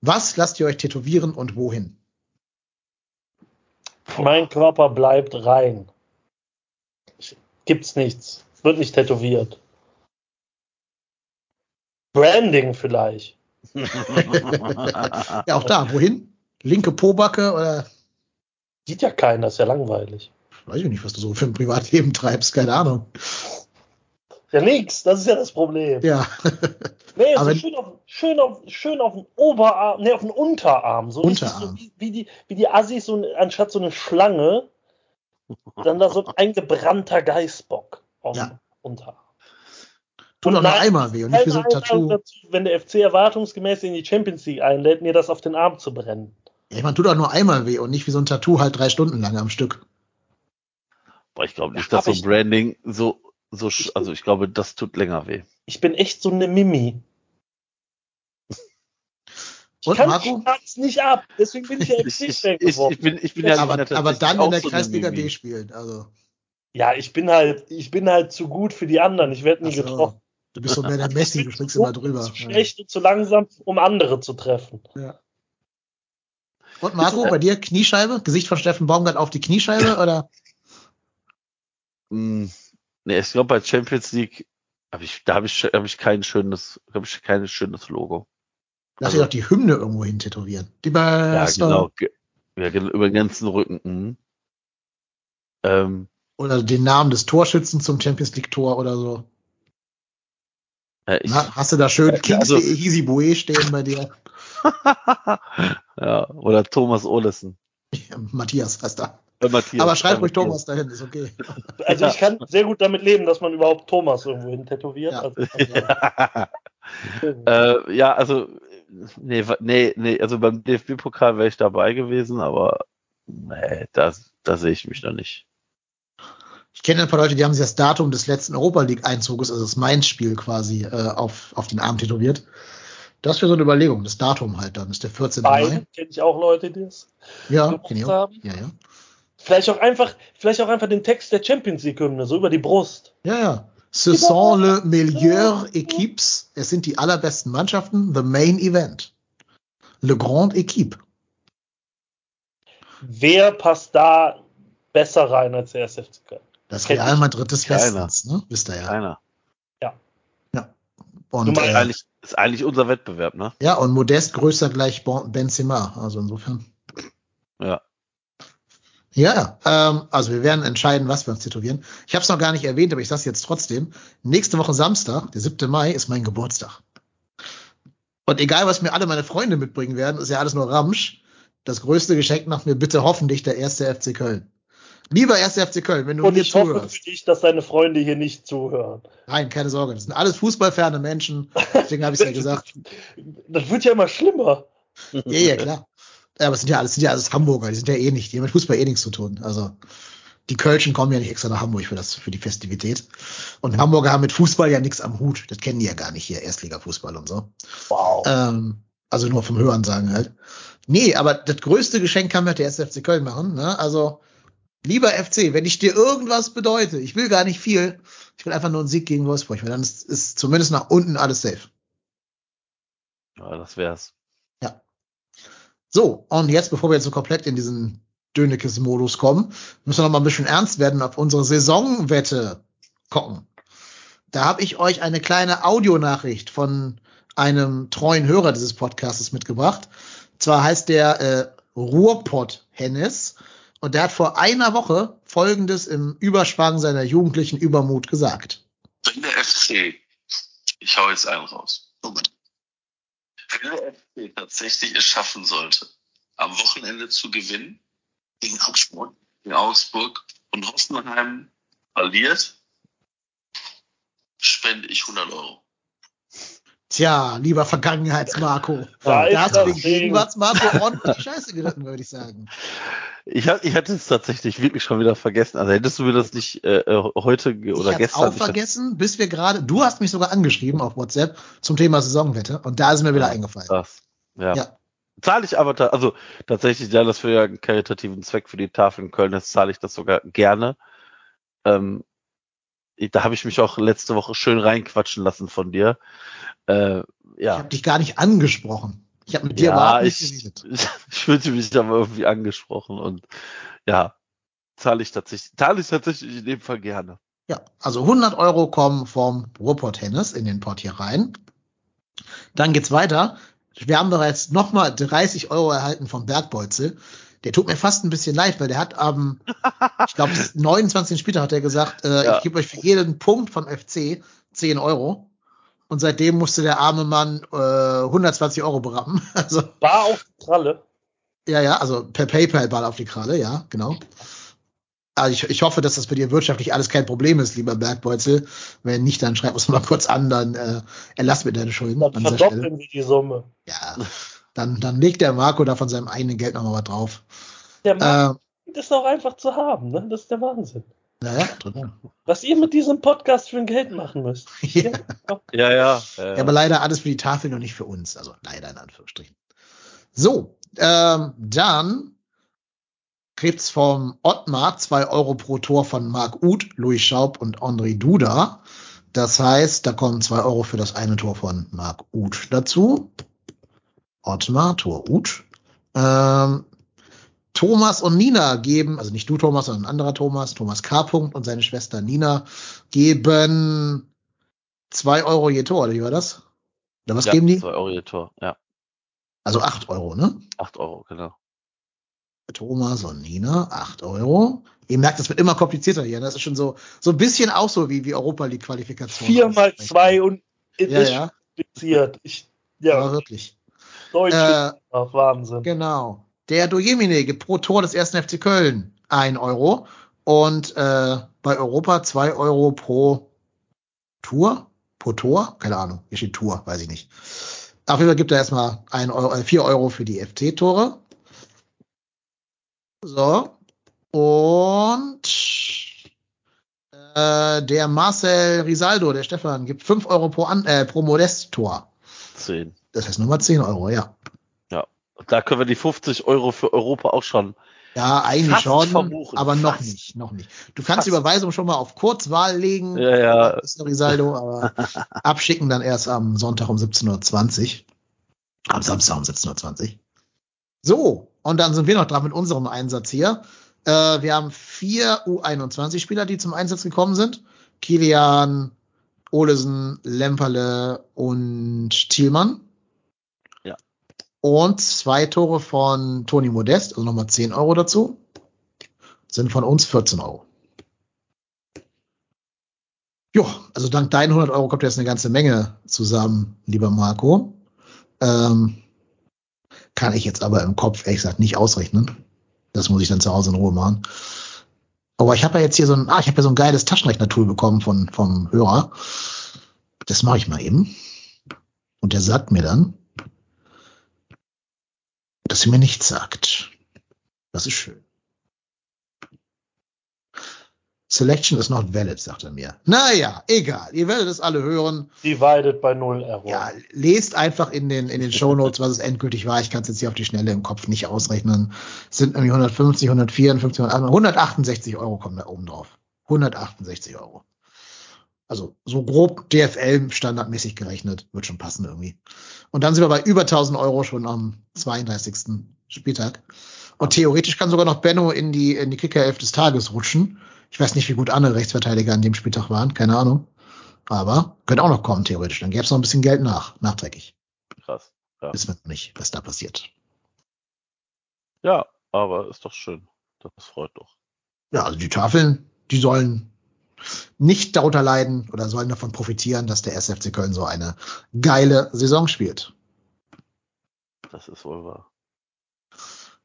Was lasst ihr euch tätowieren und wohin? Mein Körper bleibt rein. Gibt's nichts. Wird nicht tätowiert. Branding vielleicht. [LAUGHS] Ja, auch da, wohin? Linke Pobacke oder Sieht ja keiner, ist ja langweilig. weiß ich nicht, was du so für ein Privatleben treibst, keine Ahnung. Ja, nix, das ist ja das Problem. Ja, [LAUGHS] Nee, Aber- so schön auf, schön auf, schön auf den Oberarm, nee, auf den Unterarm. So richtig Unterarm. So wie, wie, die, wie die Assis, so, ein- anstatt so eine Schlange, dann da so ein [LAUGHS] gebrannter Geißbock auf Ja. dem Unterarm. tut doch nur nein, einmal weh und nicht wie so ein Tattoo. Dazu, wenn der FC erwartungsgemäß in die Champions League einlädt, mir das auf den Arm zu brennen. Ja, ich meine, tut doch nur einmal weh und nicht wie so ein Tattoo halt drei Stunden lang am Stück. Boah, ich glaube nicht, Ja, dass so ich- Branding so, so, sch- also ich glaube, das tut länger weh. Ich bin echt so eine Mimi. Ich Und kann Marco? Schmerz nicht ab, deswegen bin ich ja [LAUGHS] Ich, FC ich, ich, geworden. ich bin, ich bin ja aber, ich ja aber dann in der so Kreisliga. D spielen. Also, Ja, ich bin halt, ich bin halt zu gut für die anderen. Ich werde nie so. getroffen. du bist so mehr der Messi, du springst immer drüber. Zu schlecht und zu langsam, um andere zu treffen. Ja. Und Marco, bei dir Kniescheibe? Gesicht von Steffen Baumgart auf die Kniescheibe oder? [LAUGHS] Nee, ich glaube bei Champions League habe ich, da habe ich, habe ich kein schönes, habe ich kein schönes Logo. Lass Also- dir doch die Hymne irgendwo hin tätowieren. Die Ja, Beste. genau. Ge- Ja, genau, über den ganzen Rücken. Mhm. Ähm, Oder den Namen des Torschützen zum Champions League Tor oder so. ja, ich, Na, hast du da schön Kingsley also- [LAUGHS] Easy Boué stehen bei dir? ja, oder Thomas Olesen. [LAUGHS] Matthias heißt da. Matthias. Aber schreib Äh, ruhig. Thomas dahin, ist okay. [LAUGHS] Also ich kann sehr gut damit leben, dass man überhaupt Thomas irgendwo hin tätowiert. Ja. Also, [LAUGHS] [LAUGHS] äh, ja, also, nee, nee, nee, also beim DFB-Pokal wäre ich dabei gewesen, aber nee, da, da sehe ich mich noch nicht. Ich kenne ein paar Leute, die haben sich das Datum des letzten Europa League-Einzuges, also das Mainz-Spiel quasi, äh, auf, auf den Arm tätowiert. Das wäre so eine Überlegung, das Datum halt dann, das ist der 14. Mai. Kenne ich auch Leute, die das Ja, gemacht kenne ich auch. haben. Ja, ja. Vielleicht auch einfach, vielleicht auch einfach den Text der Champions League-Hymne, so über die Brust. Ja, ja. Ce sont le meilleur équipes. Es sind die allerbesten Mannschaften. The main event. Le grand équipe. Wer passt da besser rein als der SFC Köln? Das Kennt Real. Madrid des Keiner. Westens, ne? Wisst ihr ja. Keiner. Und, Du meinst Ist äh, eigentlich, ist eigentlich unser Wettbewerb, ne? ja, und Modest größer gleich Benzema. Also insofern. Ja. Ja, ja. Ähm, also wir werden entscheiden, was wir uns tätowieren. Ich habe es noch gar nicht erwähnt, aber ich sage jetzt trotzdem. Nächste Woche Samstag, der 7. Mai, ist mein Geburtstag. Und egal, was mir alle meine Freunde mitbringen werden, ist ja alles nur Ramsch. Das größte Geschenk macht mir bitte hoffentlich der erste FC Köln. Lieber erste FC Köln, wenn du Und mir ich hoffe zuhörst. für dich, dass deine Freunde hier nicht zuhören. Nein, keine Sorge, das sind alles fußballferne Menschen. Deswegen habe ich es ja [LAUGHS] gesagt. Das wird ja immer schlimmer. Ja, ja, klar. Ja, aber es sind ja alles, sind ja alles Hamburger, die sind ja eh nicht, die haben mit Fußball eh nichts zu tun. Also die Kölschen kommen ja nicht extra nach Hamburg für das, für die Festivität. Und Hamburger haben mit Fußball ja nichts am Hut. Das kennen die ja gar nicht hier, Erstliga-Fußball und so. Wow. Ähm, also nur vom Hören sagen halt. Nee, aber das größte Geschenk kann mir der SFC Köln machen. Ne? Also, lieber FC, wenn ich dir irgendwas bedeute, ich will gar nicht viel, ich will einfach nur einen Sieg gegen Wolfsburg, weil dann ist, ist zumindest nach unten alles safe. Ja, das wär's. So, und jetzt, bevor wir jetzt so komplett in diesen Dönekes-Modus kommen, müssen wir noch mal ein bisschen ernst werden auf unsere Saisonwette gucken. Da habe ich euch eine kleine Audionachricht von einem treuen Hörer dieses Podcasts mitgebracht. Zwar heißt der äh, Ruhrpott Hennes und der hat vor einer Woche Folgendes im Überschwang seiner jugendlichen Übermut gesagt. Wenn der FC, ich hau jetzt einen raus. Moment. Wenn der FC tatsächlich es schaffen sollte, am Wochenende zu gewinnen, gegen Augsburg, gegen Augsburg. Und Hoffenheim verliert, spende ich 100 Euro. Tja, lieber Vergangenheits-Marco. Da Da hast du das den. Gegenwarts-Marco ordentlich die Scheiße geritten, würde ich sagen. Ich, hab, ich hatte es tatsächlich wirklich schon wieder vergessen. Also hättest du mir das nicht äh, äh, heute oder ich gestern. auch vergessen, bis wir gerade, du hast mich sogar angeschrieben auf WhatsApp zum Thema Saisonwette und da ist mir wieder Ja, eingefallen. Das. Ja. Ja. Zahle ich aber, ta also tatsächlich, ja, das für ja einen karitativen Zweck für die Tafel in Köln ist, zahle ich das sogar gerne. Ähm, ich, da habe ich mich auch letzte Woche schön reinquatschen lassen von dir. Äh, Ich ja, habe dich gar nicht angesprochen. Ich habe mit dir ja, überhaupt nicht ich, geredet. [LAUGHS] ich, ich fühlte mich aber irgendwie angesprochen und ja, zahle ich tatsächlich, zahle ich tatsächlich in dem Fall gerne. Ja, also 100 Euro kommen vom Ruhrpott Hennes in den Pott hier rein. Dann geht's weiter. Wir haben bereits nochmal 30 Euro erhalten vom Bergbolzel. Der tut mir fast ein bisschen leid, weil der hat am, [LAUGHS] ich glaube, 29. Spieltag hat er gesagt, äh, Ja. ich gebe euch für jeden Punkt von FC 10 Euro. Und seitdem musste der arme Mann äh, 120 Euro berappen. [LAUGHS] Also, War auf die Tralle. ja, ja, also per PayPal-Ball auf die Kralle, ja, genau. Also ich, ich hoffe, dass das bei dir wirtschaftlich alles kein Problem ist, lieber Bergbeutel. Wenn nicht, dann schreib uns mal kurz an, dann äh, erlass mir deine Schulden Dann verdoppeln wir die Summe. Ja, dann, dann legt der Marco da von seinem eigenen Geld nochmal was drauf. Der Markt Äh, ist auch einfach zu haben, ne? Das ist der Wahnsinn. Naja, drin. Was ihr mit diesem Podcast für ein Geld machen müsst. [LAUGHS] ja. Ja, ja. Ja, aber leider alles für die Tafel und nicht für uns. Also leider in Anführungsstrichen. So, ähm, dann kriegt's vom Ottmar zwei Euro pro Tor von Marc Uth, Louis Schaub und André Duda. Das heißt, da kommen zwei Euro für das eine Tor von Marc Uth dazu. Ottmar, Tor Uth. Ähm, Thomas und Nina geben, also nicht du Thomas, sondern ein anderer Thomas, Thomas K. Punkt und seine Schwester Nina geben zwei Euro je Tor, oder wie war das? Oder was ja, geben die? Zwei Euro ihr Tor. Ja, Also acht Euro, ne? acht Euro, genau. Thomas und Nina, acht Euro. Ihr merkt, das wird immer komplizierter hier. ne? Das ist schon so, so ein bisschen auch so wie, wie Europa League Qualifikation. Vier mal zwei und es Ja, ist ja, kompliziert. Ich, aber ja, wirklich. Deutsch Äh, Wahnsinn. Genau. Der Dojemine gibt pro Tor des ersten FC Köln ein Euro und äh, bei Europa zwei Euro pro Tour. Pro Tor? Keine Ahnung. Hier steht Tour, weiß ich nicht. Auf jeden Fall gibt er erstmal ein Euro, äh, vier Euro für die FC-Tore. So. Und Äh, der Marcel Risaldo, der Stefan, gibt 5 Euro pro, An äh, pro Modest-Tor. 10. Das heißt Nummer 10 Euro, ja. Ja. Da können wir die 50 Euro für Europa auch schon. Ja, eigentlich schon, verbuchen, aber noch fast. nicht, noch nicht. Du kannst die Fast. Überweisung schon mal auf Kurzwahl legen. Ja, ja. Risaldo, aber [LAUGHS] abschicken dann erst am Sonntag um 17.20 Uhr. Am Samstag um 17.20 Uhr. So, und dann sind wir noch dran mit unserem Einsatz hier. Äh, wir haben vier U21-Spieler, die zum Einsatz gekommen sind. Kilian, Olesen, Lemperle und Thielmann. Und zwei Tore von Toni Modest, also nochmal 10 Euro dazu. Sind von uns 14 Euro. Jo, also dank deinen 100 Euro kommt jetzt eine ganze Menge zusammen, lieber Marco. Ähm, kann ich jetzt aber im Kopf ehrlich gesagt nicht ausrechnen. Das muss ich dann zu Hause in Ruhe machen. Aber ich habe ja jetzt hier so ein, ah, ich habe ja so ein geiles Taschenrechner-Tool bekommen von, vom Hörer. Das mache ich mal eben. Und der sagt mir dann, dass er mir nichts sagt. Das ist schön. Selection is not valid, sagt er mir. Naja, egal. Ihr werdet es alle hören. Divided by 0 Error. Ja, lest einfach in den, in den Shownotes, was es endgültig war. Ich kann es jetzt hier auf die Schnelle im Kopf nicht ausrechnen. Es sind nämlich 150, 154, 168 Euro kommen da oben drauf. 168 Euro. Also so grob DFL standardmäßig gerechnet. Wird schon passen irgendwie. Und dann sind wir bei über 1000 Euro schon am 32. Spieltag. Und theoretisch kann sogar noch Benno in die, in die Kickerelf des Tages rutschen. Ich weiß nicht, wie gut andere Rechtsverteidiger an dem Spieltag waren. Keine Ahnung. Aber könnte auch noch kommen, theoretisch. Dann gäbe es noch ein bisschen Geld nach, nachträglich. Krass. Ja. Wissen wir nicht, was da passiert. ja, aber ist doch schön. Das freut doch. Ja, also die Tafeln, die sollen nicht darunter leiden oder sollen davon profitieren, dass der SFC Köln so eine geile Saison spielt. Das ist wohl wahr.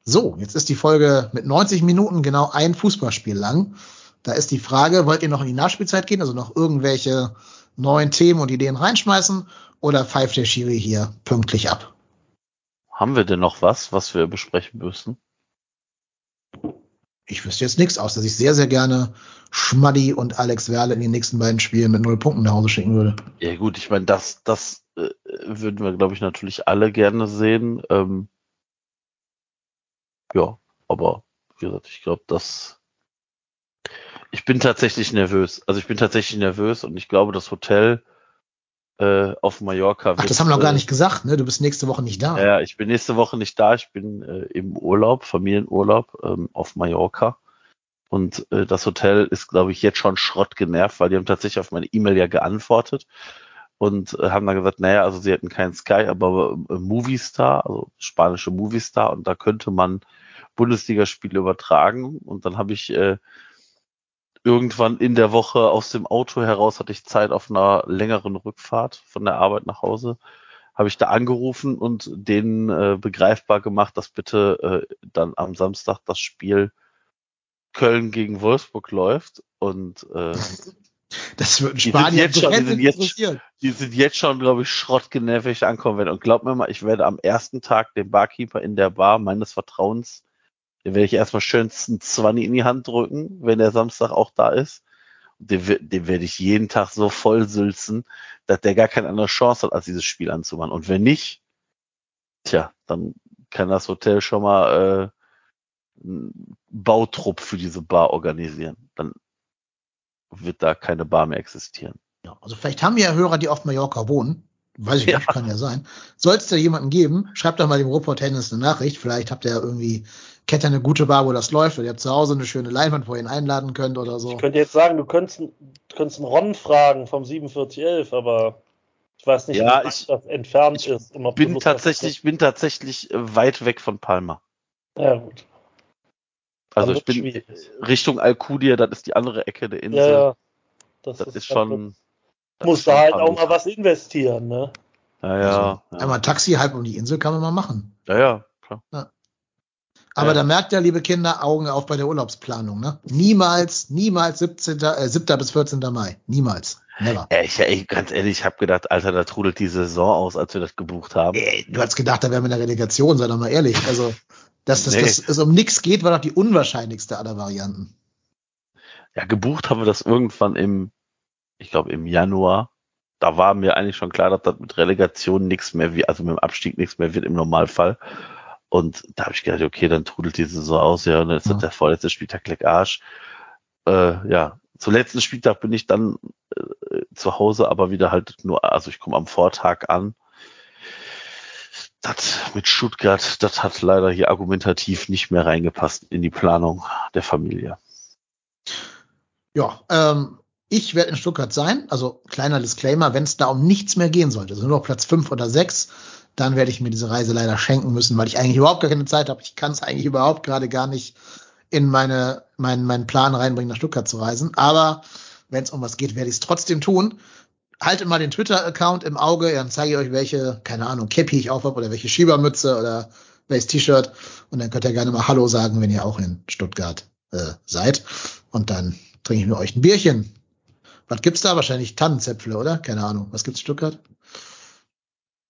So, jetzt ist die Folge mit 90 Minuten genau ein Fußballspiel lang. Da ist die Frage, wollt ihr noch in die Nachspielzeit gehen, also noch irgendwelche neuen Themen und Ideen reinschmeißen oder pfeift der Schiri hier pünktlich ab? Haben wir denn noch was, was wir besprechen müssen? Ich wüsste jetzt nichts aus, dass ich sehr, sehr gerne Schmaddi und Alex Werle in den nächsten beiden Spielen mit null Punkten nach Hause schicken würde. Ja gut, ich meine, das, das äh, würden wir, glaube ich, natürlich alle gerne sehen. Ähm, ja, aber wie gesagt, ich glaube, dass ich bin tatsächlich nervös. Also ich bin tatsächlich nervös und ich glaube, das Hotel äh, auf Mallorca. Ach, das haben wir noch gar nicht gesagt, ne? Du bist nächste Woche nicht da. Ja, ja, ich bin nächste Woche nicht da. Ich bin äh, im Urlaub, Familienurlaub ähm, auf Mallorca. Und äh, das Hotel ist, glaube ich, jetzt schon Schrott genervt, weil die haben tatsächlich auf meine E-Mail ja geantwortet und äh, haben dann gesagt, naja, also sie hätten keinen Sky, aber äh, Movistar, also spanische Movistar, und da könnte man Bundesligaspiele übertragen. Und dann habe ich äh, irgendwann in der Woche aus dem Auto heraus hatte ich Zeit auf einer längeren Rückfahrt von der Arbeit nach Hause, habe ich da angerufen und denen äh, begreifbar gemacht, dass bitte äh, dann am Samstag das Spiel Köln gegen Wolfsburg läuft und äh, [LAUGHS] Das wird Die sind jetzt schon- die sind jetzt- die sind jetzt schon, glaube ich, schrottgenervig ankommen werden. Und glaub mir mal, ich werde am ersten Tag den Barkeeper in der Bar meines Vertrauens, den werde ich erstmal schönsten 20 in die Hand drücken, wenn der Samstag auch da ist. Den, den werde ich jeden Tag so voll sülzen, dass der gar keine andere Chance hat, als dieses Spiel anzumachen. Und wenn nicht, tja, dann kann das Hotel schon mal äh, einen Bautrupp für diese Bar organisieren. Dann wird da keine Bar mehr existieren. Ja, also vielleicht haben wir ja Hörer, die auf Mallorca wohnen. Weiß ich Ja. nicht, kann ja sein. Soll es da jemanden geben, schreibt doch mal dem Ruhrpott Tennis eine Nachricht. Vielleicht habt ihr ja irgendwie, kennt ihr eine gute Bar, wo das läuft, oder ihr habt zu Hause eine schöne Leinwand, wo ihr ihn einladen könnt oder so. Ich könnte jetzt sagen, du könntest, du könntest einen Ron fragen vom 4711, aber ich weiß nicht, Ja, wie weit ich- das entfernt ich ist. du bin tatsächlich, bin tatsächlich äh, weit weg von Palma. Ja, gut. Also ich bin wird's schwierig. Richtung Alcudia, das ist die andere Ecke der Insel. Ja, ja. Das, Das ist schon. das Muss ist da halt ein auch mal was investieren, ne? Ja, ja. Also, Einmal Taxi halb um die Insel kann man mal machen. ja, ja, klar. Aber Ja. da merkt ja, liebe Kinder, Augen auf bei der Urlaubsplanung, ne? Niemals, niemals 17., äh, 7. bis 14. Mai. Niemals. Never. Ja, ich, ey, ganz ehrlich, ich habe gedacht, Alter, da trudelt die Saison aus, als wir das gebucht haben. Ey, du hast gedacht, da wären wir in der Relegation, sei doch mal ehrlich. Also, dass, dass, Nee. dass es um nichts geht, war doch die unwahrscheinlichste aller Varianten. Ja, gebucht haben wir das irgendwann im, ich glaube im Januar. Da war mir eigentlich schon klar, dass das mit Relegation nichts mehr wie, also mit dem Abstieg nichts mehr wird im Normalfall. Und da habe ich gedacht, okay, dann trudelt die Saison aus, ja, und dann ist Ja. der vorletzte Spieltag leck Arsch. Äh, ja, zum letzten Spieltag bin ich dann äh, zu Hause, aber wieder halt nur, also ich komme am Vortag an. Das mit Stuttgart, das hat leider hier argumentativ nicht mehr reingepasst in die Planung der Familie. Ja, ähm, ich werde in Stuttgart sein. Also kleiner Disclaimer, wenn es da um nichts mehr gehen sollte, also nur noch Platz fünf oder sechs, dann werde ich mir diese Reise leider schenken müssen, weil ich eigentlich überhaupt gar keine Zeit habe. Ich kann es eigentlich überhaupt gerade gar nicht in meine, meinen, meinen Plan reinbringen, nach Stuttgart zu reisen. Aber wenn es um was geht, werde ich es trotzdem tun. Haltet mal den Twitter-Account im Auge, dann zeige ich euch, welche, keine Ahnung, Cappy ich aufhab oder welche Schiebermütze oder welches T-Shirt. Und dann könnt ihr gerne mal Hallo sagen, wenn ihr auch in Stuttgart äh, seid. Und dann trinke ich mit euch ein Bierchen. Was gibt's da? Wahrscheinlich Tannenzäpfle, oder? Keine Ahnung. Was gibt's in Stuttgart?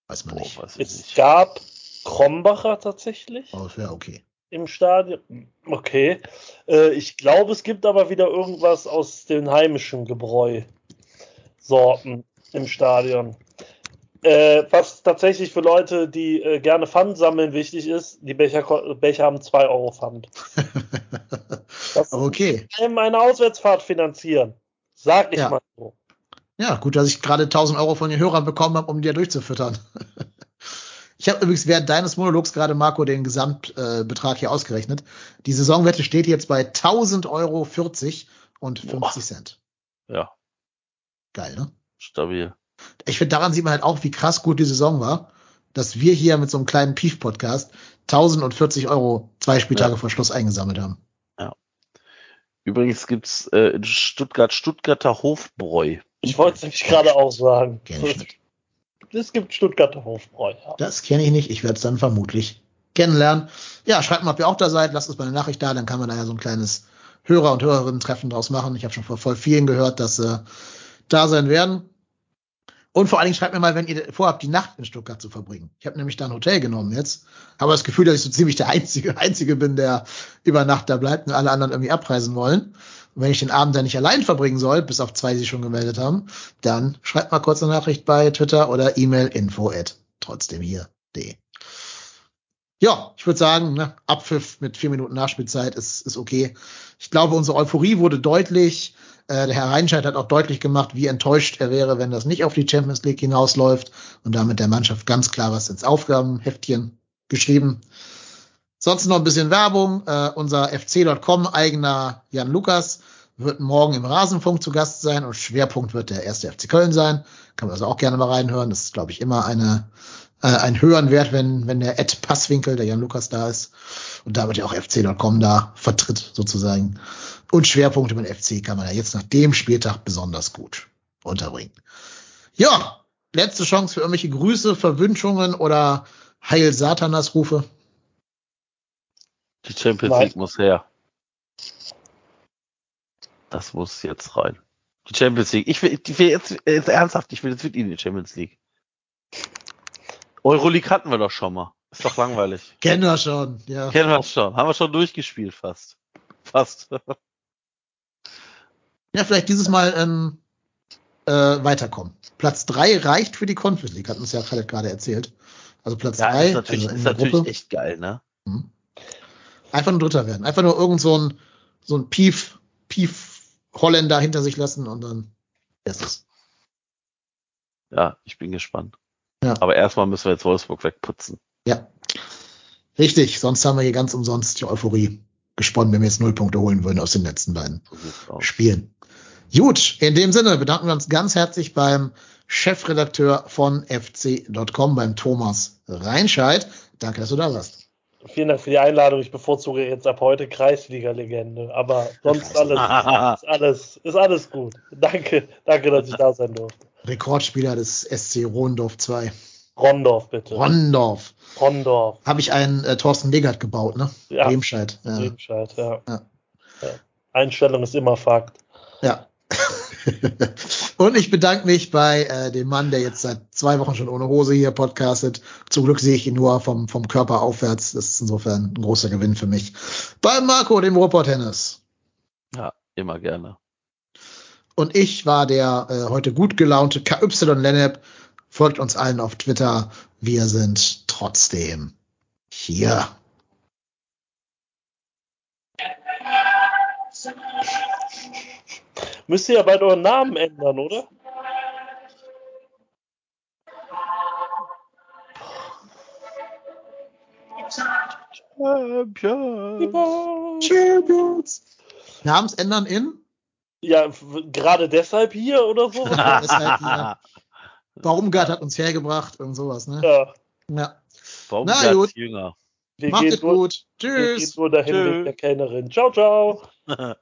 Weiß man Boah, nicht. weiß Es nicht. gab Krombacher tatsächlich es wäre okay. im Stadion. Okay. Äh, ich glaube, es gibt aber wieder irgendwas aus den heimischen Gebräu-Sorten im Stadion. Äh, was tatsächlich für Leute, die äh, gerne Pfand sammeln, wichtig ist, die Becher, Becher haben 2 Euro Pfand. [LAUGHS] Das okay. kann eine Auswärtsfahrt finanzieren. Sag ich Ja. mal so. Ja, gut, dass ich gerade 1000 Euro von den Hörern bekommen habe, um die ja durchzufüttern. [LAUGHS] Ich habe übrigens während deines Monologs gerade, Marco, den Gesamtbetrag äh, hier ausgerechnet. Die Saisonwette steht jetzt bei 1000 Euro 40 und 50 Boah. Cent. Ja, Geil, ne? stabil. Ich finde, daran sieht man halt auch, wie krass gut die Saison war, dass wir hier mit so einem kleinen Pief-Podcast 1040 Euro zwei Spieltage Ja. vor Schluss eingesammelt haben. Übrigens gibt's äh, in Stuttgart Stuttgarter Hofbräu. Ich wollte es nämlich gerade auch sagen. Es gibt Stuttgarter Hofbräu. Ja. Das kenne ich nicht. Ich werde es dann vermutlich kennenlernen. Ja, schreibt mal, ob ihr auch da seid. Lasst uns mal eine Nachricht da. Dann kann man da ja so ein kleines Hörer- und Hörerinnen-Treffen draus machen. Ich habe schon von voll vielen gehört, dass sie da sein werden. Und vor allen Dingen schreibt mir mal, wenn ihr vorhabt, die Nacht in Stuttgart zu verbringen. Ich habe nämlich da ein Hotel genommen jetzt. Habe das Gefühl, dass ich so ziemlich der einzige, [LAUGHS] einzige bin, der über Nacht da bleibt und alle anderen irgendwie abreisen wollen. Und wenn ich den Abend dann nicht allein verbringen soll, bis auf zwei, die sich schon gemeldet haben, dann schreibt mal kurz eine Nachricht bei Twitter oder E-Mail info at trotzdem hier.de. Ja, ich würde sagen, ne, Abpfiff mit vier Minuten Nachspielzeit ist, ist okay. Ich glaube, unsere Euphorie wurde deutlich. Äh, der Herr Reinscheid hat auch deutlich gemacht, wie enttäuscht er wäre, wenn das nicht auf die Champions League hinausläuft und damit der Mannschaft ganz klar was ins Aufgabenheftchen geschrieben. Sonst noch ein bisschen Werbung. Äh, unser FC.com eigener Jan Lukas wird morgen im Rasenfunk zu Gast sein und Schwerpunkt wird der erste FC Köln sein. Kann man also auch gerne mal reinhören. Das ist, glaube ich, immer eine, äh, ein höheren Wert, wenn, wenn der Ed Passwinkel, der Jan Lukas da ist und damit ja auch FC.com da vertritt sozusagen. Und Schwerpunkt über den FC kann man ja jetzt nach dem Spieltag besonders gut unterbringen. Ja, letzte Chance für irgendwelche Grüße, Verwünschungen oder Heil Satanas Rufe. Die Champions Nein. League muss her. Das muss jetzt rein. Die Champions League. Ich will, ich will jetzt, jetzt ernsthaft, ich will jetzt mit Ihnen in die Champions League. Euroleague hatten wir doch schon mal. Ist doch langweilig. Kennen wir schon, ja. Kennen wir schon. Haben wir schon durchgespielt fast. Fast. Ja, vielleicht dieses Mal ähm, äh, weiterkommen. Platz drei reicht für die Conference League, hat uns ja Khaled gerade erzählt. Also Platz Ja, drei, ist natürlich, also in ist der natürlich Gruppe. echt geil, ne? Mhm. Einfach nur Dritter werden. Einfach nur irgend so ein, so ein Pief, Pief Holländer hinter sich lassen und dann ist es. Ja, ich bin gespannt. Ja. Aber erstmal müssen wir jetzt Wolfsburg wegputzen. Ja. Richtig, sonst haben wir hier ganz umsonst die Euphorie gesponnen, wenn wir jetzt null Punkte holen würden aus den letzten beiden. Spielen. Gut, in dem Sinne bedanken wir uns ganz herzlich beim Chefredakteur von fc.com, beim Thomas Reinscheid. Danke, dass du da warst. Vielen Dank für die Einladung. Ich bevorzuge jetzt ab heute Kreisliga-Legende. Aber sonst alles, ist alles, ist alles gut. Danke, danke, dass ich da sein durfte. Rekordspieler des SC Rondorf 2. Rondorf, bitte. Rondorf. Rondorf. Habe ich einen äh, Thorsten Legert gebaut, ne? Ja. Remscheid. Ja. Remscheid, ja. Ja. Ja. Einstellung ist immer Fakt. ja. [LAUGHS] Und ich bedanke mich bei äh, dem Mann, der jetzt seit zwei Wochen schon ohne Hose hier podcastet. Zum Glück sehe ich ihn nur vom, vom Körper aufwärts. Das ist insofern ein großer Gewinn für mich. Bei Marco, dem Robot Tennis. Immer gerne. Und ich war der äh, heute gut gelaunte KY Lennep. Folgt uns allen auf Twitter. Wir sind trotzdem hier. Müsst ihr ja bald euren Namen ändern, oder? Champions. Champions. Namensändern in? Ja, gerade deshalb hier oder so? [LAUGHS] Deshalb hier. Baumgart hat uns hergebracht und sowas, ne? ja, Ja. Baumgart Na gut. Jünger. wir Macht es gut. wir gehen Tschüss. nur dahin Tschüss. wegen der Kellnerin. Ciao, ciao. [LAUGHS]